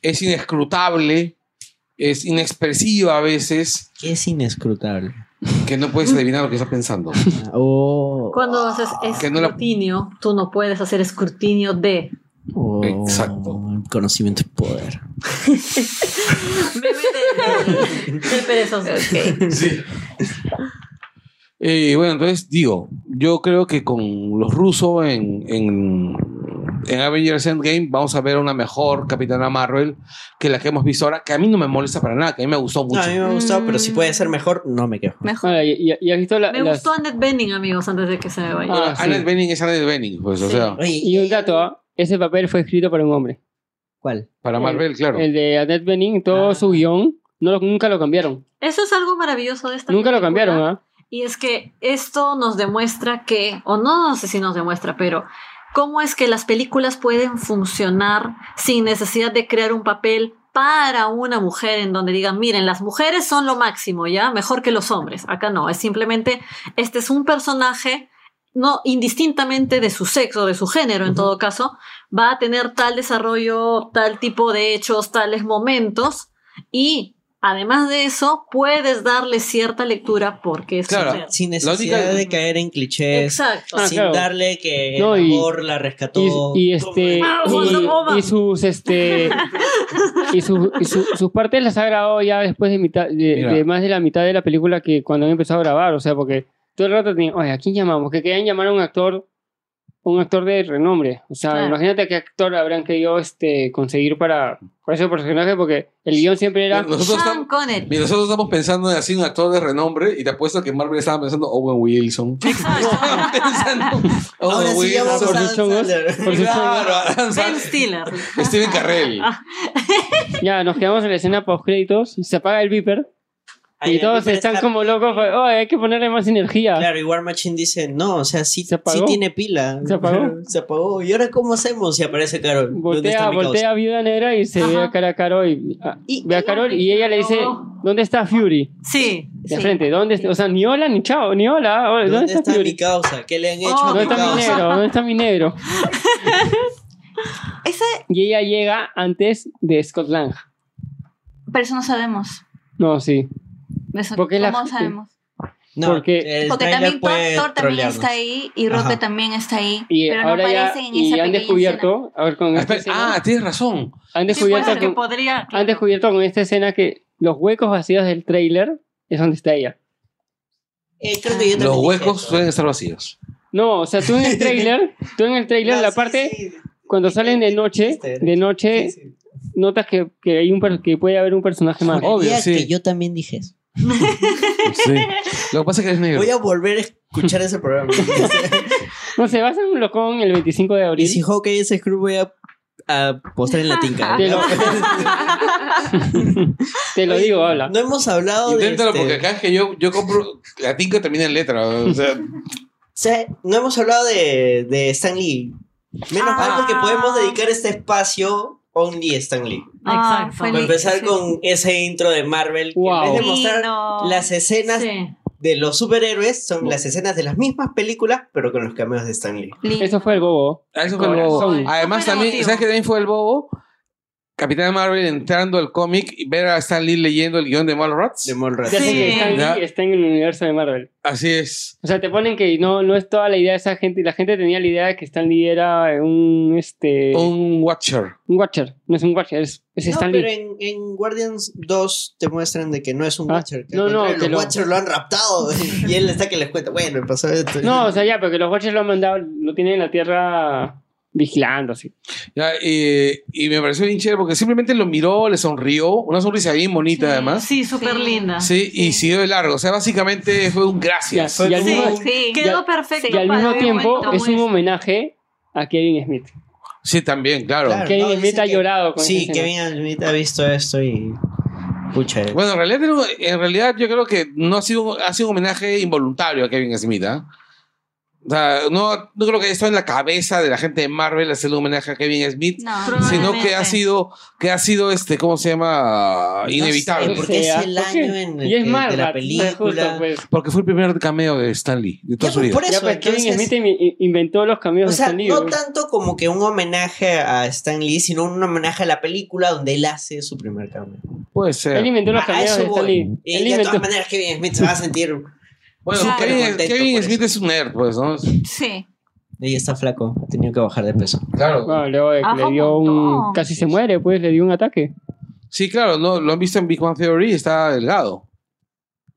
es inescrutable, es inexpresiva a veces, es inescrutable. Que no puedes adivinar lo que está pensando. Oh, Cuando haces no escrutinio, tú no puedes hacer escrutinio de. oh, Exacto. El conocimiento es poder. Bebé del, del perezoso. Sí. Eh, bueno, entonces digo, yo creo que con los rusos en, en, en Avengers Endgame vamos a ver una mejor Capitana Marvel que la que hemos visto ahora, que a mí no me molesta para nada, que a mí me gustó No, mucho. a mí me ha gustado, pero si puede ser mejor, no me quejo. Mejor. Ahora, ¿y, y- y has visto la, Me las- gustó Annette Bening, amigos, antes de que se me vaya. Bueno, Ah, sí. Annette Bening es Annette Bening, pues, o Sí. sea, Oye, Y un dato, ¿ah? ese papel fue escrito por un hombre. ¿Cuál? para Marvel, claro. El de Annette Bening, todo Ah. su guion, no lo- nunca lo cambiaron. Eso es algo maravilloso de esta Nunca lo película. cambiaron, ¿ah? Y es que esto nos demuestra que, o no, no sé si nos demuestra, pero cómo es que las películas pueden funcionar sin necesidad de crear un papel para una mujer en donde digan, miren, las mujeres son lo máximo, ¿ya? Mejor que los hombres. Acá no, es simplemente, este es un personaje, no indistintamente de su sexo, de su género en todo caso, va a tener tal desarrollo, tal tipo de hechos, tales momentos y... Además de eso, puedes darle cierta lectura porque es Claro. Sin necesidad de caer en clichés. Exacto. Ah, sin claro. darle que No, el y- amor la rescató. Y, y este Ah, y, sus este y, su- y su- sus partes las ha grabado ya después de mitad de más de la mitad de la película que cuando han empezado a grabar, o sea, porque todo el rato tenían, oye, ¿a quién llamamos? Que querían llamar a un actor un actor de renombre, o sea, Claro. imagínate qué actor habrán querido este conseguir para, para ese personaje porque el guion siempre era Nosotros Sean Connery. mira, nosotros estamos pensando en así un actor de renombre y te apuesto que Marvel estaba pensando Owen Wilson. Estaban pensando Ahora Owen sí llamamos por a sus Adam chongos, Sandler. por sus Claro, Adam Ben Sandler, Stiller. Steven Carrell. ya nos quedamos en la escena post créditos, se apaga el beeper Ahí y todos están está- como locos, oye, hay que ponerle más energía. Claro, y War Machine dice, no, o sea, sí, ¿Se apagó? sí tiene pila. ¿Se apagó? Se apagó. ¿Y ahora cómo hacemos si aparece Carol? ¿Dónde Voltea, está mi voltea a Viuda Negra y se ve a cara a Carol y, ah, Y- ve a Carol y ella le dice. ¿dónde está Fury? Sí. De sí. frente, ¿dónde está? O sea, ni hola ni chao, ni hola, causa? ¿dónde, ¿Dónde está, está Fury? mi causa? ¿Qué le han hecho Oh, a ¿Dónde mi está mi causa? negro? ¿Dónde está mi negro? Ese, Y ella llega antes de Scott Lang. pero eso no sabemos. No, sí. Eso, Porque la ¿Cómo gente- sabemos? No, Porque- Porque también Thor, también trolearnos. está ahí y Rocket Ajá. también está ahí. Y pero no ahora ya aparecen en y esa han pequeña descubierto, a ver con Ah, esta espera, escena, ah, tienes razón. han Sí, descubierto que con, podría. han descubierto con esta escena que los huecos vacíos del tráiler es donde está ella. Eh, creo que yo Los huecos eso. suelen estar vacíos. No, o sea, tú en el tráiler, tú en el tráiler No, la sí, parte sí. cuando salen de noche, de noche Sí, sí. notas que, que hay un que puede haber un personaje más. Obvio, sí. que yo también dije eso. Sí. Lo que pasa es que es negro. Voy a volver a escuchar ese programa. No sé, va a ser un locón el 25 de abril. y si Hawkeye es Screw, voy a, a postar en la tinca. Te lo, te lo digo, habla. No hemos hablado Inténtalo de. porque Este, cada vez que yo, yo compro la tinca termina en letra. O sea, o sea, no hemos hablado de, de Stan Lee. Menos Ah. mal porque podemos dedicar este espacio only Stan Lee. Ah, Exacto. Para empezar sí. con ese intro de Marvel, que Wow. en vez de mostrar Lindo. las escenas Sí. de los superhéroes, son las escenas de las mismas películas, pero con los cameos de Stan Lee. Lindo. Eso fue el bobo. Ah, eso fue el bobo. Además, también. ¿sabes qué también fue el bobo? Capitán Marvel entrando al cómic y ver a Stan Lee leyendo el guion de Mallrats. De Mallrats. Sí. que Stan Ya. Lee está en el universo de Marvel. Así es. O sea, te ponen que no, no es toda la idea de esa gente. La gente tenía la idea de que Stan Lee era un, este, un, Un Watcher. Watcher. No es un Watcher, es, es No, Stan pero Lee. en, en Guardians 2 te muestran de que no es un Ah, Watcher. Que no, no, que los lo- Watchers lo han raptado. y él está que les cuenta, bueno, me pasó esto. No, o sea, ya, porque los Watchers lo han mandado, lo tienen en la Tierra vigilando, así. Ya, y, y me pareció bien chévere porque simplemente lo miró, le sonrió, una sonrisa bien bonita además. Sí, súper Sí. linda. Sí, y siguió de largo. O sea, básicamente fue un gracias. Ya, y al Sí, mismo, Sí. Quedó perfecto. y al mismo tiempo momento, es un homenaje a Kevin Smith. Sí, también, claro. Claro. Kevin no, Smith ha que- llorado con Sí. Kevin Smith ha visto esto y. Pucha. Bueno, en realidad, en realidad yo creo que no ha sido, ha sido un homenaje involuntario a Kevin Smith. ¿ah? O sea, no, no creo que haya estado en la cabeza de la gente de Marvel hacerle un homenaje a Kevin Smith, No. sino que ha sido, que ha sido este, ¿cómo se llama? Inevitable. No sé, porque es el año en el Y es que- de la película. justo, pues. Porque fue el primer cameo de Stan Lee de toda Ya, su vida. por Ya, eso, Kevin Smith in- inventó los caminos O de sea, Stan Lee. no tanto como que un homenaje a Stan Lee, sino un homenaje a la película donde él hace su primer cambio. Puede ser. Él inventó los eso de Stan voy. Lee. Y Él de todas maneras, Kevin Smith se va a sentir. Bueno, Claro. Kevin, Smith es un nerd, pues, ¿no? Sí. Ella está flaco, ha tenido que bajar de peso. Claro. Luego Ajá, le dio un. Casi se muere, pues le dio un ataque. Sí, claro, no, lo han visto en Big Bang Theory, está delgado.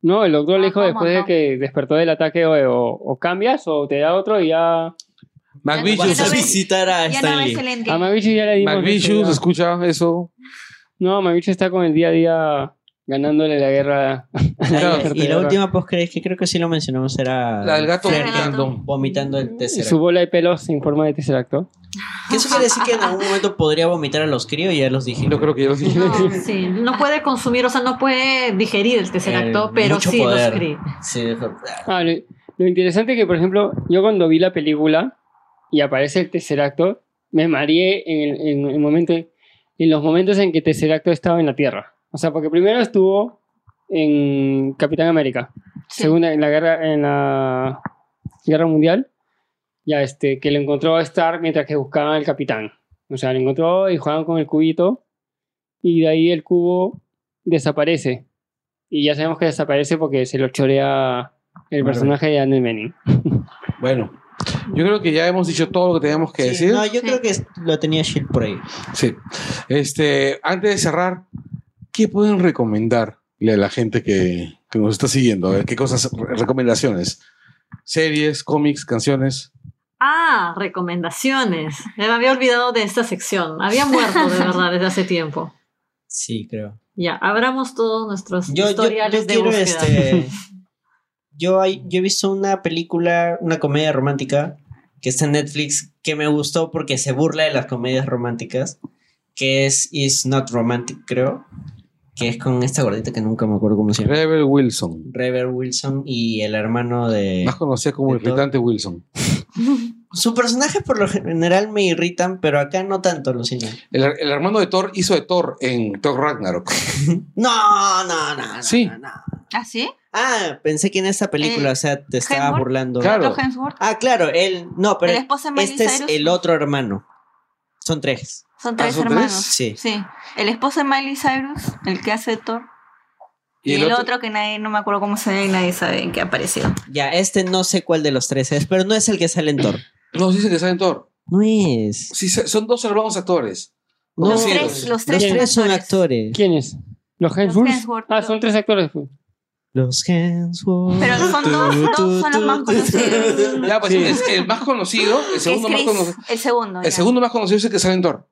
No, el doctor le dijo después de que despertó del ataque o, o- o cambias o te da otro y ya. McVicious, no Vas a visitar a Ya no A. Mavichu ya le dimos. McVicious, escucha eso. No, Mavichu está con el día a día ganándole la guerra. Claro. Y la última post que creo que sí lo mencionamos era. La del gato vomitando. vomitando el Y Tesseract. su bola de pelos en forma de Tesseracto. Que eso quiere decir que en algún momento podría vomitar a los críos y ya los dijimos. Yo creo que ya lo dije. No, sí, no puede consumir, o sea, no puede digerir el tercer Eh, acto, pero sí poder. lo escribe. Sí, Ah, lo, lo interesante es que, por ejemplo, yo cuando vi la película y aparece el Tesseracto, me mareé en, el, en el momento, en los momentos en que Tesseracto estaba en la Tierra. O sea, porque primero estuvo en Capitán América, Sí. segunda en la guerra en la guerra mundial, ya este que lo encontró a Stark mientras que buscaban al Capitán. O sea, lo encontró y jugaban con el cubito y de ahí el cubo desaparece. Y ya sabemos que desaparece porque se lo chorea el personaje de Annel Bening. Bueno, yo creo que ya hemos dicho todo lo que teníamos que Sí, decir. No, yo Sí. creo que lo tenía Shield por ahí. Sí. Este, antes de cerrar, ¿qué pueden recomendarle a la gente que, que nos está siguiendo? A ver, ¿Qué cosas, re- recomendaciones? Series, cómics, canciones. Ah, recomendaciones. Me había olvidado de esta sección. Había muerto de verdad desde hace tiempo. Sí, creo. Ya, abramos todos nuestros Yo, yo, historiales yo de quiero búsqueda. este. Yo, hay- yo he visto una película, una comedia romántica que está en Netflix que me gustó porque se burla de las comedias románticas, que es Is Not Romantic, creo, que es con esta gordita que nunca me acuerdo cómo se llama. Rebel Wilson. Rever Wilson y el hermano de... Más conocida como Thor. irritante Wilson. Sus personajes por lo general me irritan, pero acá no tanto, Lucina. El, el hermano de Thor hizo de Thor en Thor Ragnarok. No, no, no, no. Sí. no, no. ¿Ah, sí? Ah, pensé que en esta película, Eh, o sea, te estaba Hemsworth. burlando. Claro. Ah, claro, él. No, pero el esposo de Miley este es el otro hermano. Son tres. Son tres ¿son hermanos. tres? Sí. Sí. El esposo de Miley Cyrus, el que hace Thor. Y, el, otro? que nadie, no me acuerdo cómo se ve y nadie sabe en qué ha aparecido. Ya, este no sé cuál de los tres es, pero no es el que sale en Thor. No, sí dice que sale en Thor. No es. Sí, son dos hermanos actores. No, Los tres, los- tres, Los tres son actores. ¿Quiénes? ¿Los Hemsworth? Ah, son tres actores. pues. Los Hemsworth. Pero son dos, dos son los más conocidos. Ya, pues Sí. es el más conocido, el Que es segundo más conocido. el segundo. El ya. segundo más conocido es el que sale en Thor.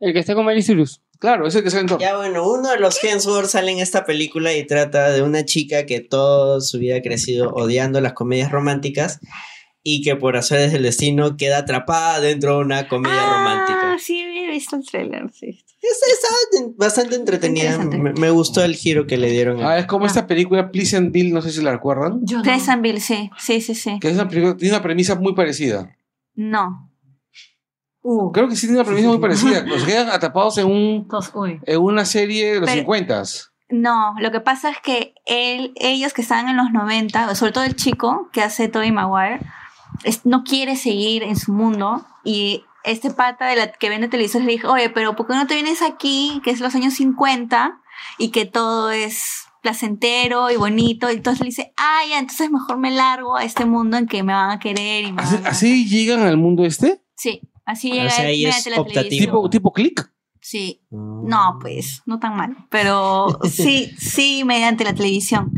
El que está con Miley Cyrus. Claro, ese que sale en Thor. Ya bueno, uno de los Hemsworth sale en esta película y trata de una chica que toda su vida ha crecido odiando las comedias románticas y que por azares del destino queda atrapada dentro de una comedia Ah, romántica. sí, he visto el trailer, sí. Está bastante entretenida. Me, me gustó el giro que le dieron. a- Ah, es como esta película Pleasant Bill, no sé si la recuerdan. Yo no. Pleasantville, sí, sí, sí, sí. Que es una película, tiene una premisa muy parecida. No. Uh, Creo que sí tiene una premisa muy parecida. Los quedan atrapados en, un, en una serie de los Pero- 50. No, lo que pasa es que él, ellos que estaban en los 90, sobre todo el chico que hace Tobey Maguire, es- no quiere seguir en su mundo y este pata de la que vende televisores le dijo, oye, pero ¿por qué no te vienes aquí, que es los años 50 y que todo es placentero y bonito? Y entonces le dice, ah, ya, entonces mejor me largo a este mundo en que me van a querer y me ¿Así, van a... así llegan al mundo este? Sí, así O llega sea, él ahí es mediante la optativo. televisión. ¿Tipo, tipo click? Sí, no, pues, no tan mal, pero sí, sí, mediante la televisión.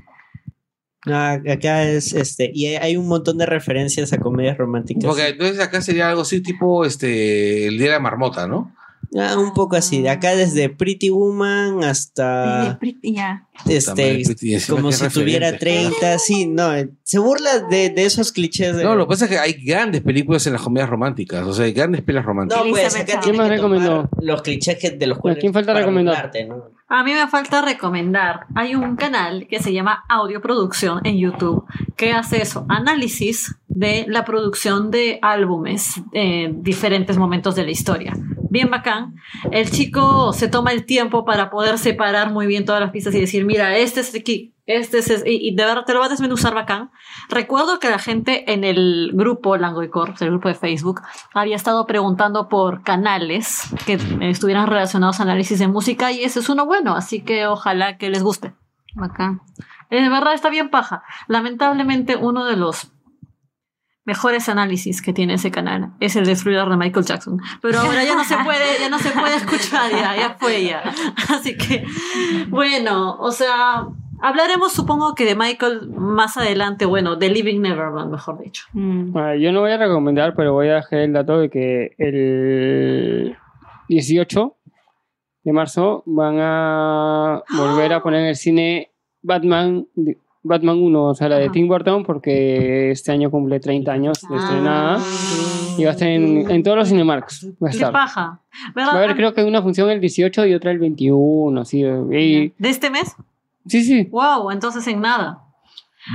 Ah, acá es este. Y hay- un montón de referencias a comedias románticas. Porque entonces acá sería algo así tipo este el día de la marmota, ¿no? Ah, un poco así. De acá desde Pretty Woman hasta. Pretty- ya. Este, Y encima como si tuviera referente. 30, sí, no, eh, se burla de, de esos clichés de... No, lo que pasa es que hay grandes películas en las comedias románticas, o sea, hay grandes pelas románticas. No, pues acá ¿Quién más recomendó? los clichés que- de los cuales... quién falta recomendar? ¿no? A mí me falta recomendar. Hay un canal que se llama Audio Producción en YouTube que hace eso, análisis de la producción de álbumes en diferentes momentos de la historia. Bien bacán. El chico se toma el tiempo para poder separar muy bien todas las pistas y decir, mira, este es aquí, este es, y, y de verdad te lo va a desmenuzar bacán. Recuerdo que la gente en el grupo Langoy Corps, el grupo de Facebook, había estado preguntando por canales que estuvieran relacionados a análisis de música y ese es uno bueno, así que ojalá que les guste. Bacán. Eh, De verdad está bien paja. Lamentablemente uno de los mejores análisis que tiene ese canal es el de Thriller de Michael Jackson. Pero ahora ya no se puede, ya no se puede escuchar, ya, ya fue ya. Así que, bueno, o sea, hablaremos supongo que de Michael más adelante, bueno, de Living Neverland, mejor dicho. Mm. Bueno, yo no voy a recomendar, pero voy a dejar el dato de que el 18 de marzo van a volver a poner en el cine Batman, Batman 1, o sea, la de. Tim Burton, porque este año cumple 30 años de estrenada y va a estar en, en todos los Cinemarks. Va a Qué estar. paja. Va a haber, creo que una función el 18 y otra el 21, sí. y- ¿De este mes? sí, sí. Wow, entonces en nada.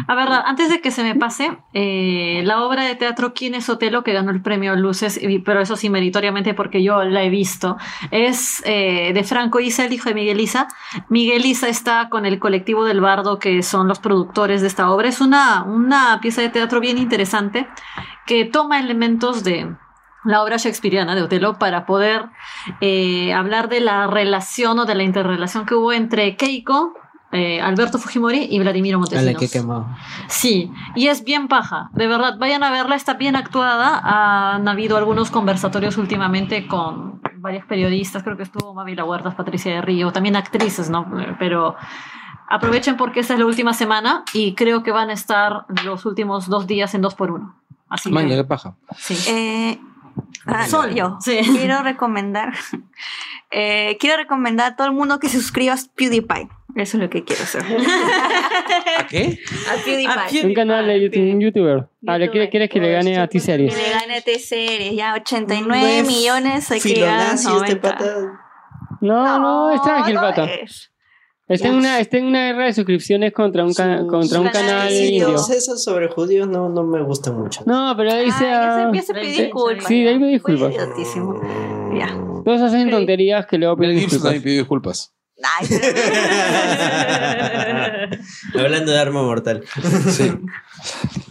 A ver, antes de que se me pase, eh, la obra de teatro ¿Quién es Otelo? que ganó el premio Luces, pero eso sí meritoriamente porque yo la he visto, es eh, de Franco Isa, el hijo de Miguel Isa. Miguel Isa está con el colectivo del Bardo, que son los productores de esta obra. Es una, una pieza de teatro bien interesante que toma elementos de la obra shakespeariana de Otelo para poder eh, hablar de la relación o de la interrelación que hubo entre Keiko, eh, Alberto Fujimori y Vladimiro Montesinos. la que he quemado. Sí, y es bien paja, de verdad, vayan a verla, está bien actuada. Han habido algunos conversatorios últimamente con varios periodistas, creo que estuvo Mavila Huertas, Patricia de Río, también actrices, ¿no? Pero aprovechen porque esta es la última semana y creo que van a estar los últimos dos días en dos por uno. Así Maña, que, qué paja. sí. Eh, ah, yo Sí. quiero recomendar. eh, quiero recomendar a todo el mundo que se suscriba a PewDiePie. Eso es lo que quiero hacer. ¿A qué? a PewDiePie. Un canal de YouTube, un youtuber. Ah, ¿le quieres, quieres que le gane a Que T-Series? le gane a T-Series. Ya No 89 es millones. Hay que a este 90. pata. No, no, está aquí el no pata. es. Está en, una, está en una guerra de suscripciones contra un, ca- Sus- contra un canal canales indio. Esos sobre judíos no, no me gustan mucho. No, pero ahí Ah, se empieza a Sí, pedir disculpas. sí, de ahí me disculpas. Ya. Todos hacen tonterías que luego piden disculpas. también pidió disculpas. Ay, pero- Hablando de arma mortal. Sí. Bueno,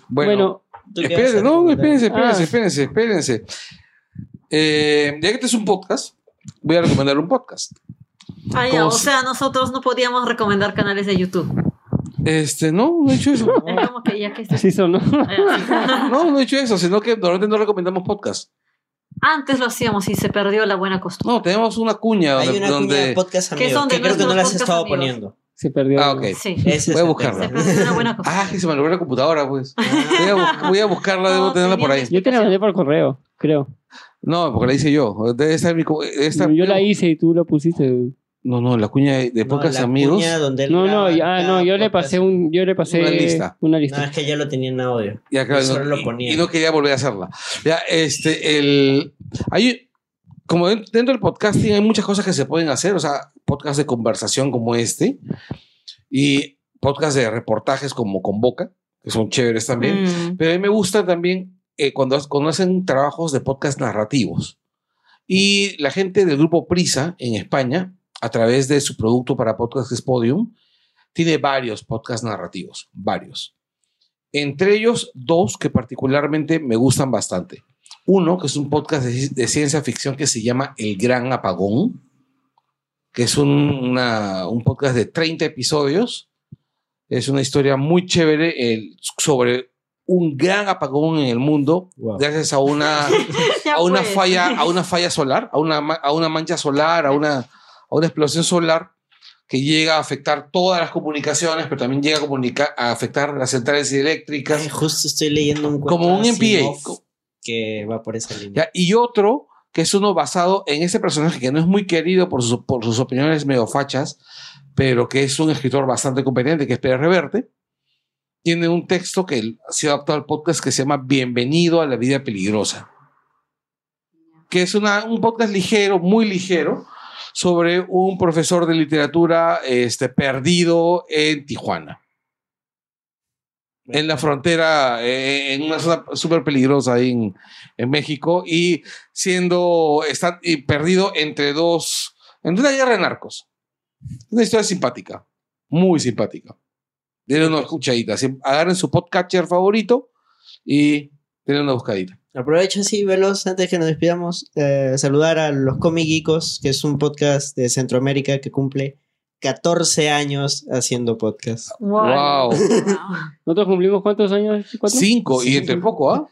Bueno, ¿Tú qué vas espérense, no, espérense, espérense, Ah. espérense, espérense. Eh, ya que este es un podcast, voy a recomendar un podcast. Ah, ya, o si- sea, nosotros no podíamos recomendar canales de YouTube. Este, no, no he hecho eso. Es como que ya que así son, ¿no? Ah, No, no he hecho eso, sino que normalmente no recomendamos podcast. Antes lo hacíamos y se perdió la buena costumbre. No, tenemos una cuña Hay donde. una cuña de donde- podcast Que amigos son de que creo que no las he estado amigos. poniendo. Se perdió. Ah, ok. Sí. Ese es Voy a buscarla. Se perdió una buena costumbre. Ah, que se me olvidó la computadora, pues. Voy a, bu- voy a buscarla, debo No, tenerla por ahí. Yo te la mandé por correo, creo. No, porque la hice yo. Debe estar mi debe estar- Yo la hice y tú lo pusiste. No, no, la cuña de, de No, amigos. cuña donde él No, no, ya, cada no, yo le pasé un, yo le pasé Una lista. Una No, lista. es que ya lo tenía en audio. Ya, claro, Yo no- solo lo ponía. Y, no quería volver a hacerla. Ya, este, el. Hay. Como den- dentro del podcasting hay muchas cosas que se pueden hacer, o sea, podcast de conversación como este y podcast de reportajes como Convoca, que son chéveres también. Mm. Pero a mí me gusta también eh, cuando, cuando hacen trabajos de podcast narrativos. Y la gente del grupo Prisa en España, a través de su producto para podcast que es Podium, tiene varios podcasts narrativos, varios. Entre ellos, dos que particularmente me gustan bastante. Uno, que es un podcast de, de ciencia ficción que se llama El Gran Apagón, que es un, una- un podcast de 30 episodios. Es una historia muy chévere el- sobre un gran apagón en el mundo Wow. gracias a una, a una pues. falla, a una falla solar, a una, a una mancha solar, a una, a una explosión solar que llega a afectar todas las comunicaciones, pero también llega a, afectar las centrales eléctricas. Ay, justo estoy leyendo un cuento Como un MPA. que va por esa línea. ¿ya? Y otro, que es uno basado en ese personaje que no es muy querido por, sus- por sus opiniones medio fachas, pero que es un escritor bastante competente, que es Pérez Reverte. Tiene un texto que ha sido adaptado al podcast que se llama Bienvenido a la vida peligrosa. Que es una- un podcast ligero, muy ligero, sobre un profesor de literatura este, perdido en Tijuana. En la frontera, eh, en una zona súper peligrosa ahí en, en México y siendo está, y perdido entre dos, entre una guerra de narcos. Una historia simpática, muy simpática. Denle una escuchadita. Agarren su podcatcher favorito y denle una buscadita. Aprovecho así, veloz, antes que nos despidamos, eh, saludar a los Comic Geekos, que es un podcast de Centroamérica que cumple 14 años haciendo podcast. Wow. ¿Nosotros cumplimos cuántos años? ¿Cuatro? Cinco y entre poco, ¿ah?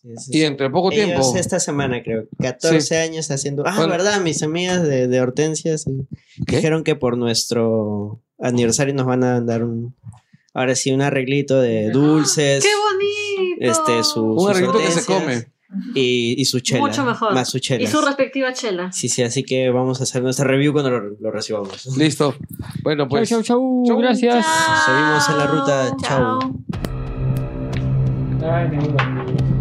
Sí, sí, Y entre poco Ellos tiempo. esta semana creo, 14 Sí. años haciendo... Ah, Bueno. verdad, mis amigas de, de Hortensia sí, ¿Qué? dijeron que por nuestro aniversario nos van a dar un... Ahora sí, un arreglito de dulces. ¡Qué bonito! Este, su, Un sus arreglito que se come. Y, y su chela. Mucho mejor. Más su chela. Y su respectiva chela. Sí, sí, así que vamos a hacer nuestra review cuando lo, lo recibamos. Listo. Bueno, pues. chau, chau, chau. Chau. Gracias. Seguimos en la ruta. Chau. Ay.